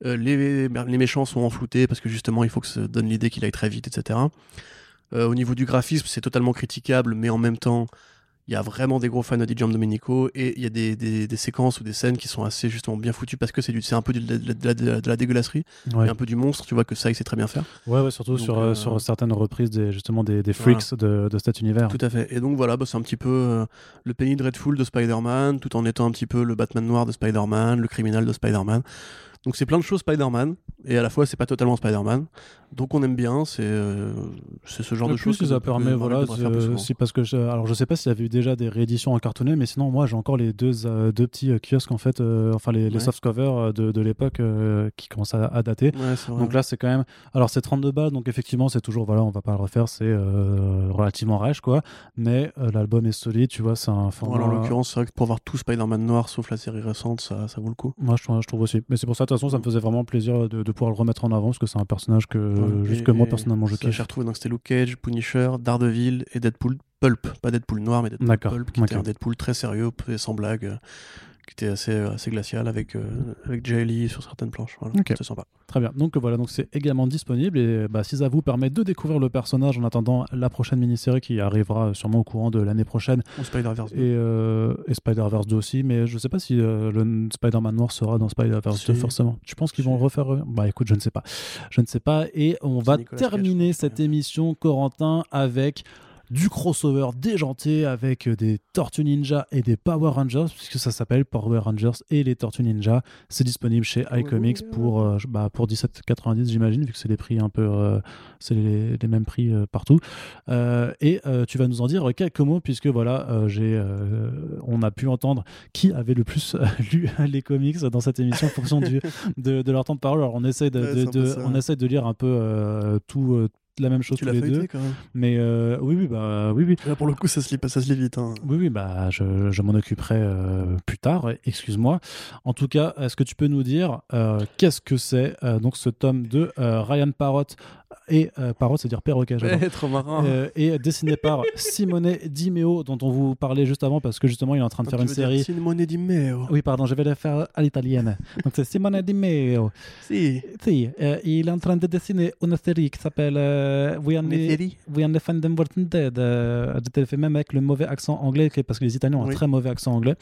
Euh, les, les méchants sont enfloutés parce que justement il faut que ça donne l'idée qu'il aille très vite, etc. Euh, au niveau du graphisme, c'est totalement critiquable, mais en même temps, il y a vraiment des gros fans de Di Domenico et il y a des, des- des séquences ou des scènes qui sont assez justement bien foutues parce que c'est un peu de, la- de la- de la dégueulasserie Ouais. et un peu du monstre, tu vois que ça il sait très bien faire. Ouais, ouais, surtout Donc, sur, euh, sur certaines reprises des, justement des, des Voilà. freaks de, de cet univers. Tout à fait. Et donc voilà, bah, c'est un petit peu euh, le Penny Dreadful de Spider-Man, tout en étant un petit peu le Batman noir de Spider-Man, le criminel de Spider-Man. Donc c'est plein de choses Spider-Man, et à la fois c'est pas totalement Spider-Man. Donc on aime bien, c'est euh, c'est ce genre de choses. ça permet, voilà, c'est- parce que je, alors je sais pas s'il y avait eu déjà des rééditions en cartonné, mais sinon moi j'ai encore les deux, euh, deux petits euh, kiosques en fait, euh, enfin les, soft covers de, de l'époque qui commencent à, à dater. Ouais. Donc là c'est quand même, alors c'est 32 balles, donc effectivement c'est toujours, voilà, on va pas le refaire, c'est relativement rêche quoi, mais l'album est solide, tu vois, c'est un format. en l'occurrence, c'est vrai que pour voir tout Spider-Man noir, sauf la série récente, ça, ça vaut le coup. Moi, je trouve, je trouve aussi. Mais c'est pour ça, de toute façon, ça me faisait vraiment plaisir de, de pouvoir le remettre en avant, parce que c'est un personnage que, Voilà. juste Et- que moi, personnellement, je ça, J'ai kiffe. retrouvé donc c'était Luke Cage, Punisher, Daredevil et Deadpool Pulp. Pas Deadpool noir, mais Deadpool Pulp, qui était un Deadpool très sérieux et sans blague, euh, qui était assez, euh, assez glacial avec, euh, avec Jay Lee sur certaines planches. Voilà. C'est sympa. Très bien. Donc voilà, donc c'est également disponible. Et bah, si ça vous permet de découvrir le personnage en attendant la prochaine mini-série qui arrivera sûrement au courant de l'année prochaine, Ou Spider-Verse. et, euh, et Spider-Verse 2 aussi, mais je sais pas si euh, le Spider-Man noir sera dans Spider-Verse 2 Si. forcément. Tu penses qu'ils Si. vont le refaire eux Bah écoute, je ne sais pas. Je ne sais pas. Et on va Nicolas terminer cette ouais. émission, Corentin, avec du crossover déjanté avec des Tortues Ninja et des Power Rangers, puisque ça s'appelle Power Rangers et les Tortues Ninja. C'est disponible chez iComics pour, euh, bah, pour 17,90 j'imagine, vu que c'est les prix un peu, euh, c'est les, les mêmes prix euh, partout. Euh, et euh, tu vas nous en dire quelques mots, puisque voilà, euh, j'ai, euh, on a pu entendre qui avait le plus euh, lu les comics dans cette émission en fonction du, de, de leur temps de parole. Alors on essaie de, on essaie de lire un peu euh, tout. La même chose Tu tous les deux quand même. mais euh, oui oui bah oui oui Là, pour le coup, ça se lit, pas- ça se lit vite. hein. oui, oui, bah, je, je m'en occuperai euh, plus tard, excuse-moi. En tout cas, est-ce que tu peux nous dire euh, qu'est-ce que c'est euh, donc ce tome de Ryan Parrott et euh, c'est-à-dire perroquet, trop marrant. Euh, et dessiné par Simone Di Meo, dont on vous parlait juste avant parce que justement il est en train de Donc, faire une série. Simone Di Meo. Oui, pardon, je vais la faire à l'italienne. Donc c'est Simone Di Meo. Si. Si, euh, il est en train de dessiner une série qui s'appelle euh, We. We Only Find Them Walking Dead. Euh, de fait même avec le mauvais accent anglais, parce que les Italiens ont un très mauvais accent anglais.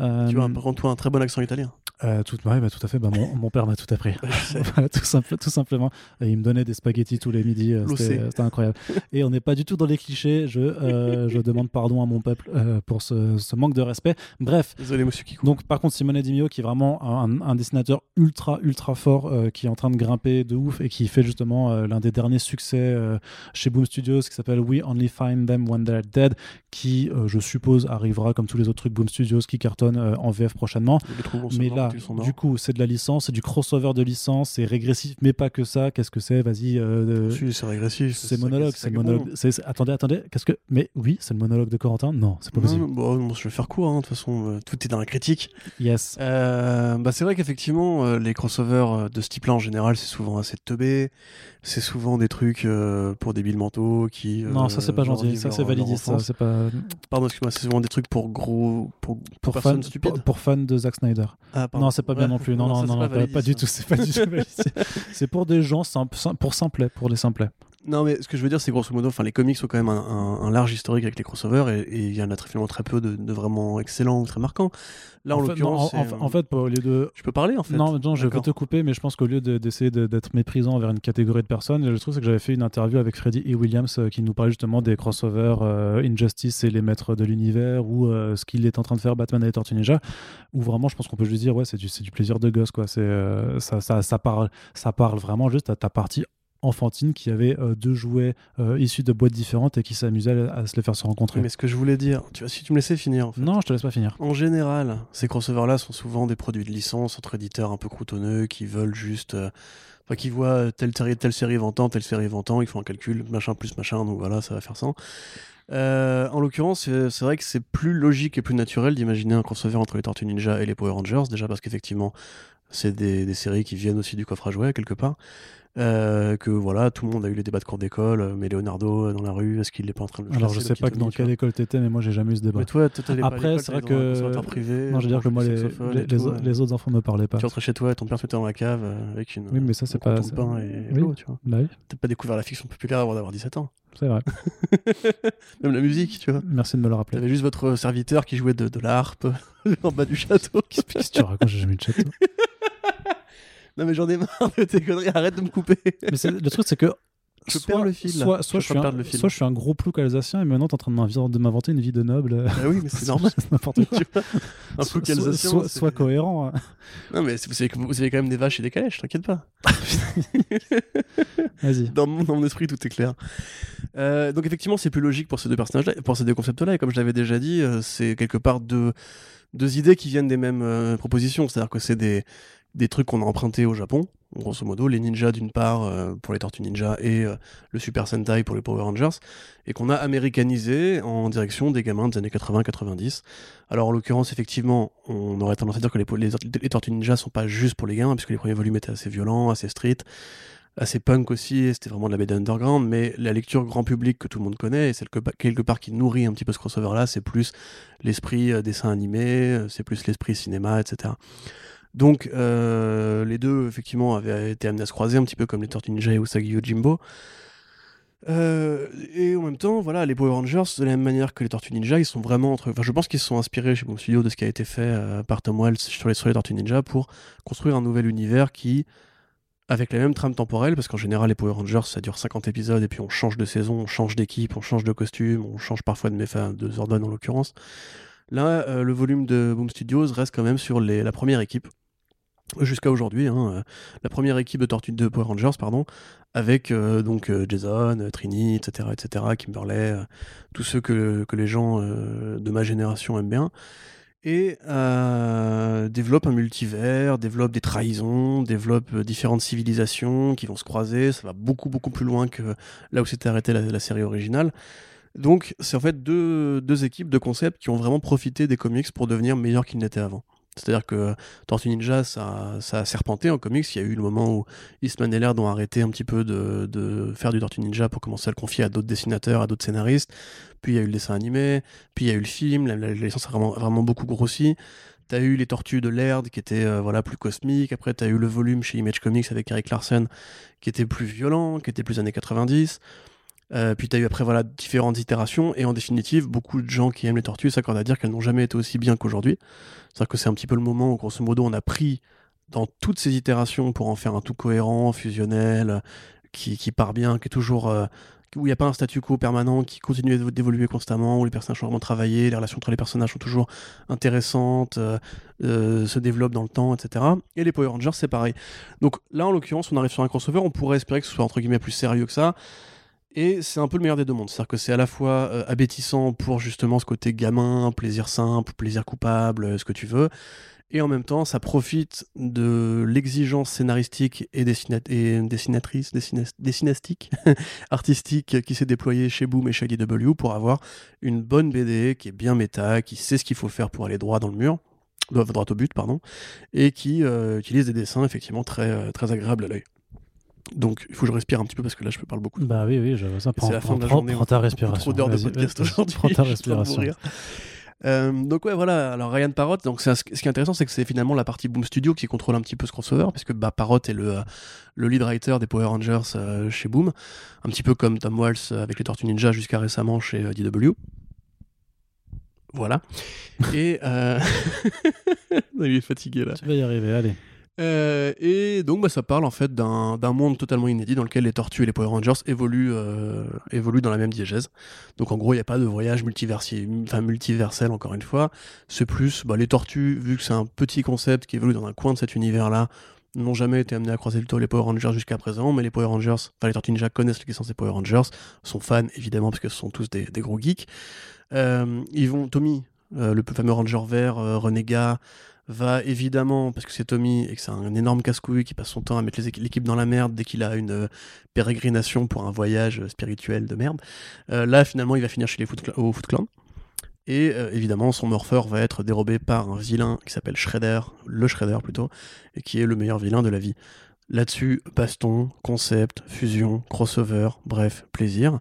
Euh, Tu vois, par contre, toi, un très bon accent italien. Euh, tout, ouais, bah, tout à fait. Bah, mon, mon père m'a tout appris. Voilà, tout, simple, tout simplement. Et il me donnait des spaghettis tous les midis. euh, L'OC. C'était incroyable. Et on n'est pas du tout dans les clichés. Je, euh, je demande pardon à mon peuple euh, pour ce, ce manque de respect. Bref. Désolé, monsieur Kikou. Donc, par contre, Simone Di Meo, qui est vraiment un, un dessinateur ultra, ultra fort, euh, qui est en train de grimper de ouf et qui fait justement euh, l'un des derniers succès euh, chez Boom Studios, qui s'appelle We Only Find Them When They're Dead, qui, euh, je suppose, arrivera comme tous les autres trucs Boom Studios qui cartonnent euh, en VF prochainement. Mais là. Du coup, c'est de la licence, c'est du crossover de licence, c'est régressif, mais pas que ça. Qu'est-ce que c'est Vas-y. euh, Si, c'est régressif. c'est monologue, c'est est monologue. Attendez, attendez, qu'est-ce que. Mais oui, c'est le monologue de Corentin Non, c'est pas Non, possible. bon, bon, je vais faire court, hein, de toute façon, euh, tout est dans la critique. Yes. Euh, bah, c'est vrai qu'effectivement, euh, les crossovers euh, de ce type-là, en général, c'est souvent assez teubé. C'est souvent des trucs euh, pour débiles mentaux qui. euh, non, ça c'est pas gentil, ça c'est validé, ça c'est pas. Pardon, excuse-moi, c'est souvent des trucs pour gros. pour, Pour personnes fan, stupides. pour, pour fans de Zack Snyder. Ah, pardon. Non, c'est pas bien non plus. Non, non, non, pas du tout. C'est pas du tout validé. C'est pour des gens simples, sim- pour simplets, pour les simplets. Non, mais ce que je veux dire, c'est grosso modo, enfin, les comics ont quand même un, un- un large historique avec les crossovers et il y en a très finalement très peu de, de vraiment excellents ou très marquants. Là, en, l'occurrence, en, fait, au lieu de. je peux parler en fait. Non, non, je vais te couper, mais je pense qu'au lieu de- d'essayer de- d'être méprisant envers une catégorie de personnes, le truc c'est que j'avais fait une interview avec Freddy E. Williams euh, qui nous parlait justement des crossovers euh, Injustice et les maîtres de l'univers ou euh, ce qu'il est en train de faire Batman et les Tortues Ninja, où vraiment je pense qu'on peut juste dire ouais c'est du, plaisir de gosse quoi. Euh, ça, ça, ça parle ça parle vraiment juste à ta partie enfantine qui avait euh, deux jouets euh, issus de boîtes différentes et qui s'amusaient à, à se les faire se rencontrer. Mais ce que je voulais dire, tu vois, si tu me laissais finir en fait. Non, je te laisse pas finir. En général, ces crossovers-là sont souvent des produits de licence entre éditeurs un peu croutonneux qui veulent juste. euh, Enfin, qui voient telle série, telle série ventant, telle série ventant, ils font un calcul, machin plus machin, donc voilà, ça va faire ça. Euh, en l'occurrence, c'est vrai que c'est plus logique et plus naturel d'imaginer un crossover entre les Tortues Ninja et les Power Rangers, déjà parce qu'effectivement, c'est des, des séries qui viennent aussi du coffre à jouets quelque part. Euh, que voilà, tout le monde a eu les débats de cours d'école, euh, mais Leonardo euh, dans la rue, est-ce qu'il n'est pas en train de le Alors je sais pas petit dans tu quelle école t'étais, mais moi j'ai jamais eu ce débat. Mais toi, Après, c'est vrai que- privé. non, je veux dire que moi les, les, autres enfants me parlaient pas. Tu rentrais chez toi et ton père te mettait dans la cave avec une. Oui, mais ça, c'est pas- de pain et Oui. l'eau, tu vois. Bah oui, T'as pas découvert la fiction populaire avant d'avoir 17 ans. c'est vrai. Même la musique, tu vois. Merci de me le rappeler. T'avais juste votre serviteur qui jouait de, de la harpe en bas du château. Qu'est-ce que tu racontes J'ai jamais eu de château. non mais j'en ai marre de tes conneries, arrête de me couper. Mais c'est- le truc, c'est que. Je soit- perds le fil, là. Soit, soit, Je suis un, le fil. soit je suis un gros plouc alsacien et maintenant t'es en train de m'inventer- de m'inventer une vie de noble. Bah oui, mais c'est normal. C'est n'importe quoi. tu vois. Un Soit- flou alsacien. soit, c'est- soit cohérent. hein. Non mais c'est- vous savez, que vous vous avez quand même des vaches et des calèches, t'inquiète pas. Vas-y. dans mon, dans mon esprit, tout est clair. Euh, donc effectivement, c'est plus logique pour ces deux personnages-là, pour ces deux concepts-là. Et comme je l'avais déjà dit, euh, c'est quelque part deux, deux idées qui viennent des mêmes euh, propositions. C'est-à-dire que c'est des, des trucs qu'on a empruntés au Japon, grosso modo, les ninjas d'une part euh, pour les Tortues Ninja et euh, le Super Sentai pour les Power Rangers, et qu'on a américanisé en direction des gamins des années 80-90. Alors en l'occurrence, effectivement, on aurait tendance à dire que les, les, Tortues Ninja sont pas juste pour les gamins, puisque les premiers volumes étaient assez violents, assez street assez punk aussi, c'était vraiment de la BD underground, mais la lecture grand public que tout le monde connaît, et celle que, quelque part qui nourrit un petit peu ce crossover-là, c'est plus l'esprit euh, dessin animé, euh, c'est plus l'esprit cinéma, etc. Donc euh, les deux, effectivement, avaient été amenés à se croiser, un petit peu comme les Tortues Ninja et Usagi Yojimbo. Euh, et en même temps, voilà, les Power Rangers, de la même manière que les Tortues Ninja, ils sont vraiment entre. Enfin, je pense qu'ils se sont inspirés chez Boom Studio de ce qui a été fait par Tom Wells sur les, sur les Tortues Ninja pour construire un nouvel univers qui avec les mêmes trames temporelles, parce qu'en général, les Power Rangers, ça dure 50 épisodes, et puis on change de saison, on change d'équipe, on change de costume, on change parfois de, enfin, de Zordon en l'occurrence. Là, euh, le volume de Boom Studios reste quand même sur la première équipe, jusqu'à aujourd'hui, hein, euh, la première équipe de Tortue de Power Rangers, pardon, avec euh, donc Jason, Trini, etc., etc., Kimberley, tous ceux que les gens de ma génération aiment bien et euh, développe un multivers, développe des trahisons, développe euh, différentes civilisations qui vont se croiser. Ça va beaucoup beaucoup plus loin que là où s'était arrêtée la, série originale. Donc c'est en fait deux, deux équipes de concepts qui ont vraiment profité des comics pour devenir meilleurs qu'ils n'étaient avant. C'est-à-dire que Tortue Ninja, ça, a serpenté en comics. Il y a eu le moment où Eastman et Laird ont arrêté un petit peu de, de, faire du Tortue Ninja pour commencer à le confier à d'autres dessinateurs, à d'autres scénaristes. Puis il y a eu le dessin animé, puis il y a eu le film. La, licence a vraiment, vraiment beaucoup grossi. T'as eu les tortues de Laird qui étaient euh, voilà, plus cosmiques. Après, t'as eu le volume chez Image Comics avec Eric Larson qui était plus violent, qui était plus années 90. Euh, puis tu as eu après voilà, différentes itérations, et en définitive, beaucoup de gens qui aiment les tortues s'accordent à dire qu'elles n'ont jamais été aussi bien qu'aujourd'hui. C'est-à-dire que c'est un petit peu le moment où, grosso modo, on a pris dans toutes ces itérations pour en faire un tout cohérent, fusionnel, qui, qui part bien, qui est toujours. Euh, où il n'y a pas un statu quo permanent, qui continue d'évoluer constamment, où les personnages ont vraiment travaillé, les relations entre les personnages sont toujours intéressantes, euh, se développent dans le temps, etc. Et les Power Rangers, c'est pareil. Donc là, en l'occurrence, on arrive sur un crossover, on pourrait espérer que ce soit entre guillemets plus sérieux que ça. Et c'est un peu le meilleur des deux mondes. C'est-à-dire que c'est à la fois euh, abétissant pour justement ce côté gamin, plaisir simple, plaisir coupable, euh, ce que tu veux. Et en même temps, ça profite de l'exigence scénaristique et, dessinatrice, dessinastique, artistique qui s'est déployée chez Boom et chez IDW pour avoir une bonne BD qui est bien méta, qui sait ce qu'il faut faire pour aller droit dans le mur, droit au but, pardon, et qui euh, utilise des dessins effectivement très, très agréables à l'œil. Donc, il faut que je respire un petit peu parce que là, je peux parler beaucoup. Bah oui, oui, je ça. Prends, la fin de la journée. Prends ta respiration. Trop d'heures de podcast aujourd'hui. Prends ta respiration. Euh, donc ouais voilà alors Ryan Parrott donc ce qui est intéressant c'est que c'est finalement la partie Boom Studio qui contrôle un petit peu ce crossover parce que bah, Parrott est le, le lead writer des Power Rangers euh, chez Boom un petit peu comme Tom Waltz avec les Tortues Ninja jusqu'à récemment chez euh, DW voilà et il est fatigué là tu vas y arriver allez euh, et donc bah, ça parle en fait d'un monde totalement inédit dans lequel les tortues et les Power Rangers évoluent, euh, évoluent dans la même diégèse. Donc en gros il n'y a pas de voyage enfin, multiversel encore une fois. C'est plus bah, les tortues, vu que c'est un petit concept qui évolue dans un coin de cet univers-là, n'ont jamais été amenés à croiser le les Power Rangers jusqu'à présent, mais les Power Rangers, les Tortues Ninja connaissent l'existence des Power Rangers, sont fans évidemment parce que ce sont tous des, gros geeks. Euh, ils vont, Tommy, le fameux Ranger vert, renégat, va évidemment, parce que c'est Tommy et que c'est un énorme casse-couille qui passe son temps à mettre l'équipe dans la merde dès qu'il a une euh, pérégrination pour un voyage euh, spirituel de merde, euh, là finalement il va finir chez les Foot. Et évidemment, son morpheur va être dérobé par un vilain qui s'appelle Shredder, le Shredder plutôt, et qui est le meilleur vilain de la vie. Là-dessus, baston, concept, fusion, crossover, bref, plaisir.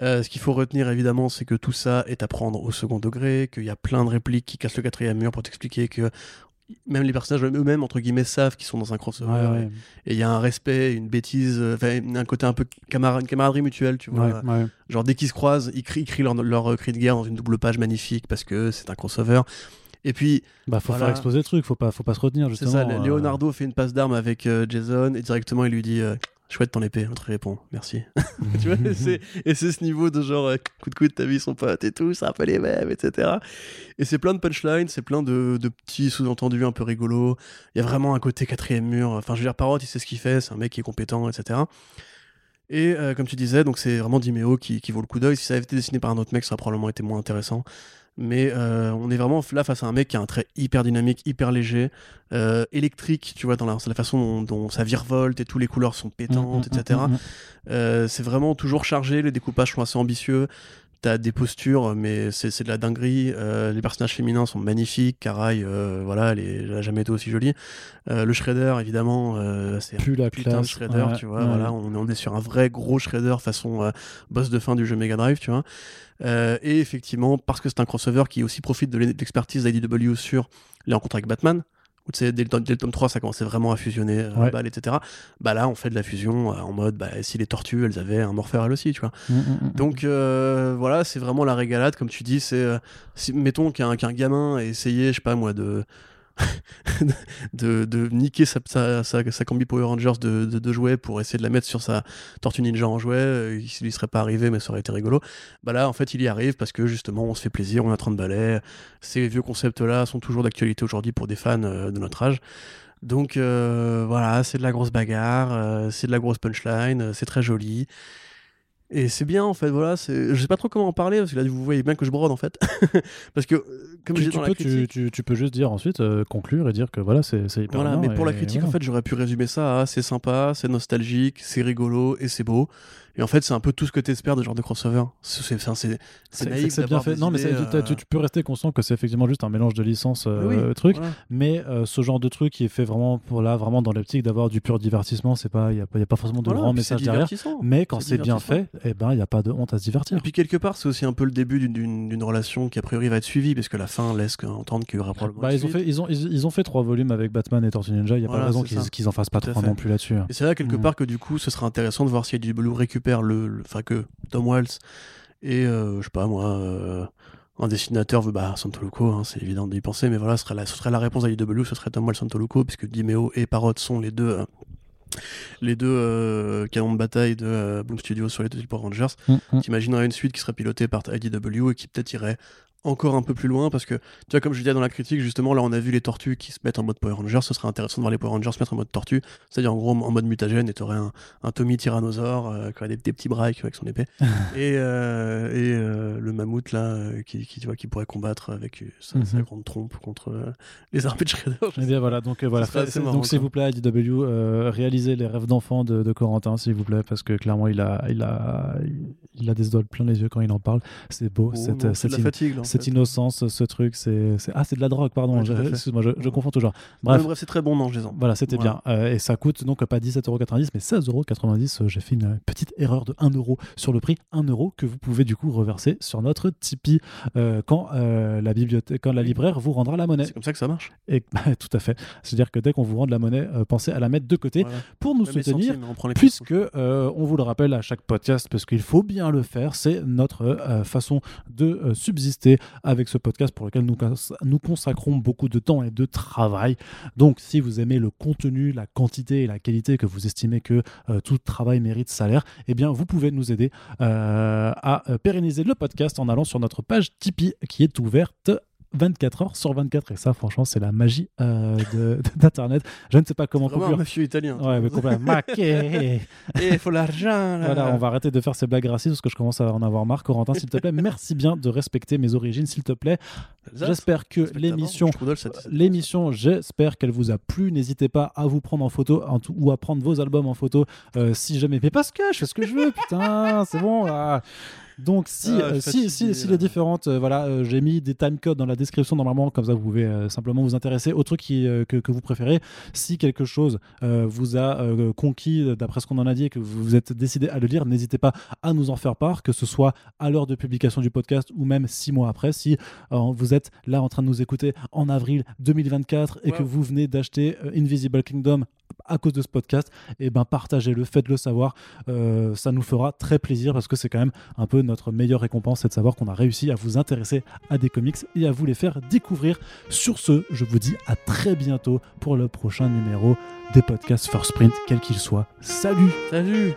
ce qu'il faut retenir évidemment, c'est que tout ça est à prendre au second degré, qu'il y a plein de répliques qui cassent le quatrième mur pour t'expliquer que même les personnages eux-mêmes entre guillemets savent qu'ils sont dans un crossover. Et il y a un respect une bêtise euh, un côté un peu une camaraderie mutuelle tu vois. Genre dès qu'ils se croisent ils crient, leur, leur, cri de guerre dans une double page magnifique parce que c'est un crossover et puis, bah faut faire exploser le truc, faut pas, faut pas se retenir justement. C'est ça. Euh. Leonardo fait une passe d'armes avec euh, Jason et directement il lui dit chouette ton épée, l'autre répond merci. tu vois, et c'est ce niveau de genre euh, coup de coude, t'as vu son pote et tout, c'est un peu les mêmes, etc. Et c'est plein de punchlines, c'est plein de, de petits sous-entendus un peu rigolos. Il y a vraiment un côté quatrième mur. Enfin, je veux dire, Parrot, il sait ce qu'il fait, c'est un mec qui est compétent, etc. Et euh, comme tu disais, donc c'est vraiment Dimeo qui, qui vaut le coup d'œil. Si ça avait été dessiné par un autre mec, ça aurait probablement été moins intéressant mais euh, on est vraiment là face à un mec qui a un trait hyper dynamique, hyper léger, euh, électrique, tu vois, dans la, façon dont, ça virevolte et tous les couleurs sont pétantes, mmh, mmh, etc. Mmh, euh, c'est vraiment toujours chargé, les découpages sont assez ambitieux. T'as des postures, mais c'est de la dinguerie. les personnages féminins sont magnifiques. Karai, voilà, elle, n'a jamais été aussi jolie. le Shredder, évidemment, c'est un la putain de Shredder, tu vois. Voilà, on, on, est sur un vrai gros Shredder façon boss de fin du jeu Mega Drive, tu vois. Euh, et effectivement, parce que c'est un crossover qui aussi profite de l'expertise d'IDW sur les rencontres avec Batman, où tu sais, dès, le tome 3, ça commençait vraiment à fusionner, euh, etc. Bah là, on fait de la fusion euh, en mode, bah, si les tortues, elles avaient un morpheur elles aussi, tu vois. Mm, mm, mm, Donc voilà, c'est vraiment la régalade, comme tu dis, c'est, mettons qu'un gamin ait essayé, je sais pas moi, de de, niquer sa, sa, sa, combi Power Rangers de, de, jouets pour essayer de la mettre sur sa Tortue Ninja en jouet, euh, il lui serait pas arrivé, mais ça aurait été rigolo. Bah là, en fait, il y arrive parce que justement, on se fait plaisir, on est en train de balais. Ces vieux concepts-là sont toujours d'actualité aujourd'hui pour des fans euh, de notre âge. Donc euh, voilà, c'est de la grosse bagarre, c'est de la grosse punchline, c'est très joli. Et c'est bien en fait, voilà, je sais pas trop comment en parler parce que là vous voyez bien que je brode en fait. parce que comme tu, dans peux, tu, tu, peux juste dire ensuite, euh, conclure et dire que voilà, c'est hyper Voilà, mais pour la critique en fait, j'aurais pu résumer ça à c'est sympa, c'est nostalgique, c'est rigolo et c'est beau. Et en fait, c'est un peu tout ce que tu espères de genre de crossover. C'est naïf. C'est bien fait. Non, mais euh, tu, peux rester conscient que c'est effectivement juste un mélange de licences, euh, truc. Mais euh, ce genre de truc qui est fait vraiment pour là, vraiment dans l'optique d'avoir du pur divertissement, c'est pas, il y, a, pas forcément de grand message derrière. Mais quand c'est bien fait, eh ben, il n'y a pas de honte à se divertir. Et puis quelque part, c'est aussi un peu le début d'une relation qui a priori va être suivie, parce que la fin laisse entendre qu'il y aura probablement. Bah, ils ont fait, ils ont, ils, ont fait trois volumes avec Batman et Tortue Ninja. Il n'y a pas de raison qu'ils en fassent pas trois non plus là-dessus. Et c'est là quelque mm. part que du coup, ce sera intéressant de voir si Blue récupère le que Tom Waltz et euh, je sais pas moi euh, un dessinateur veut bah Santoluco hein, c'est évident d'y penser mais voilà ce serait la, ce serait la réponse à IW ce serait Tom Waltz Santoluco puisque Dimeo et Parrot sont les deux euh, les deux canons de bataille de Boom Studios sur les deux Power Rangers. Mm, mm. T'imaginerais une suite qui serait pilotée par IDW et qui peut-être irait encore un peu plus loin parce que tu vois comme je disais dans la critique justement là on a vu les tortues qui se mettent en mode Power Rangers ce serait intéressant de voir les Power Rangers se mettre en mode tortue c'est-à-dire en gros en mode mutagène et t'aurais un, un Tommy tyrannosaure euh, qui aurait des, petits bras avec son épée et, euh, et euh, le mammouth là qui, qui, tu vois qui pourrait combattre avec sa, mhm. grande trompe contre les armées de Shredder et bien voilà donc voilà. Donc s'il vous plaît IDW réalisez les rêves d'enfant de, de, Corentin s'il vous plaît parce que clairement il a il a il a des doigts plein les yeux quand il en parle. C'est beau oh cette, cette, fatigue, cette innocence, ce truc, c'est ah c'est de la drogue, pardon. je, moi je, confonds toujours. Bref, bref c'est très bon, non, Voilà, c'était bien. Euh, et ça coûte donc pas 17,90€, mais 16,90€. J'ai fait une petite erreur de 1€ sur le prix, 1€ que vous pouvez du coup reverser sur notre Tipeee euh, quand euh, la bibliothèque, quand la libraire vous rendra la monnaie. C'est comme ça que ça marche. Et tout à fait. C'est-à-dire que dès qu'on vous rend de la monnaie, pensez à la mettre de côté pour nous soutenir, puisque on vous le rappelle à chaque podcast, parce qu'il faut bien le faire. C'est notre façon de subsister avec ce podcast pour lequel nous, consacrons beaucoup de temps et de travail. Donc si vous aimez le contenu, la quantité et la qualité que vous estimez que euh, tout travail mérite salaire, eh bien vous pouvez nous aider euh, à euh, pérenniser le podcast en allant sur notre page Tipeee qui est ouverte 24 heures sur 24 et ça franchement c'est la magie euh, d'internet. Je ne sais pas comment conclure. un monsieur italien ouais mais complètement. Et il faut l'argent voilà on va arrêter de faire ces blagues racistes parce que je commence à en avoir marre. Corentin s'il te plaît merci bien de respecter mes origines s'il te plaît j'espère que l'émission l'émission j'espère qu'elle vous a plu n'hésitez pas à vous prendre en photo ou à prendre vos albums en photo euh, si jamais mais parce que je fais ce que je veux putain c'est bon. Donc si, ah, euh, si, si, si, les différentes, euh, voilà, euh, j'ai mis des time codes dans la description normalement, comme ça vous pouvez simplement vous intéresser au truc qui, que, que, vous préférez. Si quelque chose vous a conquis d'après ce qu'on en a dit et que vous êtes décidé à le lire, n'hésitez pas à nous en faire part, que ce soit à l'heure de publication du podcast ou même six mois après. Si vous êtes là en train de nous écouter en avril 2024 et que vous venez d'acheter Invisible Kingdom à cause de ce podcast, et eh ben partagez-le, faites-le savoir. ça nous fera très plaisir parce que c'est quand même un peu notre meilleure récompense, c'est de savoir qu'on a réussi à vous intéresser à des comics et à vous les faire découvrir. Sur ce, je vous dis à très bientôt pour le prochain numéro des podcasts First Print, quel qu'il soit. Salut Salut